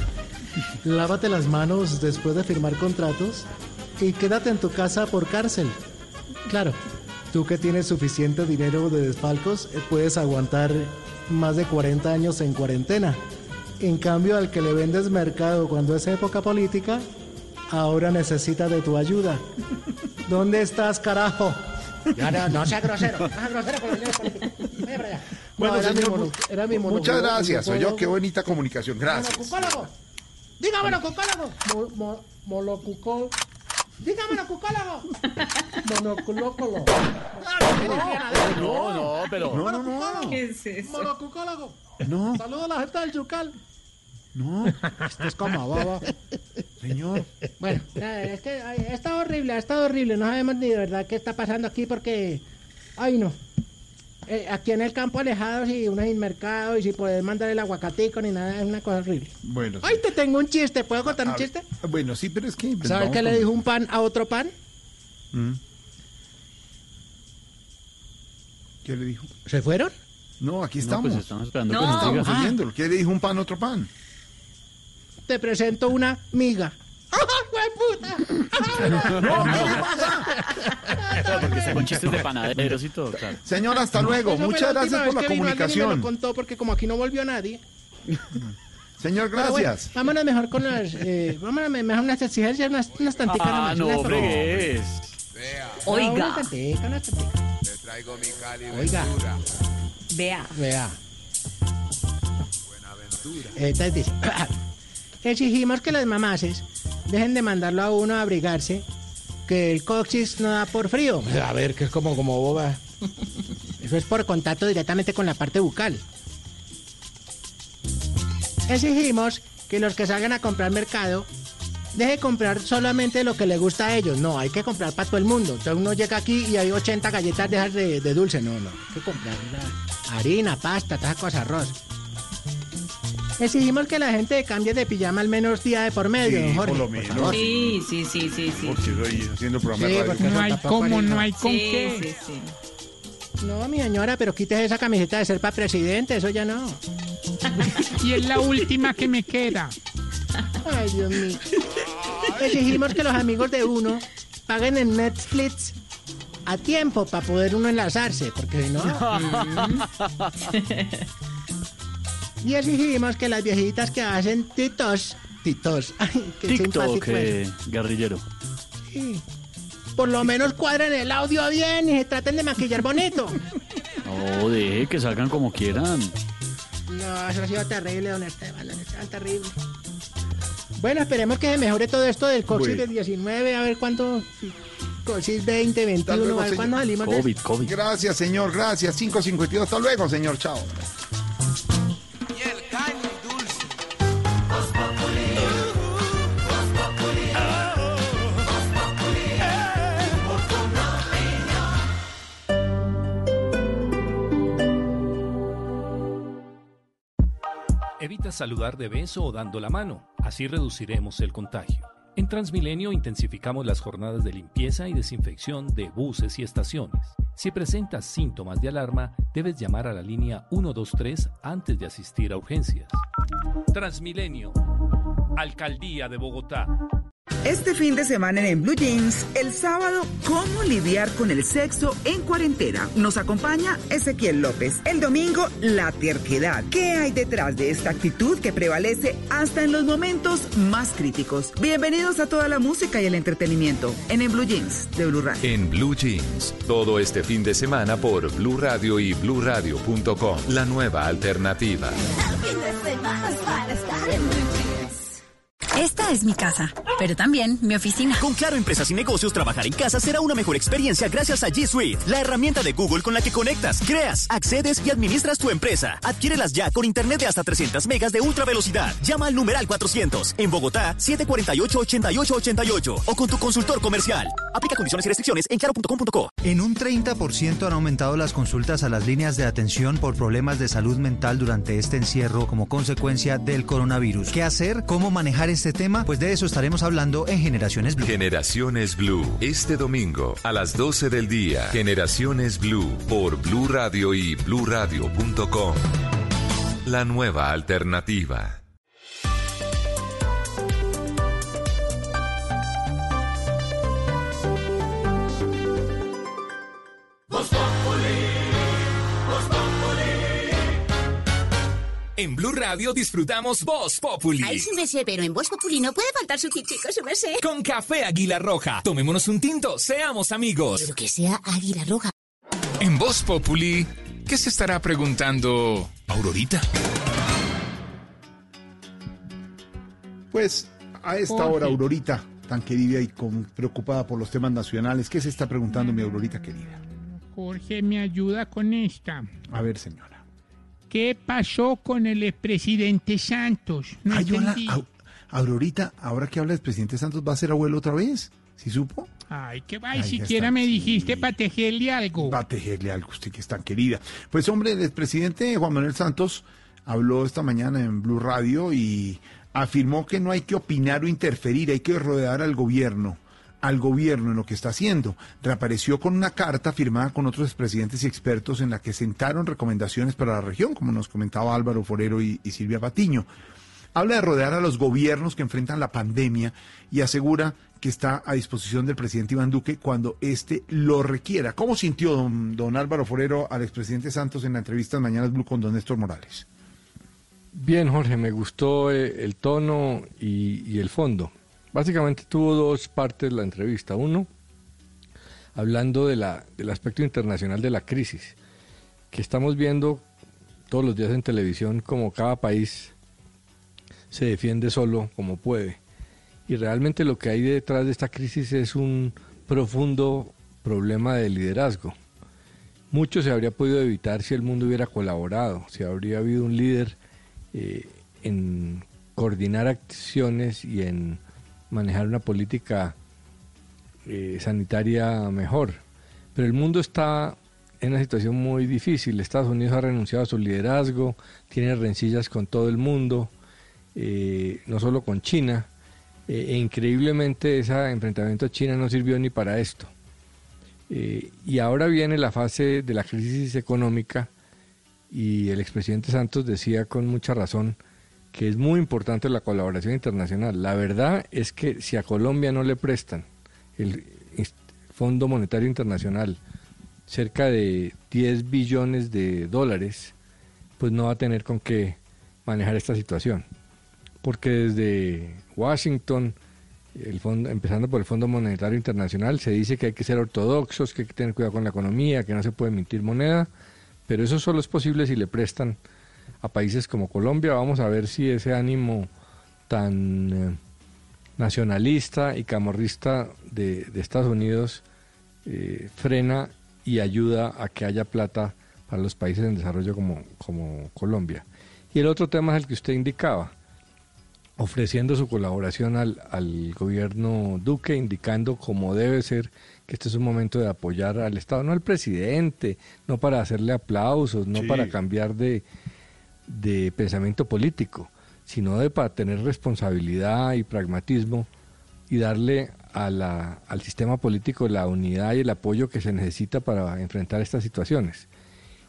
Lávate las manos después de firmar contratos y quédate en tu casa por cárcel. Claro, tú que tienes suficiente dinero de desfalcos, eh, puedes aguantar más de 40 años en cuarentena. En cambio, al que le vendes mercado cuando es época política, ahora necesita de tu ayuda. ¿Dónde estás, carajo? Ya, no, no sea grosero, no sea grosero con los líderes políticos. Vaya para allá. Bueno, No, era mi señor, mono- era mi muchas gracias. mi Oye, qué bonita comunicación. Gracias. Monocucólogo. Dígamelo, cucólogo. Mo- mo- molocucó- Dígamelo, cucólogo. monoculócolo. No, no, pero. No, no, no. ¿Qué es eso? Monocucólogo. No, Saludos a la gente del Yucal. no. Esto es como baba. Señor. Bueno, es que ay, está horrible, ha estado horrible. No sabemos ni de verdad qué está pasando aquí porque. Ay, no. Eh, aquí en el campo alejados y uno sin mercado y sin poder mandar el aguacatico ni nada, es una cosa horrible. Bueno, sí. Ay, te tengo un chiste, ¿puedo contar un A- chiste? Bueno, sí, pero es que. pues, ¿Sabes qué le dijo un pan a otro pan? Mm. ¿Qué le dijo? ¿Se fueron? No, aquí No, estamos. pues estamos esperando No. que nos diga. Estamos oyéndolo. ¿Qué le dijo un pan a otro pan? Te presento una miga. ¡Ah, Claro, porque está con chistes de panaderos y todo, claro. Señor, hasta luego. Eso Muchas gracias por la vino Me comunicación. lo contó porque como aquí no volvió nadie. Señor, bueno, gracias. vámonos mejor con las... Eh, vámonos mejor unas exigencias, unas, unas tanticas Ah, nomás, no, fregues. No, Oiga. unas tanticas, unas tanticas. Le traigo mi Cali Oiga. Vea. Vea. Esta dice, exigimos que las mamases dejen de mandarlo a uno a abrigarse, que el coxis no da por frío. A ver, que es como, como boba. Eso es por contacto directamente con la parte bucal. Exigimos que los que salgan a comprar mercado deje comprar solamente lo que le gusta a ellos. No, hay que comprar para todo el mundo. Entonces uno llega aquí y hay 80 galletas de, esas de, de dulce. No, no. Hay que comprar harina, pasta, todas cosas, arroz. Exigimos que la gente cambie de pijama al menos día de por medio, Sí, Jorge. por lo por menos. favor. Sí, sí, sí, sí, sí. Porque estoy haciendo programa Sí, radio. No hay cómo, no hay con Sí, qué. sí, sí. No, mi señora, pero quítese esa camiseta de ser para presidente, eso ya no. Y es la última que me queda. Ay, Dios mío. Exigimos que los amigos de uno paguen en Netflix a tiempo para poder uno enlazarse, porque si no... Y exigimos que las viejitas que hacen titos, titos, ay, qué TikTok, eh, guerrillero. Sí. Por lo menos cuadren el audio bien y se traten de maquillar bonito. No, deje que salgan como quieran. No, eso ha sido terrible, don Esteban, don Esteban, terrible. Bueno, esperemos que se mejore todo esto del COVID-19, a ver cuánto... COVID 20, Hasta 21, luego, a ver señor. cuándo salimos de COVID, COVID. Gracias, señor. Gracias. 552. Hasta luego, señor. Chao. Saludar de beso o dando la mano, así reduciremos el contagio. En Transmilenio intensificamos las jornadas de limpieza y desinfección de buses y estaciones. Si presentas síntomas de alarma, debes llamar a la línea 123 antes de asistir a urgencias. Transmilenio, Alcaldía de Bogotá. Este fin de semana en, En Blue Jeans, el sábado, ¿cómo lidiar con el sexo en cuarentena? Nos acompaña Ezequiel López. El domingo, la terquedad. ¿Qué hay detrás de esta actitud que prevalece hasta en los momentos más críticos? Bienvenidos a toda la música y el entretenimiento en En Blue Jeans de Blue Radio. En Blue Jeans, todo este fin de semana por Blue Radio y bluradio.com. La nueva alternativa. Esta es mi casa, pero también mi oficina. Con Claro Empresas y Negocios, trabajar en casa será una mejor experiencia gracias a G Suite, la herramienta de Google con la que conectas, creas, accedes y administras tu empresa. Adquiérelas ya con internet de hasta 300 megas de ultra velocidad. Llama al numeral 400 en Bogotá 748-8888 o con tu consultor comercial. Aplica condiciones y restricciones en claro.com.co. En un 30% han aumentado las consultas a las líneas de atención por problemas de salud mental durante este encierro como consecuencia del coronavirus. ¿Qué hacer? ¿Cómo manejar este tema? Pues de eso estaremos hablando en Generaciones Blue. Generaciones Blue, este domingo a las 12 del día. Generaciones Blue por Blue Radio y bluradio.com. La nueva alternativa. En Blue Radio disfrutamos Voz Populi. Ay, su merced, pero en Voz Populi no puede faltar su tintico, su merced. Con café Águila Roja. Tomémonos un tinto, seamos amigos. Pero que sea Águila Roja. En Voz Populi, ¿qué se estará preguntando Aurorita? Pues a esta Jorge. hora, Aurorita, tan querida y con, preocupada por los temas nacionales, ¿qué se está preguntando mi Aurorita querida? Jorge me ayuda con esta. A ver, señora. ¿Qué pasó con el expresidente Santos? No Ay, hola, Aurorita, ahora que habla el presidente Santos, ¿va a ser abuelo otra vez? ¿Sí supo? Ay, ay, ya siquiera me dijiste para tejerle algo. Va a tejerle algo usted que es tan querida. Pues hombre, el expresidente Juan Manuel Santos habló esta mañana en Blue Radio y afirmó que no hay que opinar o interferir, hay que rodear al gobierno, al gobierno en lo que está haciendo. Reapareció con una carta firmada con otros expresidentes y expertos en la que sentaron recomendaciones para la región, como nos comentaba Álvaro Forero y, Silvia Patiño. Habla de rodear a los gobiernos que enfrentan la pandemia y asegura que está a disposición del presidente Iván Duque cuando éste lo requiera. ¿Cómo sintió don, don Álvaro Forero al expresidente Santos en la entrevista en Mañanas Blue con don Néstor Morales? Bien, Jorge, me gustó eh, el tono y el fondo. Básicamente tuvo dos partes la entrevista. Uno, hablando de la, del aspecto internacional de la crisis, que estamos viendo todos los días en televisión como cada país se defiende solo como puede. Y realmente lo que hay detrás de esta crisis es un profundo problema de liderazgo. Mucho se habría podido evitar si el mundo hubiera colaborado, si habría habido un líder eh, en coordinar acciones y en manejar una política eh, sanitaria mejor. Pero el mundo está en una situación muy difícil. Estados Unidos ha renunciado a su liderazgo, tiene rencillas con todo el mundo, eh, no solo con China. eh, e increíblemente ese enfrentamiento a China no sirvió ni para esto. Y ahora viene la fase de la crisis económica y el expresidente Santos decía con mucha razón que es muy importante la colaboración internacional. La verdad es que si a Colombia no le prestan el Fondo Monetario Internacional cerca de 10 billones de dólares, pues no va a tener con qué manejar esta situación. Porque desde Washington, empezando por el Fondo Monetario Internacional, se dice que hay que ser ortodoxos, que hay que tener cuidado con la economía, que no se puede emitir moneda, pero eso solo es posible si le prestan a países como Colombia. Vamos a ver si ese ánimo tan eh, nacionalista y camorrista de, de Estados Unidos eh, frena y ayuda a que haya plata para los países en desarrollo como, como Colombia. Y el otro tema es el que usted indicaba, ofreciendo su colaboración al, al gobierno Duque, indicando cómo debe ser que este es un momento de apoyar al Estado, no al presidente, no para hacerle aplausos, no Sí. para cambiar de, de pensamiento político, sino de para tener responsabilidad y pragmatismo y darle a la- al sistema político la unidad y el apoyo que se necesita para enfrentar estas situaciones.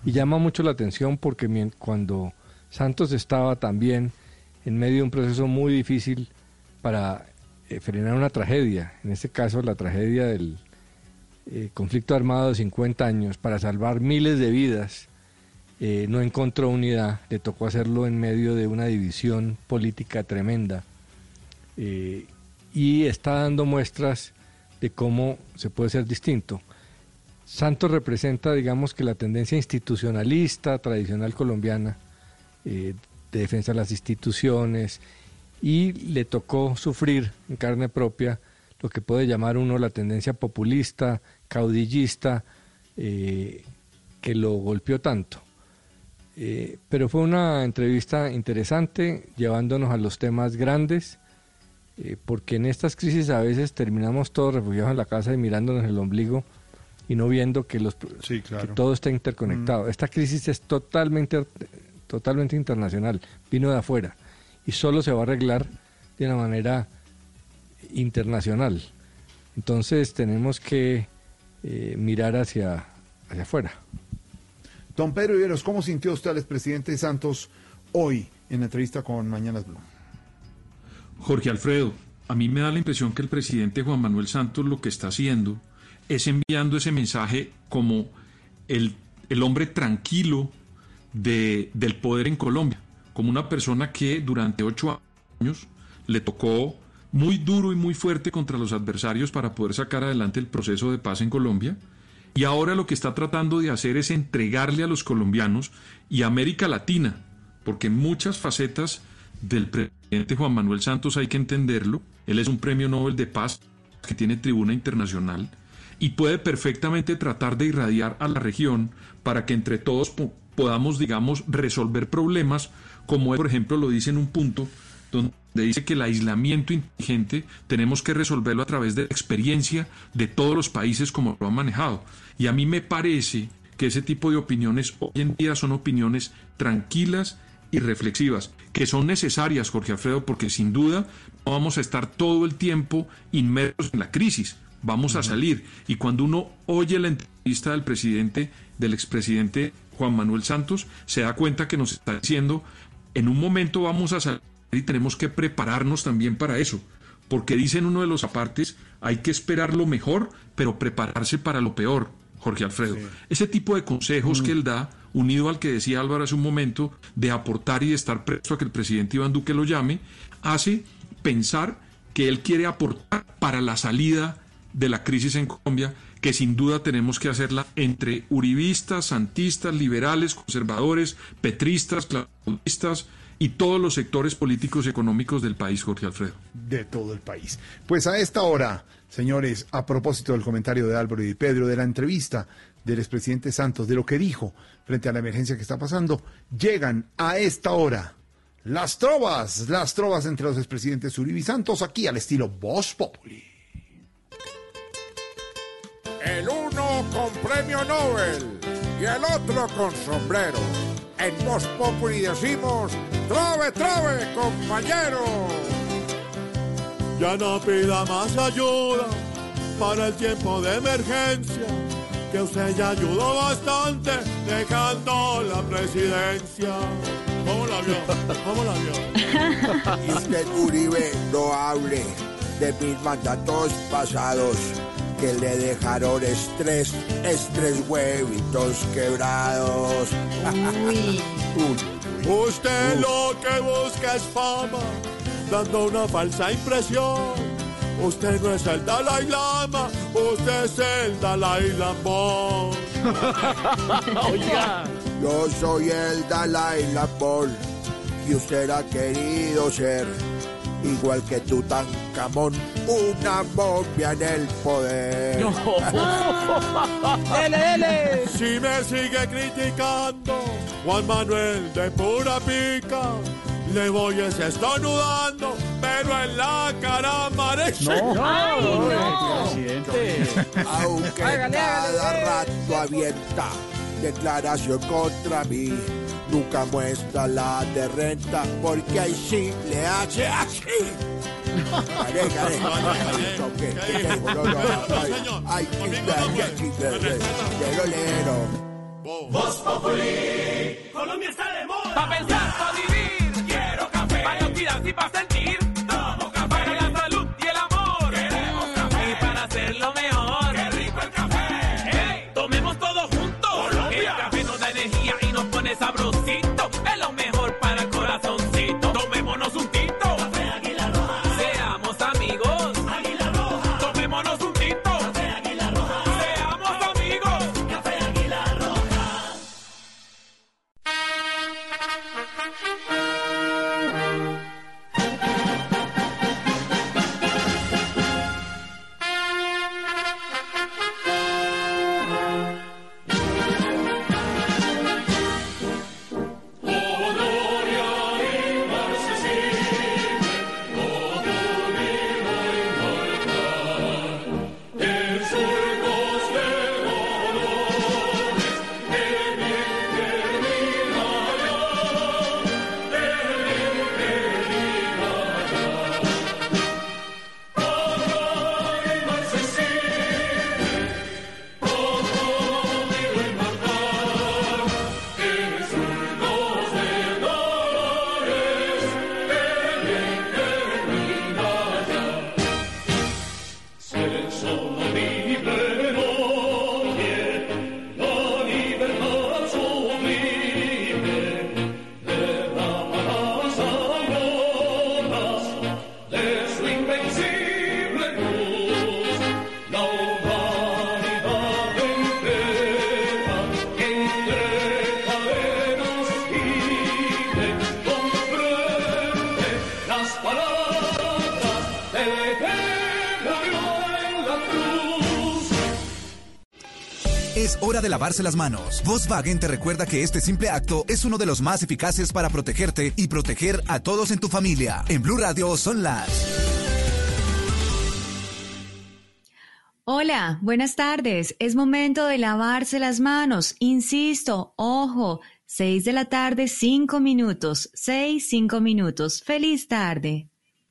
Y llama mucho la atención porque cuando Santos estaba también en medio de un proceso muy difícil para eh, frenar una tragedia, en este caso la tragedia del eh, conflicto armado de 50 años, para salvar miles de vidas, eh, no encontró unidad, le tocó hacerlo en medio de una división política tremenda eh, y está dando muestras de cómo se puede ser distinto. Santos representa, digamos que la tendencia institucionalista tradicional colombiana, eh, de defensa de las instituciones y le tocó sufrir en carne propia lo que puede llamar uno la tendencia populista, caudillista, que lo golpeó tanto. Eh, pero fue una entrevista interesante, llevándonos a los temas grandes, eh, porque en estas crisis a veces terminamos todos refugiados en la casa y mirándonos el ombligo y no viendo que, los, que todo está interconectado. Mm. Esta crisis es totalmente, totalmente internacional, vino de afuera y solo se va a arreglar de una manera internacional. Entonces tenemos que eh, mirar hacia, hacia afuera. Don Pedro Viveros, ¿cómo sintió usted al expresidente Santos hoy en la entrevista con Mañanas Blue? Jorge Alfredo, a mí me da la impresión que el presidente Juan Manuel Santos lo que está haciendo es enviando ese mensaje como el, el hombre tranquilo de, del poder en Colombia, como una persona que durante ocho años le tocó muy duro y muy fuerte contra los adversarios para poder sacar adelante el proceso de paz en Colombia. Y ahora lo que está tratando de hacer es entregarle a los colombianos y a América Latina, porque muchas facetas del presidente Juan Manuel Santos hay que entenderlo. Él es un premio Nobel de Paz que tiene tribuna internacional y puede perfectamente tratar de irradiar a la región para que entre todos po podamos, digamos, resolver problemas, como por ejemplo, lo dice en un punto donde dice que el aislamiento inteligente tenemos que resolverlo a través de la experiencia de todos los países como lo han manejado. Y a mí me parece que ese tipo de opiniones hoy en día son opiniones tranquilas y reflexivas, que son necesarias, Jorge Alfredo, porque sin duda no vamos a estar todo el tiempo inmersos en la crisis, vamos a salir. Y cuando uno oye la entrevista del presidente, del expresidente Juan Manuel Santos, se da cuenta que nos está diciendo, en un momento vamos a salir y tenemos que prepararnos también para eso, porque dice en uno de los apartes, hay que esperar lo mejor, pero prepararse para lo peor, Jorge Alfredo. Sí. Ese tipo de consejos mm. que él da, unido al que decía Álvaro hace un momento, de aportar y de estar presto a que el presidente Iván Duque lo llame, hace pensar que él quiere aportar para la salida de la crisis en Colombia, que sin duda tenemos que hacerla entre uribistas, santistas, liberales, conservadores, petristas, claudistas, y todos los sectores políticos y económicos del país, Jorge Alfredo. De todo el país. Pues a esta hora, señores, a propósito del comentario de Álvaro y de Pedro, de la entrevista del expresidente Santos, de lo que dijo frente a la emergencia que está pasando, llegan a esta hora las trovas, las trovas entre los expresidentes Uribe y Santos, aquí al estilo Voz Populi. El uno con premio Nobel y el otro con sombrero. En Voz Populi decimos, trove, trove, compañero. Ya no pida más ayuda para el tiempo de emergencia, que usted ya ayudó bastante dejando la presidencia. ¿Cómo la vio? ¿Cómo la vio? Y usted, Uribe, no hable de mis mandatos pasados que le dejaron estrés, estrés huevitos quebrados. Uy. Usted lo que busca es fama, dando una falsa impresión. Usted no es el Dalai Lama, usted es el Dalai Lambón. Oiga. Yo soy el Dalai Lambón y usted ha querido ser igual que Tutankamón, una momia en el poder. No. dele, dele. Si me sigue criticando, Juan Manuel de pura pica, le voy estornudando, pero en la cara amarece. No, Ay, no, no. presidente. Aunque hágale, cada hágale. rato avienta declaración contra mí nunca muestra la de renta porque ahí sí le hace así. Lero. Voz Populi. Colombia está de moda. Pa' pensar, pa' vivir. Quiero café. Para cuidarse y pa' sentir. Es hora de lavarse las manos. Volkswagen te recuerda que este simple acto es uno de los más eficaces para protegerte y proteger a todos en tu familia. En Blue Radio son las... Hola, buenas tardes. Es momento de lavarse las manos. Insisto, ojo, 6 de la tarde, 5 minutos. 6, 5 minutos. Feliz tarde.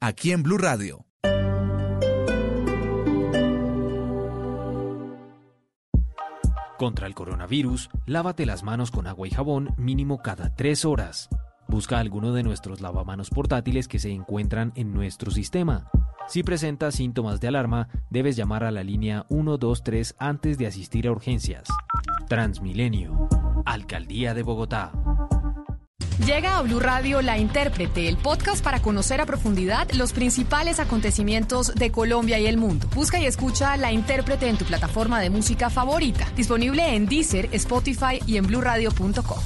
aquí en Blue Radio. Contra el coronavirus, lávate las manos con agua y jabón mínimo cada tres horas. Busca alguno de nuestros lavamanos portátiles que se encuentran en nuestro sistema. Si presentas síntomas de alarma, debes llamar a la línea 123 antes de asistir a urgencias. Transmilenio. Alcaldía de Bogotá. Llega a Blue Radio La Intérprete, el podcast para conocer a profundidad los principales acontecimientos de Colombia y el mundo. Busca y escucha La Intérprete en tu plataforma de música favorita, disponible en Deezer, Spotify y en bluradio.com.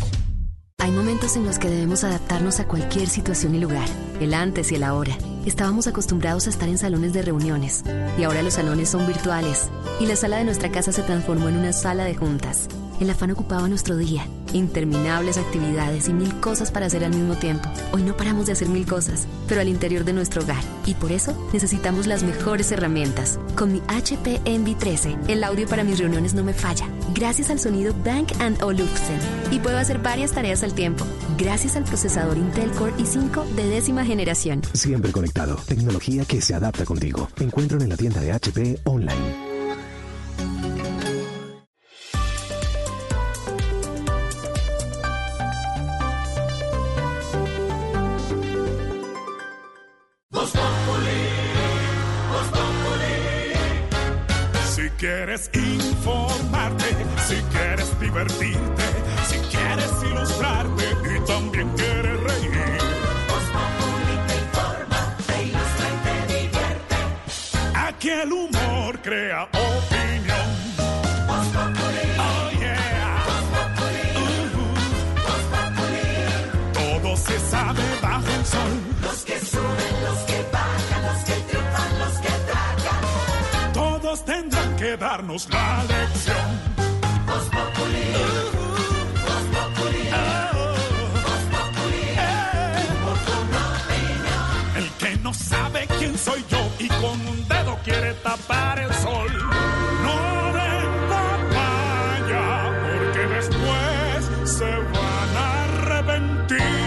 Hay momentos en los que debemos adaptarnos a cualquier situación y lugar, el antes y el ahora. Estábamos acostumbrados a estar en salones de reuniones y ahora los salones son virtuales y la sala de nuestra casa se transformó en una sala de juntas. El afán ocupaba nuestro día, interminables actividades y mil cosas para hacer al mismo tiempo. Hoy no paramos de hacer mil cosas, pero al interior de nuestro hogar. Y por eso necesitamos las mejores herramientas. Con mi HP Envy 13, el audio para mis reuniones no me falla, gracias al sonido Bank Olufsen. Y puedo hacer varias tareas al tiempo, gracias al procesador Intel Core i5 de décima generación. Siempre conectado. Tecnología que se adapta contigo. Encuentro en la tienda de HP online. Quieres informarte, si quieres divertirte, si quieres ilustrarte y también quieres reír. Voz te informa, te ilustra y te divierte. Aquí el humor crea la lección. El que no sabe quién soy yo y con un dedo quiere tapar el sol. No den papaya, porque después se van a arrepentir.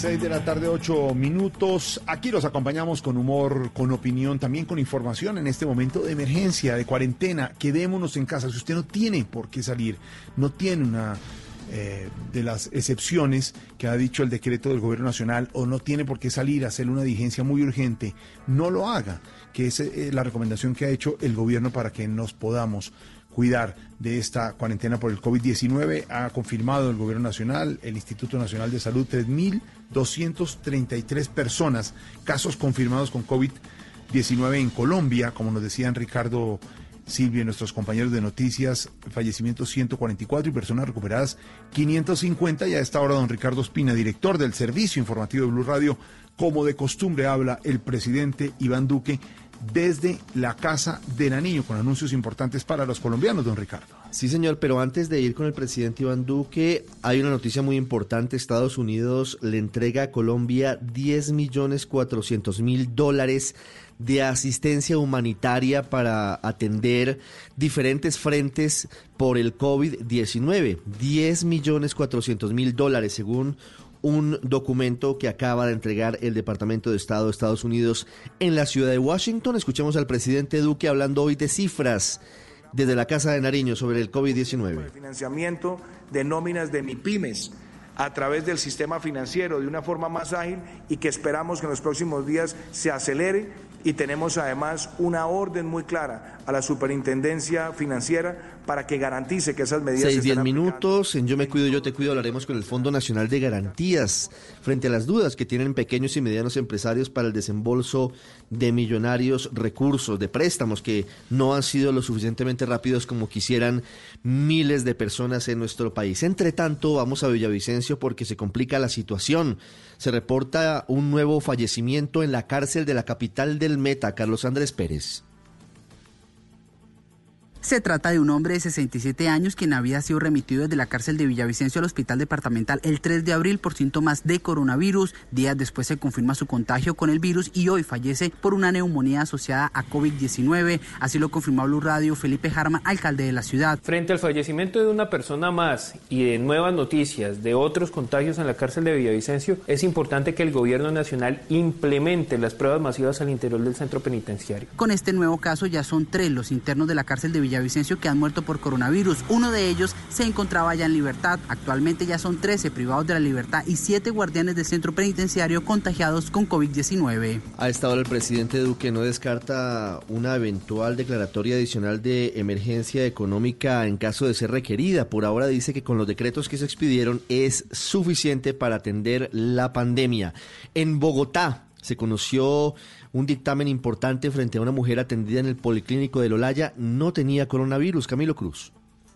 6 de la tarde, 8 minutos. Aquí los acompañamos con humor, con opinión, también con información en este momento de emergencia, de cuarentena. Quedémonos en casa. Si usted no tiene por qué salir, no tiene una eh, de las excepciones que ha dicho el decreto del gobierno nacional o no tiene por qué salir a hacer una diligencia muy urgente, no lo haga, que es eh, la recomendación que ha hecho el gobierno para que nos podamos cuidar de esta cuarentena por el COVID-19. Ha confirmado el Gobierno Nacional, el Instituto Nacional de Salud, 3.233 personas, casos confirmados con COVID-19 en Colombia, como nos decían Ricardo Silvia y nuestros compañeros de noticias, fallecimientos 144 y personas recuperadas 550. Y a esta hora, don Ricardo Espina, director del Servicio Informativo de Blue Radio, como de costumbre habla el presidente Iván Duque desde la Casa de Nariño, con anuncios importantes para los colombianos, don Ricardo. Sí, señor, pero antes de ir con el presidente Iván Duque, hay una noticia muy importante. Estados Unidos le entrega a Colombia 10 millones 400 mil dólares de asistencia humanitaria para atender diferentes frentes por el COVID-19. 10 millones 400 mil dólares, según un documento que acaba de entregar el Departamento de Estado de Estados Unidos en la ciudad de Washington. Escuchemos al presidente Duque hablando hoy de cifras desde la Casa de Nariño sobre el COVID-19. El financiamiento de nóminas de MIPIMES a través del sistema financiero de una forma más ágil y que esperamos que en los próximos días se acelere y tenemos además una orden muy clara a la Superintendencia Financiera para que garantice que esas medidas... Seis, diez minutos, en Yo Me Cuido, Yo Te Cuido hablaremos con el Fondo Nacional de Garantías frente a las dudas que tienen pequeños y medianos empresarios para el desembolso de millonarios recursos, de préstamos que no han sido lo suficientemente rápidos como quisieran miles de personas en nuestro país. Entre tanto, vamos a Villavicencio porque se complica la situación. Se reporta un nuevo fallecimiento en la cárcel de la capital del Meta, Carlos Andrés Pérez. Se trata de un hombre de 67 años quien había sido remitido desde la cárcel de Villavicencio al hospital departamental el 3 de abril por síntomas de coronavirus. Días después se confirma su contagio con el virus y hoy fallece por una neumonía asociada a COVID-19. Así lo confirmó Blue Radio Felipe Jarma, alcalde de la ciudad. Frente al fallecimiento de una persona más y de nuevas noticias de otros contagios en la cárcel de Villavicencio, es importante que el gobierno nacional implemente las pruebas masivas al interior del centro penitenciario. Con este nuevo caso ya son tres los internos de la cárcel de Villavicencio Villavicencio que han muerto por coronavirus. Uno de ellos se encontraba ya en libertad. Actualmente ya son 13 privados de la libertad y 7 guardianes del centro penitenciario contagiados con COVID-19. A esta hora el presidente Duque no descarta una eventual declaratoria adicional de emergencia económica en caso de ser requerida. Por ahora dice que con los decretos que se expidieron es suficiente para atender la pandemia. En Bogotá se conoció un dictamen importante frente a una mujer atendida en el Policlínico de Lolaya no tenía coronavirus. Camilo Cruz.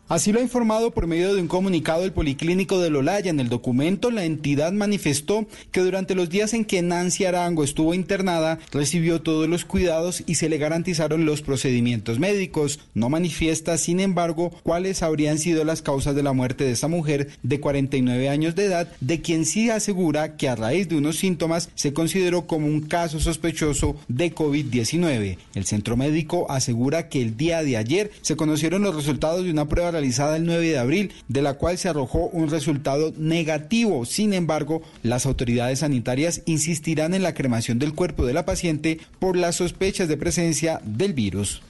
Así lo ha informado por medio de un comunicado el Policlínico de Lolaya. En el documento, la entidad manifestó que durante los días en que Nancy Arango estuvo internada, recibió todos los cuidados y se le garantizaron los procedimientos médicos. No manifiesta, sin embargo, cuáles habrían sido las causas de la muerte de esta mujer de 49 años de edad, de quien sí asegura que a raíz de unos síntomas se consideró como un caso sospechoso de COVID-19. El centro médico asegura que el día de ayer se conocieron los resultados de una prueba realizada el 9 de abril, de la cual se arrojó un resultado negativo. Sin embargo, las autoridades sanitarias insistirán en la cremación del cuerpo de la paciente por las sospechas de presencia del virus.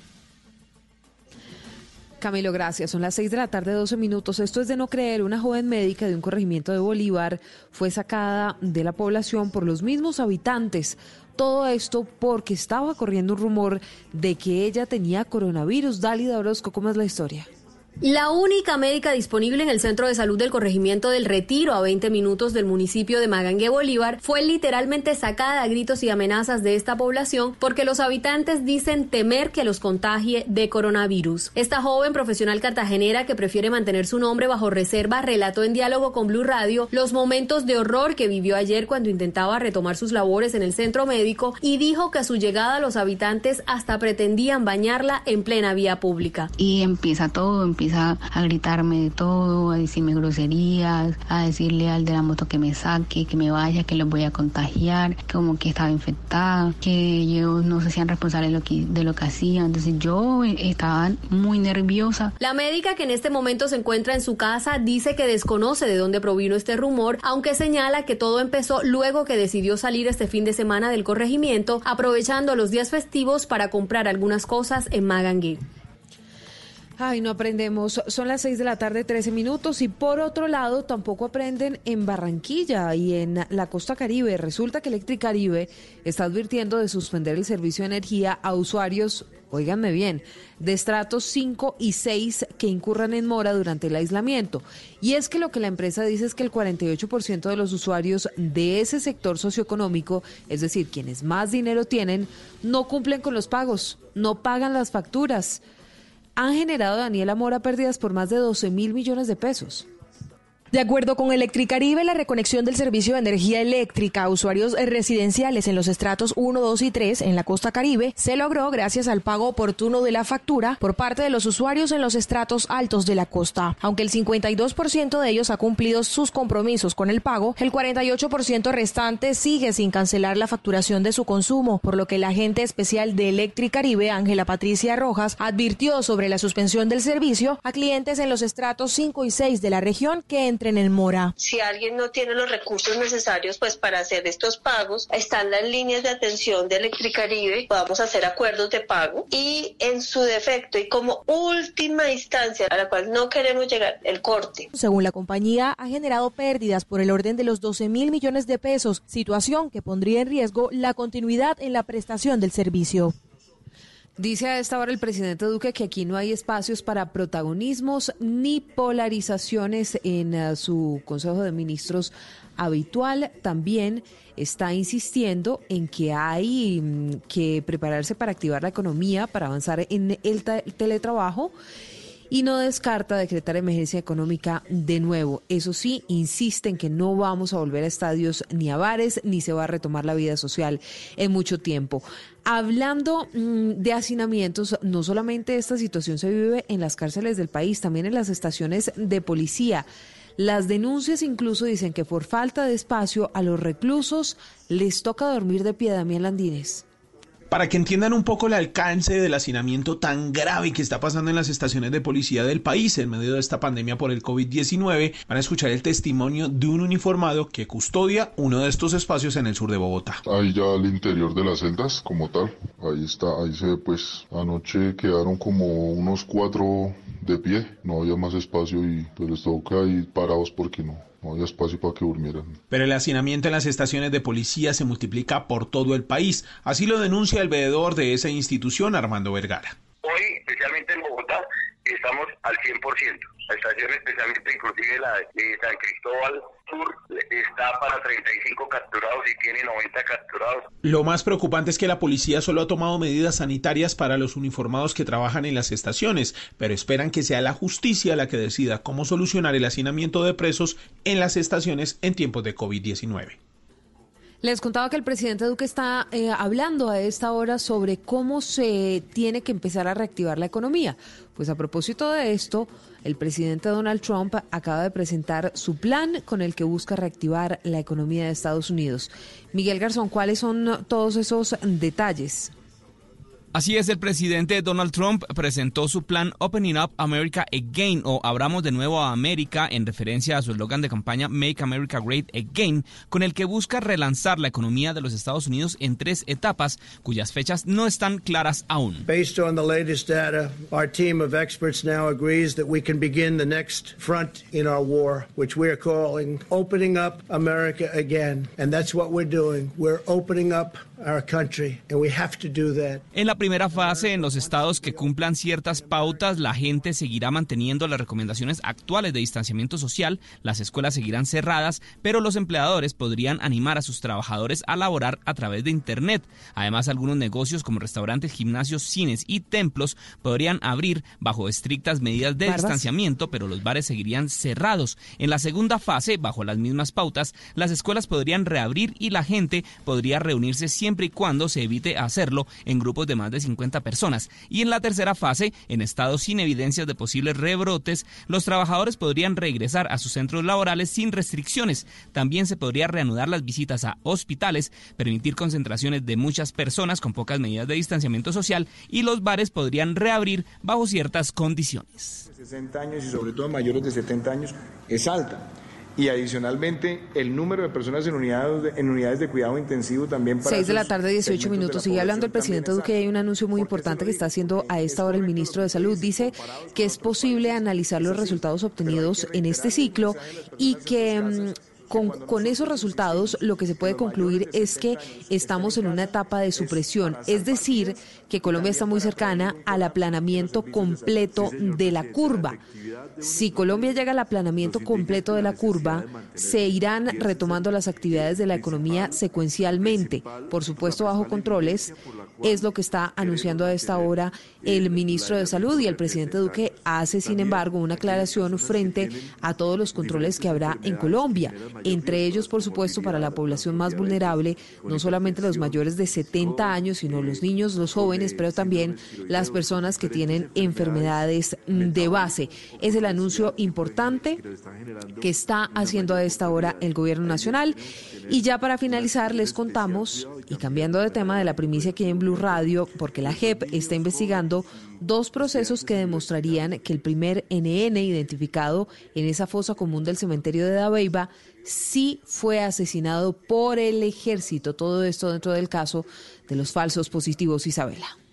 Camilo, gracias. Son las 6 de la tarde, 12 minutos. Esto es de no creer. Una joven médica de un corregimiento de Bolívar fue sacada de la población por los mismos habitantes. Todo esto porque estaba corriendo un rumor de que ella tenía coronavirus. Dálida Orozco, ¿cómo es la historia? La única médica disponible en el centro de salud del corregimiento del Retiro, a 20 minutos del municipio de Magangue Bolívar, fue literalmente sacada a gritos y amenazas de esta población porque los habitantes dicen temer que los contagie de coronavirus. Esta joven profesional cartagenera que prefiere mantener su nombre bajo reserva relató en diálogo con Blue Radio los momentos de horror que vivió ayer cuando intentaba retomar sus labores en el centro médico y dijo que a su llegada los habitantes hasta pretendían bañarla en plena vía pública. Y empieza todo, empieza a gritarme de todo, a decirme groserías, a decirle al de la moto que me saque, que me vaya, que los voy a contagiar, como que estaba infectada, que ellos no se hacían responsables de lo que, de lo que hacían. Entonces yo estaba muy nerviosa. La médica que en este momento se encuentra en su casa dice que desconoce de dónde provino este rumor, aunque señala que todo empezó luego que decidió salir este fin de semana del corregimiento, aprovechando los días festivos para comprar algunas cosas en Magangué. Ay, no aprendemos. Son las 6 de la tarde, 13 minutos. Y por otro lado, tampoco aprenden en Barranquilla y en la costa caribe. Resulta que Electricaribe está advirtiendo de suspender el servicio de energía a usuarios, óiganme bien, de estratos 5 y 6 que incurran en mora durante el aislamiento. Y es que lo que la empresa dice es que el 48% de los usuarios de ese sector socioeconómico, es decir, quienes más dinero tienen, no cumplen con los pagos, no pagan las facturas han generado Daniela Mora pérdidas por más de 12 mil millones de pesos. De acuerdo con Electricaribe, la reconexión del servicio de energía eléctrica a usuarios residenciales en los estratos 1, 2 y 3 en la costa caribe se logró gracias al pago oportuno de la factura por parte de los usuarios en los estratos altos de la costa. Aunque el 52% de ellos ha cumplido sus compromisos con el pago, el 48% restante sigue sin cancelar la facturación de su consumo, por lo que la agente especial de Electricaribe, Ángela Patricia Rojas, advirtió sobre la suspensión del servicio a clientes en los estratos 5 y 6 de la región que entre entren en mora. Si alguien no tiene los recursos necesarios pues para hacer estos pagos, están las líneas de atención de Electricaribe, podamos hacer acuerdos de pago y en su defecto y como última instancia a la cual no queremos llegar, el corte. Según la compañía, ha generado pérdidas por el orden de los 12 mil millones de pesos, situación que pondría en riesgo la continuidad en la prestación del servicio. Dice a esta hora el presidente Duque que aquí no hay espacios para protagonismos ni polarizaciones en uh, su Consejo de Ministros habitual. También está insistiendo en que hay mm, que prepararse para activar la economía, para avanzar en el teletrabajo y no descarta decretar emergencia económica de nuevo. Eso sí, insiste en que no vamos a volver a estadios ni a bares, ni se va a retomar la vida social en mucho tiempo. Hablando mm, de hacinamientos, no solamente esta situación se vive en las cárceles del país, también en las estaciones de policía. Las denuncias incluso dicen que por falta de espacio a los reclusos les toca dormir de pie, Damián Landines. Para que entiendan un poco el alcance del hacinamiento tan grave que está pasando en las estaciones de policía del país en medio de esta pandemia por el COVID-19, van a escuchar el testimonio de un uniformado que custodia uno de estos espacios en el sur de Bogotá. Ahí ya al interior de las celdas como tal, ahí está, ahí se pues anoche quedaron como unos cuatro de pie, no había más espacio y pues les toca ir parados porque no, no había espacio para que durmieran. Pero el hacinamiento en las estaciones de policía se multiplica por todo el país. Así lo denuncia el veedor de esa institución, Armando Vergara. Hoy, especialmente en Bogotá, estamos al 100%. La estación, especialmente inclusive la de San Cristóbal Sur, está para 35 capturados y tiene 90 capturados. Lo más preocupante es que la policía solo ha tomado medidas sanitarias para los uniformados que trabajan en las estaciones, pero esperan que sea la justicia la que decida cómo solucionar el hacinamiento de presos en las estaciones en tiempos de COVID-19. Les contaba que el presidente Duque está eh, hablando a esta hora sobre cómo se tiene que empezar a reactivar la economía. Pues a propósito de esto, el presidente Donald Trump acaba de presentar su plan con el que busca reactivar la economía de Estados Unidos. Miguel Garzón, ¿cuáles son todos esos detalles? Así es, el presidente Donald Trump presentó su plan Opening Up America Again o Abramos de nuevo a América en referencia a su eslogan de campaña Make America Great Again, con el que busca relanzar la economía de los Estados Unidos en tres etapas cuyas fechas no están claras aún. Based on the latest data, our team of experts now agrees that we can begin the next front in our war, which we are calling Opening Up America Again. And that's what we're doing. We're opening up our country and we have to do that. En la primera fase, en los estados que cumplan ciertas pautas, la gente seguirá manteniendo las recomendaciones actuales de distanciamiento social, las escuelas seguirán cerradas, pero los empleadores podrían animar a sus trabajadores a laborar a través de Internet. Además, algunos negocios como restaurantes, gimnasios, cines y templos podrían abrir bajo estrictas medidas de distanciamiento, pero los bares seguirían cerrados. En la segunda fase, bajo las mismas pautas, las escuelas podrían reabrir y la gente podría reunirse siempre y cuando se evite hacerlo en grupos de más de 50 personas. Y en la tercera fase, en estados sin evidencias de posibles rebrotes, los trabajadores podrían regresar a sus centros laborales sin restricciones. También se podría reanudar las visitas a hospitales, permitir concentraciones de muchas personas con pocas medidas de distanciamiento social y los bares podrían reabrir bajo ciertas condiciones. 60 años y sobre todo mayores de 70 años es alta y adicionalmente el número de personas en unidades de, en unidades de cuidado intensivo también para 6 de la tarde 18 minutos. Sigue hablando el presidente Duque hay un anuncio muy importante que está haciendo a esta hora el ministro de salud. dice que es posible analizar los resultados obtenidos en este ciclo y que con, con, esos resultados lo que se puede concluir es que estamos en una etapa de supresión, es decir, que Colombia está muy cercana al aplanamiento completo de la curva. Si Colombia llega al aplanamiento completo de la curva, se irán retomando las actividades de la economía secuencialmente, por supuesto bajo controles, es lo que está anunciando a esta hora el ministro de Salud y el presidente Duque hace, sin embargo, una aclaración frente a todos los controles que habrá en Colombia. entre ellos, por supuesto, para la población más vulnerable, no solamente los mayores de 70 años, sino los niños, los jóvenes, pero también las personas que tienen enfermedades de base. Es el anuncio importante que está haciendo a esta hora el gobierno nacional. Y ya para finalizar, les contamos, y cambiando de tema de la primicia aquí en Radio, porque la JEP está investigando dos procesos que demostrarían que el primer NN identificado en esa fosa común del cementerio de Dabeiba sí fue asesinado por el ejército. Todo esto dentro del caso de los falsos positivos, Isabela.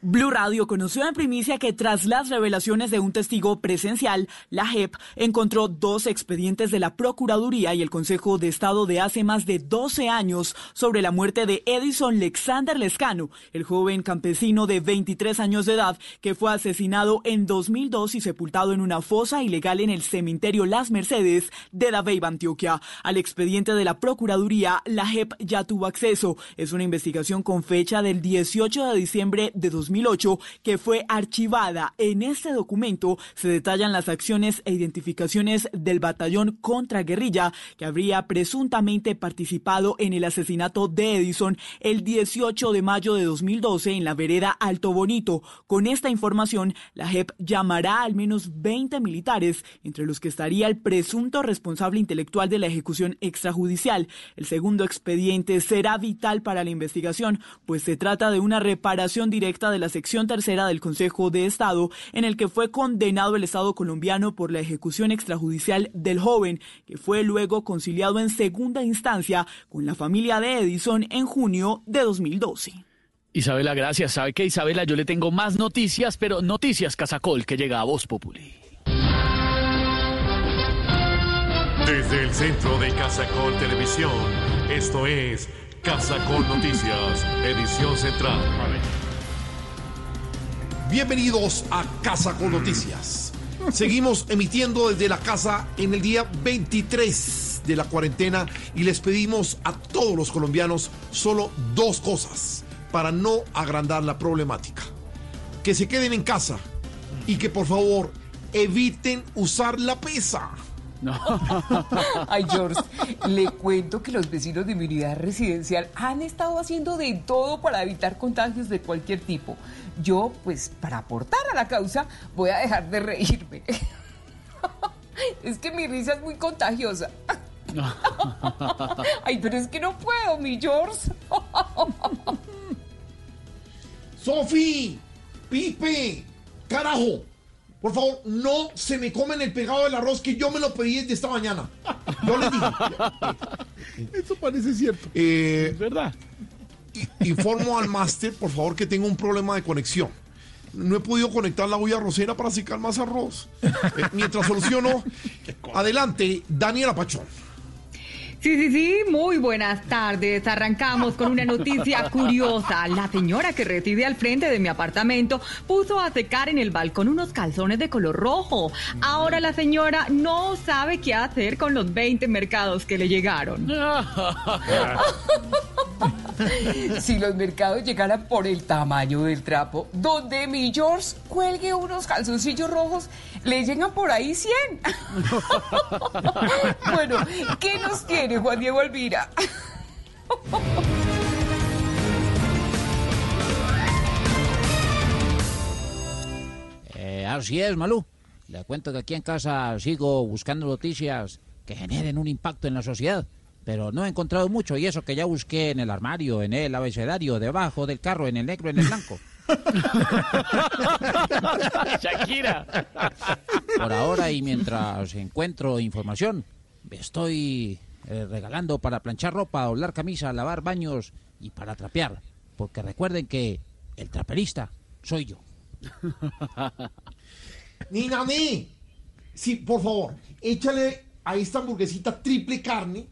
Blue Radio conoció en primicia que tras las revelaciones de un testigo presencial, la JEP encontró dos expedientes de la Procuraduría y el Consejo de Estado de hace más de 12 años sobre la muerte de Edison Alexander Lescano, el joven campesino de 23 años de edad que fue asesinado en 2002 y sepultado en una fosa ilegal en el cementerio Las Mercedes de Dabeiba, Antioquia. Al expediente de la Procuraduría, la JEP ya tuvo acceso. Es una investigación con fecha del 18 de diciembre de 2002 2008 que fue archivada. En este documento se detallan las acciones e identificaciones del batallón contraguerrilla que habría presuntamente participado en el asesinato de Edison el 18 de mayo de 2012 en la vereda Alto Bonito. Con esta información, la JEP llamará al menos 20 militares, entre los que estaría el presunto responsable intelectual de la ejecución extrajudicial. El segundo expediente será vital para la investigación, pues se trata de una reparación directa de la sección tercera del Consejo de Estado, en el que fue condenado el Estado colombiano por la ejecución extrajudicial del joven, que fue luego conciliado en segunda instancia con la familia de Edison en junio de 2012. Isabela, gracias. ¿Sabe qué, Isabela? Yo le tengo más noticias, pero noticias Casacol que llega a Voz Populi. Desde el centro de Casacol Televisión, esto es Casacol Noticias, edición central. Bienvenidos a Casa con Noticias. Seguimos emitiendo desde la casa en el día 23 de la cuarentena y les pedimos a todos los colombianos solo dos cosas para no agrandar la problemática. Que se queden en casa y que por favor eviten usar la pesa. Ay, George, le cuento que los vecinos de mi unidad residencial han estado haciendo de todo para evitar contagios de cualquier tipo. Yo, pues, para aportar a la causa, voy a dejar de reírme. Es que mi risa es muy contagiosa. Ay, pero es que no puedo, mi George. Sofi, Pipe, carajo. Por favor, no se me comen el pegado del arroz que yo me lo pedí desde esta mañana. Yo les dije. Eso parece cierto. Eh, es verdad. Informo al máster, por favor, que tengo un problema de conexión. No he podido conectar la olla arrocera para secar más arroz. Eh, mientras soluciono, adelante, Daniela Pachón. Sí, sí, sí, muy buenas tardes. Arrancamos con una noticia curiosa. La señora que reside al frente de mi apartamento puso a secar en el balcón unos calzones de color rojo. Ahora la señora no sabe qué hacer con los 20 mercados que le llegaron. si los mercados llegaran por el tamaño del trapo, donde mi George cuelgue unos calzoncillos rojos, le llegan por ahí 100. bueno, ¿qué nos tiene Juan Diego Alvira? Eh, así es, Malú. Le cuento que aquí en casa sigo buscando noticias que generen un impacto en la sociedad, pero no he encontrado mucho y eso que ya busqué en el armario, en el abecedario, debajo del carro, en el negro, en el blanco. Shakira. Por ahora y mientras encuentro información, me estoy eh, regalando para planchar ropa, doblar camisa, lavar baños y para trapear. Porque recuerden que el traperista soy yo. Ni Nani, sí, por favor, échale a esta hamburguesita triple carne,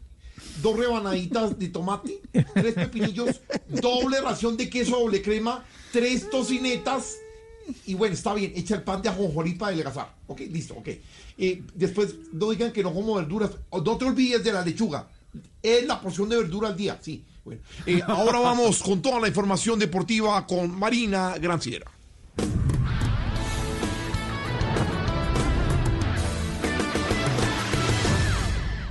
dos rebanaditas de tomate, tres pepinillos, doble ración de queso, doble crema, tres tocinetas. Y bueno, está bien, echa el pan de ajonjolí para adelgazar. Ok, listo, ok. Eh, después no digan que no como verduras. No te olvides de la lechuga. Es la porción de verdura al día, sí. Bueno, eh, ahora vamos con toda la información deportiva con Marina Granciera.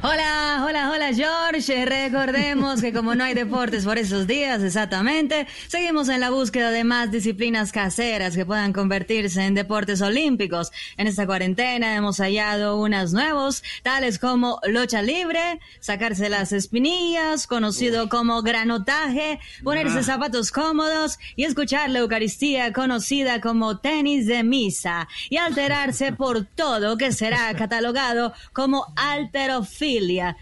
Hola, hola, hola George. Recordemos que como no hay deportes por esos días exactamente, seguimos en la búsqueda de más disciplinas caseras que puedan convertirse en deportes olímpicos. En esta cuarentena hemos hallado unas nuevos, tales como lucha libre, sacarse las espinillas, conocido como granotaje, ponerse zapatos cómodos y escuchar la Eucaristía conocida como tenis de misa y alterarse por todo que será catalogado como alterofilia.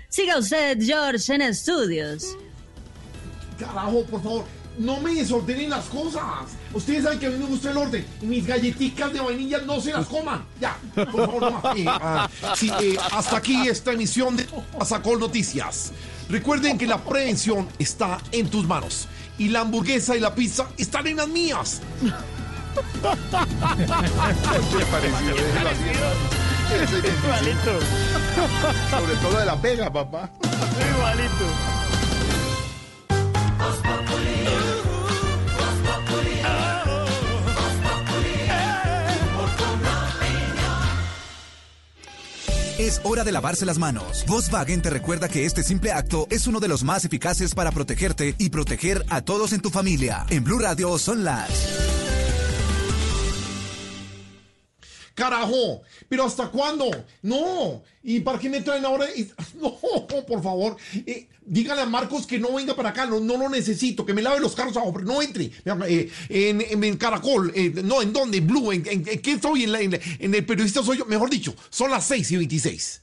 Siga usted, George, en estudios. Carajo, por favor, no me desordenen las cosas. Ustedes saben que a mí me gusta el orden. Y mis galletitas de vainilla no se las coman. Ya, por favor, no más. Eh, ah, sí, eh, hasta aquí esta emisión de Pasacol Noticias. Recuerden que la prevención está en tus manos. Y la hamburguesa y la pizza están en las mías. ¿Qué pareció? Hermano. Ese es Igualito. Sobre todo de la pega, papá. Igualito. Es hora de lavarse las manos. Volkswagen te recuerda que este simple acto es uno de los más eficaces para protegerte y proteger a todos en tu familia. En Blue Radio son las... Carajo, pero ¿hasta cuándo? No. ¿Y para qué me traen ahora? No, por favor. Eh, dígale a Marcos que no venga para acá. No, no lo necesito. Que me lave los carros abajo. No entre. Eh, en, Caracol. eh, no, ¿en dónde? Blue. ¿En, en- en qué en la- en el periodista soy yo. Mejor dicho, son las 6 y 26.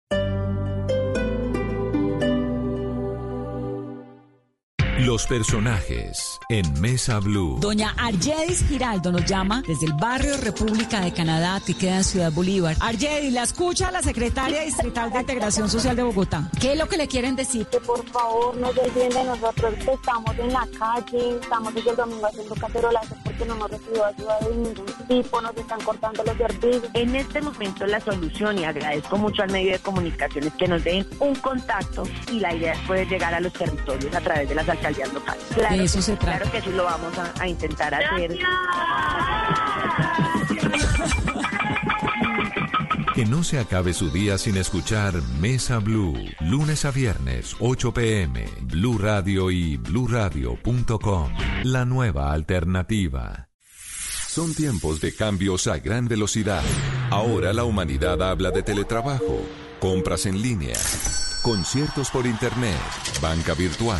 Los personajes en Mesa Blue. Doña Argedis Giraldo nos llama desde el barrio República de Canadá, que queda en Ciudad Bolívar. Argedis, la escucha la secretaria distrital de Integración Social de Bogotá. ¿Qué es lo que le quieren decir? Que por favor no se olviden de nosotros que estamos en la calle, estamos desde el domingo haciendo cacerolazos porque no hemos recibido ayuda de ningún tipo, nos están cortando los servicios. En este momento la solución, y agradezco mucho al medio de comunicaciones que nos den un contacto y la idea es poder llegar a los territorios a través de las alcaldías locales. Claro, De eso que- se trata. Claro que sí lo vamos a, a intentar hacer. Que no se acabe su día sin escuchar Mesa Blue. Lunes a viernes, 8 pm. Blue Radio y bluradio.com. La nueva alternativa. Son tiempos de cambios a gran velocidad. Ahora la humanidad habla de teletrabajo, compras en línea, conciertos por internet, banca virtual,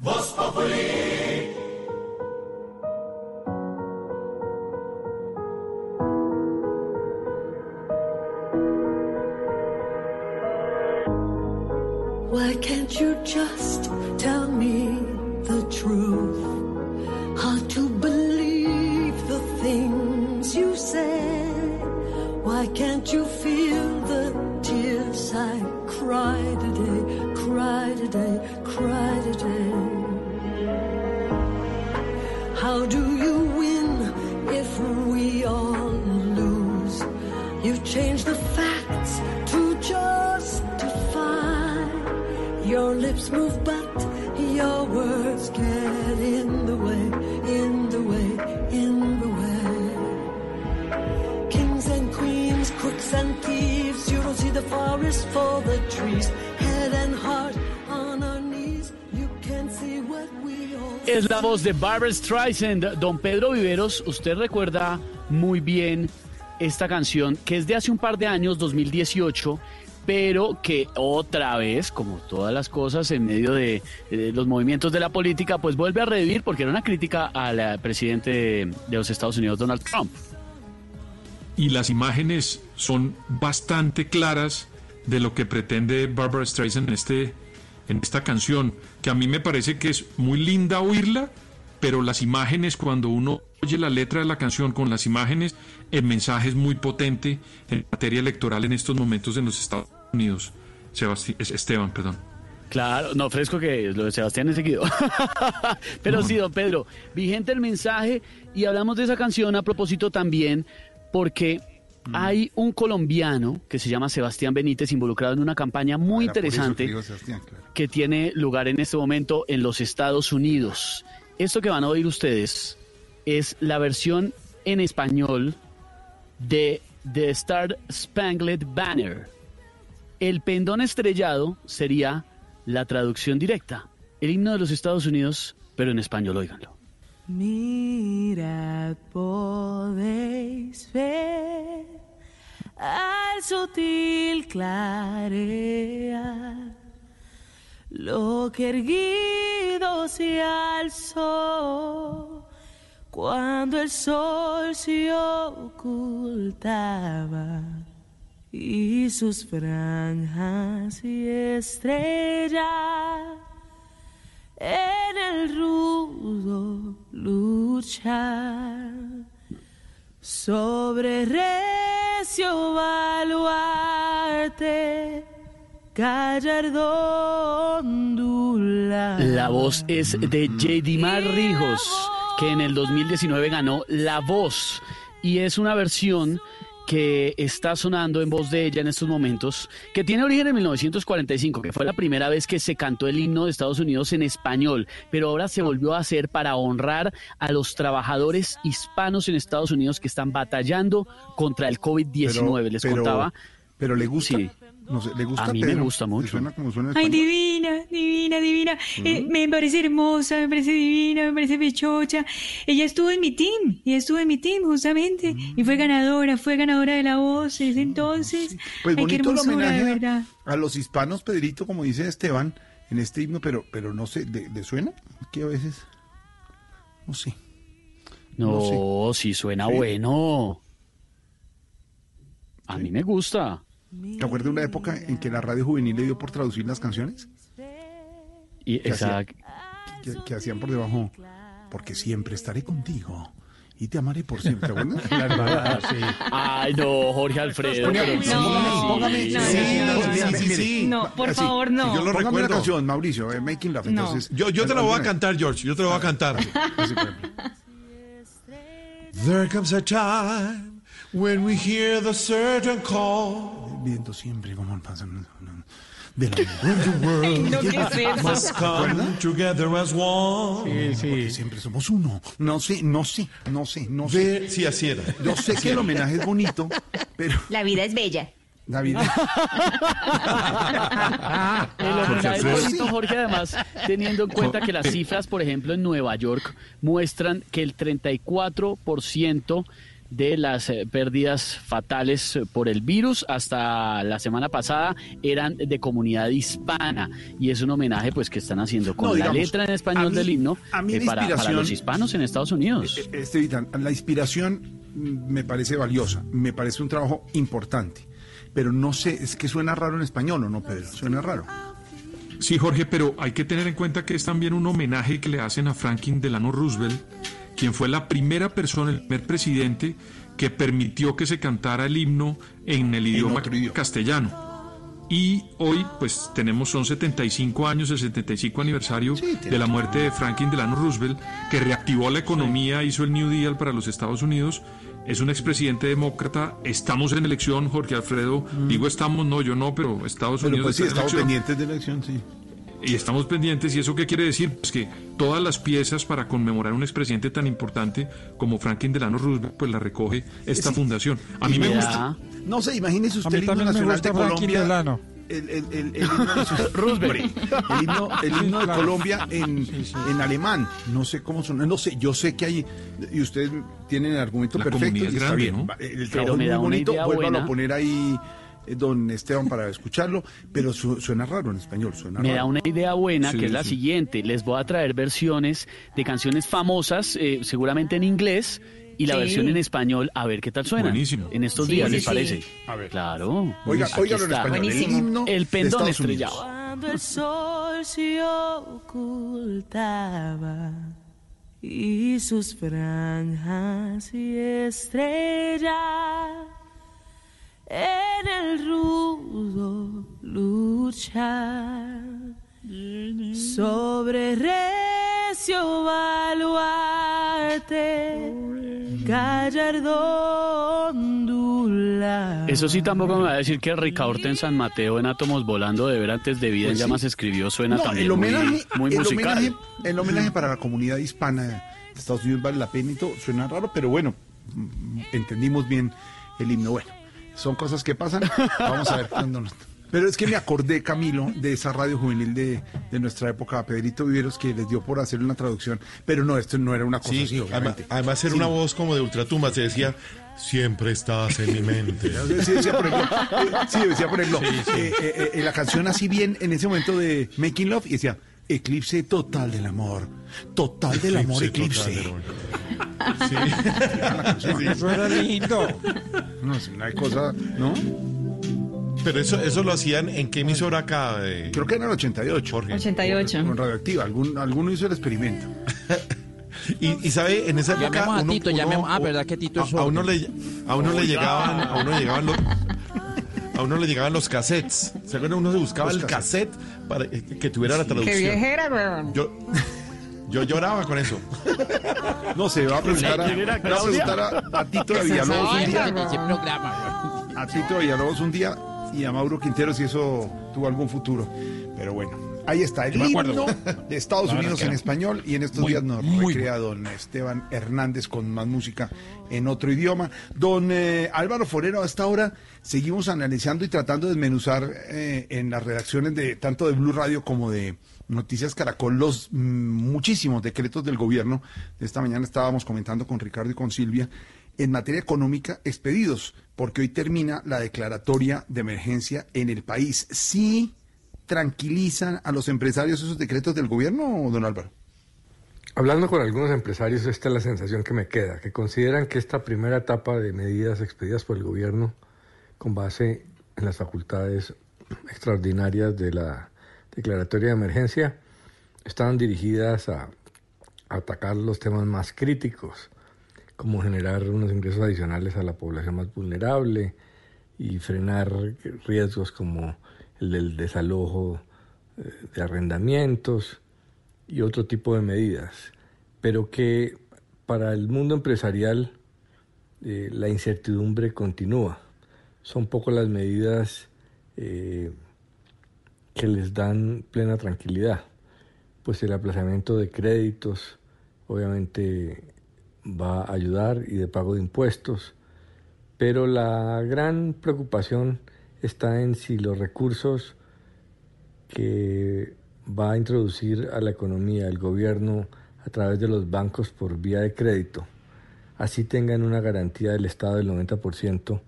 Why can't you just tell me the truth? Hard to believe the things you say. Why can't you feel the tears I cry today, cry today. How do you win if we all lose? You've changed the facts to justify. Your lips move, but your words get in the way, in the way, in the way. Kings and queens, crooks and thieves, you don't see the forest for the trees. Es la voz de Barbara Streisand. Don Pedro Viveros, usted recuerda muy bien esta canción que es de hace un par de años, 2018, pero que otra vez, como todas las cosas en medio de, los movimientos de la política, pues vuelve a revivir porque era una crítica al presidente de, de los Estados Unidos, Donald Trump. y las imágenes son bastante claras de lo que pretende Barbara Streisand en, este, en esta canción, que a mí me parece que es muy linda oírla, pero las imágenes, cuando uno oye la letra de la canción con las imágenes, el mensaje es muy potente en materia electoral en estos momentos en los Estados Unidos. Sebasti- Esteban, perdón. Claro, no, fresco que lo de Sebastián es seguido. Pero sí, don Pedro, vigente el mensaje y hablamos de esa canción a propósito también porque hay un colombiano que se llama Sebastián Benítez involucrado en una campaña muy que interesante digo Sebastián, claro. que tiene lugar en este momento en los Estados Unidos. Esto que van a oír ustedes es la versión en español de The Star Spangled Banner. El pendón estrellado sería la traducción directa, el himno de los Estados Unidos, pero en español, óiganlo. Mirad, podéis ver al sutil clarear lo que erguido se alzó cuando el sol se ocultaba y sus franjas y estrellas en el rudo luchar sobre recio baluarte. La voz es de J.D. Rijos, que en el 2019 ganó La Voz. Y es una versión que está sonando en voz de ella en estos momentos, que tiene origen en 1945, que fue la primera vez que se cantó el himno de Estados Unidos en español, pero ahora se volvió a hacer para honrar a los trabajadores hispanos en Estados Unidos que están batallando contra el COVID-19. Les pero- contaba. Pero le gusta. Sí. No sé, le gusta A mí me gusta ¿Le mucho. Suena como suena en Ay, divina, divina, divina. Eh, me parece hermosa, me parece divina, me parece pechocha. Ella estuvo en mi team, ella estuvo en mi team justamente. Y fue ganadora, fue ganadora de la voz desde entonces. Pues Ay, qué bonito el hermosura, de homenaje verdad. a, a los hispanos, Pedrito, como dice Esteban, en este himno, pero, pero no sé, ¿le, le suena? Que a veces. No sé. No, sí suena Sí. bueno. A mí me gusta. ¿Te acuerdas de una época en que la radio juvenil le dio por traducir las canciones? Y. Que, que hacían por debajo, porque siempre estaré contigo y te amaré por siempre, ¿te acuerdas? Ay, no, Jorge Alfredo. Ponía- pero sí, no, póngame, sí. sí, sí, sí, sí. No, por así, favor, no. Yo lo Póngame recuerdo. una canción, Mauricio, eh, Making Love. No. Entonces, Yo, yo te la voy a cantar, George. Yo te la voy a cantar. así. There comes a time when we hear the certain call. Viendo siempre cómo pasan de la When the world No, ¿qué es eso? must come together as one. Porque siempre somos uno. No sé, no sé, no sé, no sé. Sí, así era. Yo sé que el homenaje es bonito, pero La vida es bella. David. El homenaje es bonito, Jorge, además, teniendo en cuenta que las cifras, por ejemplo, en Nueva York muestran que el 34% de las eh, pérdidas fatales eh, por el virus hasta la semana pasada eran de comunidad hispana y es un homenaje pues que están haciendo con No, la letra en a español mí- del himno a mí eh, para, para los hispanos en Estados Unidos. Este, la inspiración mm, me parece valiosa, me parece un trabajo importante, pero no sé, es que suena raro en español o no, Pedro, suena raro. Sí, Jorge, pero hay que tener en cuenta que es también un homenaje que le hacen a Franklin Delano Roosevelt, quien fue la primera persona, el primer presidente que permitió que se cantara el himno en el idioma castellano. Y hoy, pues tenemos, son 75 años, el 75 aniversario de la muerte de Franklin Delano Roosevelt, que reactivó la economía, hizo el New Deal para los Estados Unidos. Es un expresidente demócrata. Estamos en elección, Jorge Alfredo. Digo estamos, no, yo no, pero Estados Pero Unidos pues sí, está estamos elección. pendientes de la elección, sí. Y estamos pendientes. ¿Y eso qué quiere decir? Pues que todas las piezas para conmemorar a un expresidente tan importante como Franklin Delano Roosevelt, pues la recoge esta Sí. fundación. A mí me gusta. No sé, imagínese A usted mí el himno también me nacional gusta de Franklin Colombia. Delano. El, el, el, el himno nacional- Roosevelt. El himno, el himno de claro. Colombia en, en alemán. No sé cómo suena. No sé, yo sé que hay. Y ustedes tienen el argumento La perfecto. y es está grande, bien. ¿no? El Pero trabajo me es muy bonito. buena. a poner ahí, don Esteban, para escucharlo. Pero su- suena raro en español. Suena Me raro. da una idea buena, Sí, que es la sí. siguiente. Les voy a traer versiones de canciones famosas, eh, seguramente en inglés, y la Sí. versión en español, a ver qué tal suena. Buenísimo. En estos Sí, días, ¿les sí. parece? A ver. Claro. Oiga, óigalo en está. español. El Buenísimo. himno El de pendón estrellado. Cuando el sol se ocultaba y sus franjas y estrellas en el rudo luchar sobre recio baluarte gallardo ondular. Eso sí, tampoco me va a decir que Ricaurte en San Mateo en Átomos Volando de ver antes de vida en Pues sí. llamas escribió suena No, también el homenaje, muy, muy el, musical. homenaje, el homenaje para la comunidad hispana de Estados Unidos vale la pena y todo. Suena raro, pero bueno, mm, entendimos bien el himno. Bueno, son cosas que pasan. Vamos a ver cuándo nos- Pero es que me acordé, Camilo, de esa radio juvenil de, de nuestra época, Pedrito Viveros, que les dio por hacer una traducción. Pero no, esto no era una cosa Sí, así, además, además era Sí. una voz como de ultratumba, se decía, siempre estás en mi mente. Sí, decía, por ejemplo, sí, decía, por ejemplo, eh, eh, eh, la canción así bien en ese momento de Making Love y decía, eclipse total del amor, total del amor, Eclipse eclipse. total del Sí. Eso era lindo. No, es una cosa, ¿no? Pero eso, eso lo hacían en qué emisora acá. eh? Creo que era el 88. Jorge. 88. Con radioactiva, algún, alguno hizo el experimento. Y, y sabe, en esa época. Llamemos a uno- Tito, uno- llamemos- ah, ¿verdad que Tito es a, a uno le, a uno le llegaban, a uno le llegaban los. A uno le llegaban los cassettes. ¿Se acuerdan? Uno se buscaba Los el cassette para eh, que tuviera la traducción. Qué viejera, weón. Yo, yo lloraba con eso. No, se va a preguntar a, preguntar a, a Tito de ¿Qué se Villalobos un día. A Tito de Villalobos un día y a Mauro Quintero si eso tuvo algún futuro. Pero bueno, ahí está el himno de Estados La Unidos en español y en estos muy, días nos recrea don Esteban Hernández con más música en otro idioma. Don eh, Álvaro Forero, a esta hora seguimos analizando y tratando de desmenuzar eh, en las redacciones de tanto de Blue Radio como de Noticias Caracol los mm, muchísimos decretos del gobierno. Esta mañana estábamos comentando con Ricardo y con Silvia en materia económica expedidos, porque hoy termina la declaratoria de emergencia en el país. ¿Sí tranquilizan a los empresarios esos decretos del gobierno, don Álvaro? Hablando con algunos empresarios, esta es la sensación que me queda, que consideran que esta primera etapa de medidas expedidas por el gobierno con base en las facultades extraordinarias de la declaratoria de emergencia estaban dirigidas a, atacar los temas más críticos, como generar unos ingresos adicionales a la población más vulnerable y frenar riesgos como el del desalojo eh, de arrendamientos y otro tipo de medidas, pero que para el mundo empresarial eh, la incertidumbre continúa. Son poco las medidas eh, que les dan plena tranquilidad, pues el aplazamiento de créditos obviamente va a ayudar y de pago de impuestos, pero la gran preocupación está en si los recursos que va a introducir a la economía el gobierno a través de los bancos por vía de crédito, así tengan una garantía del Estado del 90%,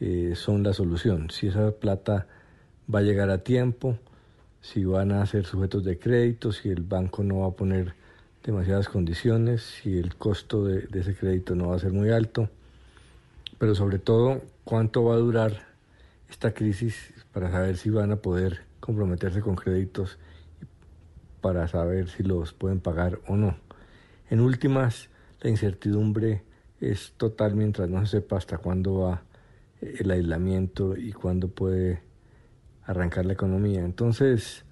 eh, son la solución. Si esa plata va a llegar a tiempo, si van a ser sujetos de crédito, si el banco no va a poner demasiadas condiciones, si el costo de, de ese crédito no va a ser muy alto, pero sobre todo cuánto va a durar esta crisis para saber si van a poder comprometerse con créditos para saber si los pueden pagar o no. En últimas, la incertidumbre es total mientras no se sepa hasta cuándo va el aislamiento y cuándo puede arrancar la economía. Entonces,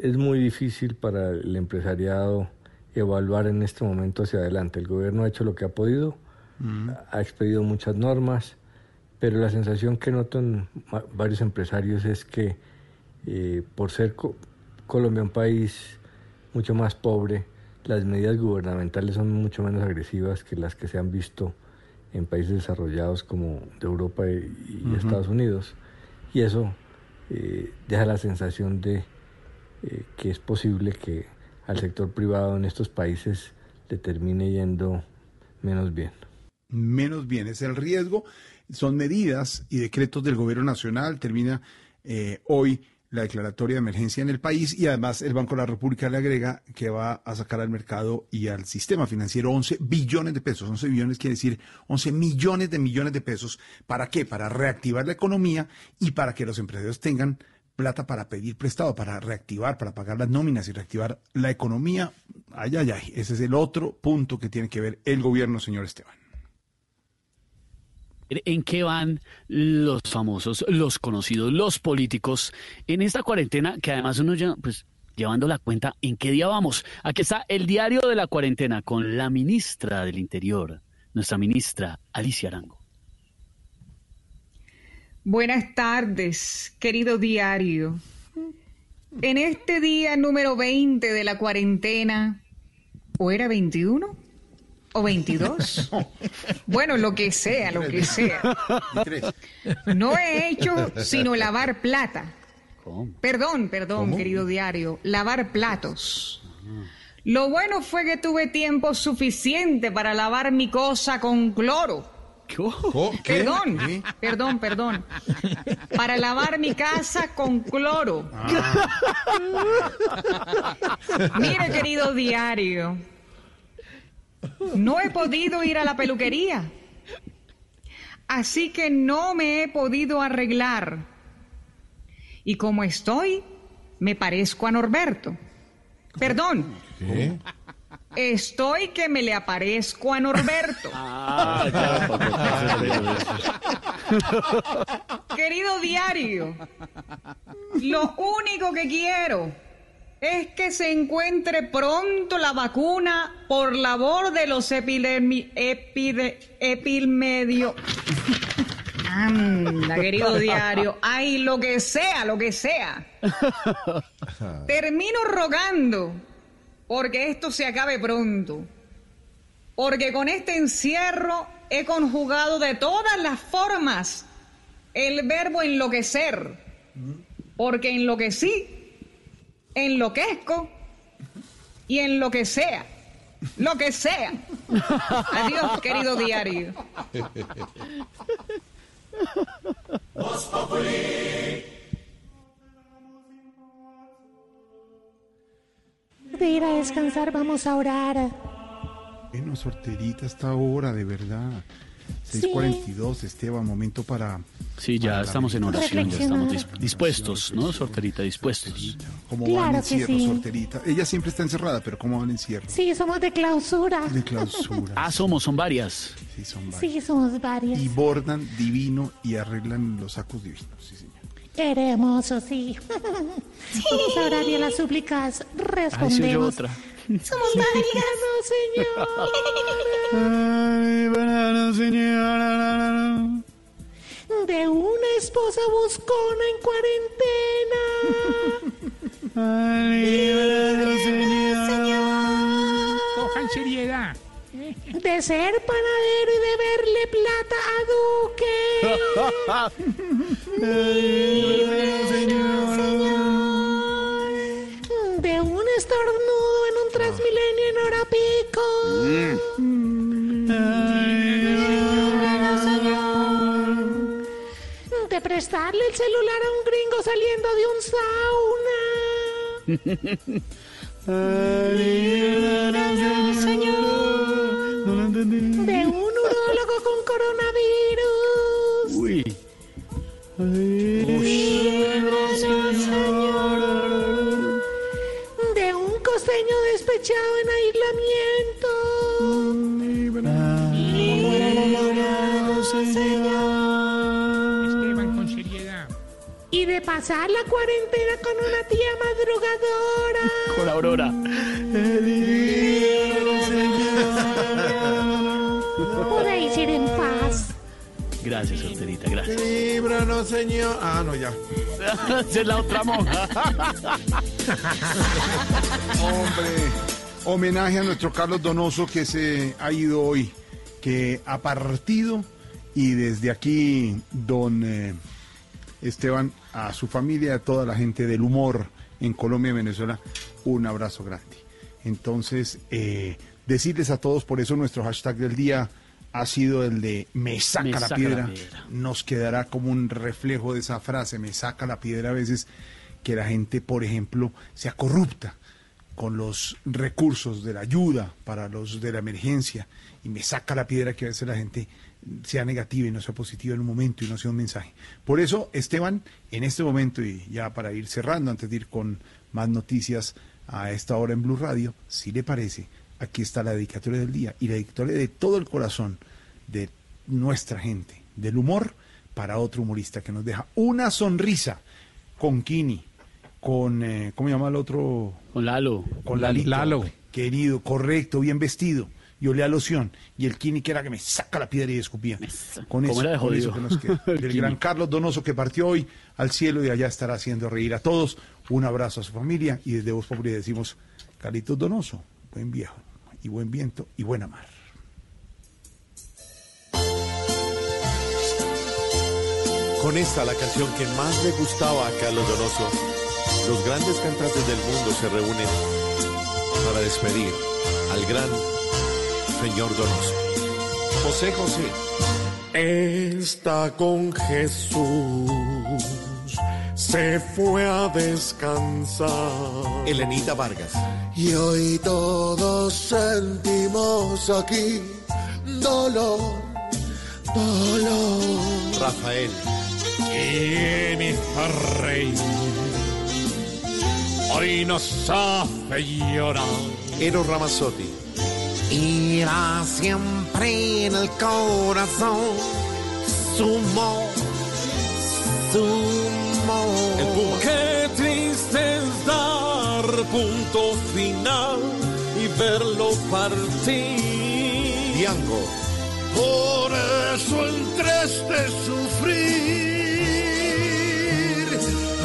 es muy difícil para el empresariado evaluar en este momento hacia adelante. El gobierno ha hecho lo que ha podido, ha expedido muchas normas, pero la sensación que ma- varios empresarios es que eh, por ser co- Colombia, un país mucho más pobre, las medidas gubernamentales son mucho menos agresivas que las que se han visto en países desarrollados como de Europa y. Estados Unidos. Y eso eh, deja la sensación de eh, que es posible que al sector privado en estos países le termine yendo menos bien. menos bien. Es el riesgo. Son medidas y decretos del gobierno nacional. Termina eh, hoy la declaratoria de emergencia en el país y además el Banco de la República le agrega que va a sacar al mercado y al sistema financiero 11 billones de pesos. 11 billones quiere decir 11 millones de millones de pesos. ¿Para qué? Para reactivar la economía y para que los empresarios tengan plata para pedir prestado, para reactivar, para pagar las nóminas y reactivar la economía. Ay, ay, ay. Ese es el otro punto que tiene que ver el gobierno, señor Esteban. ¿En qué van los famosos, los conocidos, los políticos en esta cuarentena que además uno ya, pues, llevando la cuenta, ¿en qué día vamos? Aquí está el diario de la cuarentena con la ministra del Interior, nuestra ministra Alicia Arango. Buenas tardes, querido diario. En este día número 20 de la cuarentena, ¿o era 21? ¿O 22? Bueno, lo que sea, lo que sea. No he hecho sino lavar plata. Perdón, perdón, ¿Cómo? querido diario, lavar platos. Lo bueno fue que tuve tiempo suficiente para lavar mi cosa con cloro. ¿Qué? Perdón, ¿Qué? perdón, perdón. Para lavar mi casa con cloro. Mire, querido diario, no he podido ir a la peluquería. Así que no me he podido arreglar. Y como estoy, me parezco a Norberto. Perdón, ¿Qué? estoy que me le aparezco a Norberto. Querido diario, lo único que quiero es que se encuentre pronto la vacuna por labor de los epidemi, epide, epilmedio. Anda, querido diario. Ay, lo que sea, lo que sea. Termino rogando porque esto se acabe pronto. Porque con este encierro he conjugado de todas las formas el verbo enloquecer. Porque enloquecí, enloquezco y en lo que sea. Lo que sea. Adiós, querido diario. De ir a descansar, vamos a orar. Bueno, sorterita esta hora, de verdad. 6.42, Esteban, momento para... Sí, ya para estamos en oración, ya estamos dis- dispuestos, ¿no, Sorterita? Dispuestos. ¿Cómo Claro va el que encierro, sí. sorterita? Ella siempre está encerrada, pero ¿cómo va el encierro? Sí, somos de clausura. De clausura. Ah, somos, son varias. Sí, son varias. Sí, somos varias. Y bordan divino y arreglan los sacos divinos. Sí, señor. Hermoso, sí. Vamos a orar y a las súplicas Ay, respondemos. otra. Somos varias. Ay, señora. De una esposa buscona en cuarentena. Cojan seriedad. De ser panadero y de verle plata a Duque. De un estornudo en un Transmilenio en hora pico. De prestarle el celular a un gringo saliendo de un sauna. De un urólogo con coronavirus. Uy. Pasar la cuarentena con una tía madrugadora. Con Aurora. Podéis ir en paz. Gracias, solterita, gracias. Líbranos, Señor. Ah, no, ya. Es la otra monja. Hombre, homenaje a nuestro Carlos Donoso que se ha ido hoy, que ha partido y desde aquí, don eh, Esteban, a su familia, a toda la gente del humor en Colombia y Venezuela, un abrazo grande. Entonces, eh, decirles a todos, por eso nuestro hashtag del día ha sido el de me saca, Me la, saca piedra. la piedra. Nos quedará como un reflejo de esa frase, me saca la piedra a veces, que la gente, por ejemplo, sea corrupta con los recursos de la ayuda para los de la emergencia y me saca la piedra que a veces la gente sea negativa y no sea positiva en un momento y no sea un mensaje. Por eso, Esteban, en este momento y ya para ir cerrando, antes de ir con más noticias a esta hora en Blue Radio, si le parece, aquí está la dedicatoria del día y la dedicatoria de todo el corazón de nuestra gente, del humor para otro humorista que nos deja una sonrisa con Kini, con, eh, ¿cómo se llama el otro? Con Lalo. Con Lalito. Lalo. Querido, correcto, bien vestido. Y olía a loción. Y el Kini que era que me saca la piedra y escupía. Con ¿Cómo eso, era de con eso jodido? que nos queda. El Del gran Carlos Donoso que partió hoy al cielo y allá estará haciendo reír a todos. Un abrazo a su familia y desde Voz Popular decimos, Carlitos Donoso, buen viejo y buen viento y buena mar. Con esta, la canción que más le gustaba a Carlos Donoso, los grandes cantantes del mundo se reúnen para despedir al gran señor Donoso. José José. Está con Jesús, se fue a descansar. Elenita Vargas. Y hoy todos sentimos aquí dolor, dolor. Rafael. ¿Quién es el rey? Hoy nos hace llorar. Eros Ramazzotti. Irá siempre en el corazón su humor, su humor. El Puma. Qué triste es dar punto final y verlo partir. Diango. Por eso entre este sufrir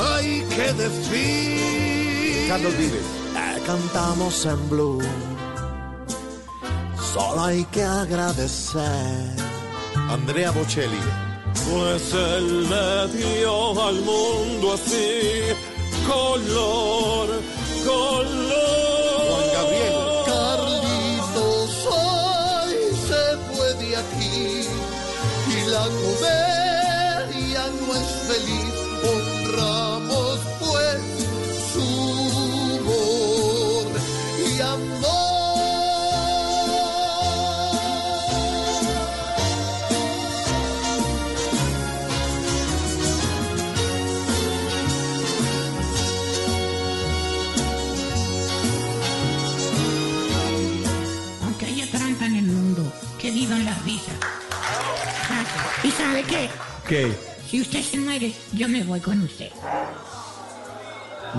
hay que decir. Carlos Vives. Eh, Cantamos en blue. Solo hay que agradecer. Andrea Bocelli. Pues él le dio al mundo así color, color. Juan Gabriel. Carlitos hoy se fue de aquí y la comedia no es feliz. Honramos sabe qué? ¿Qué? Si usted se muere, yo me voy con usted.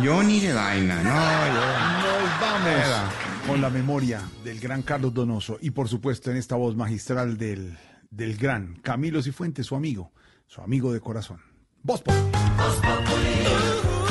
Yo ni de vaina, no, yo. Nos vamos con la memoria del gran Carlos Donoso y por supuesto en esta voz magistral del, del gran Camilo Cifuentes, su amigo, su amigo de corazón. Voz Populi. Voz Populi.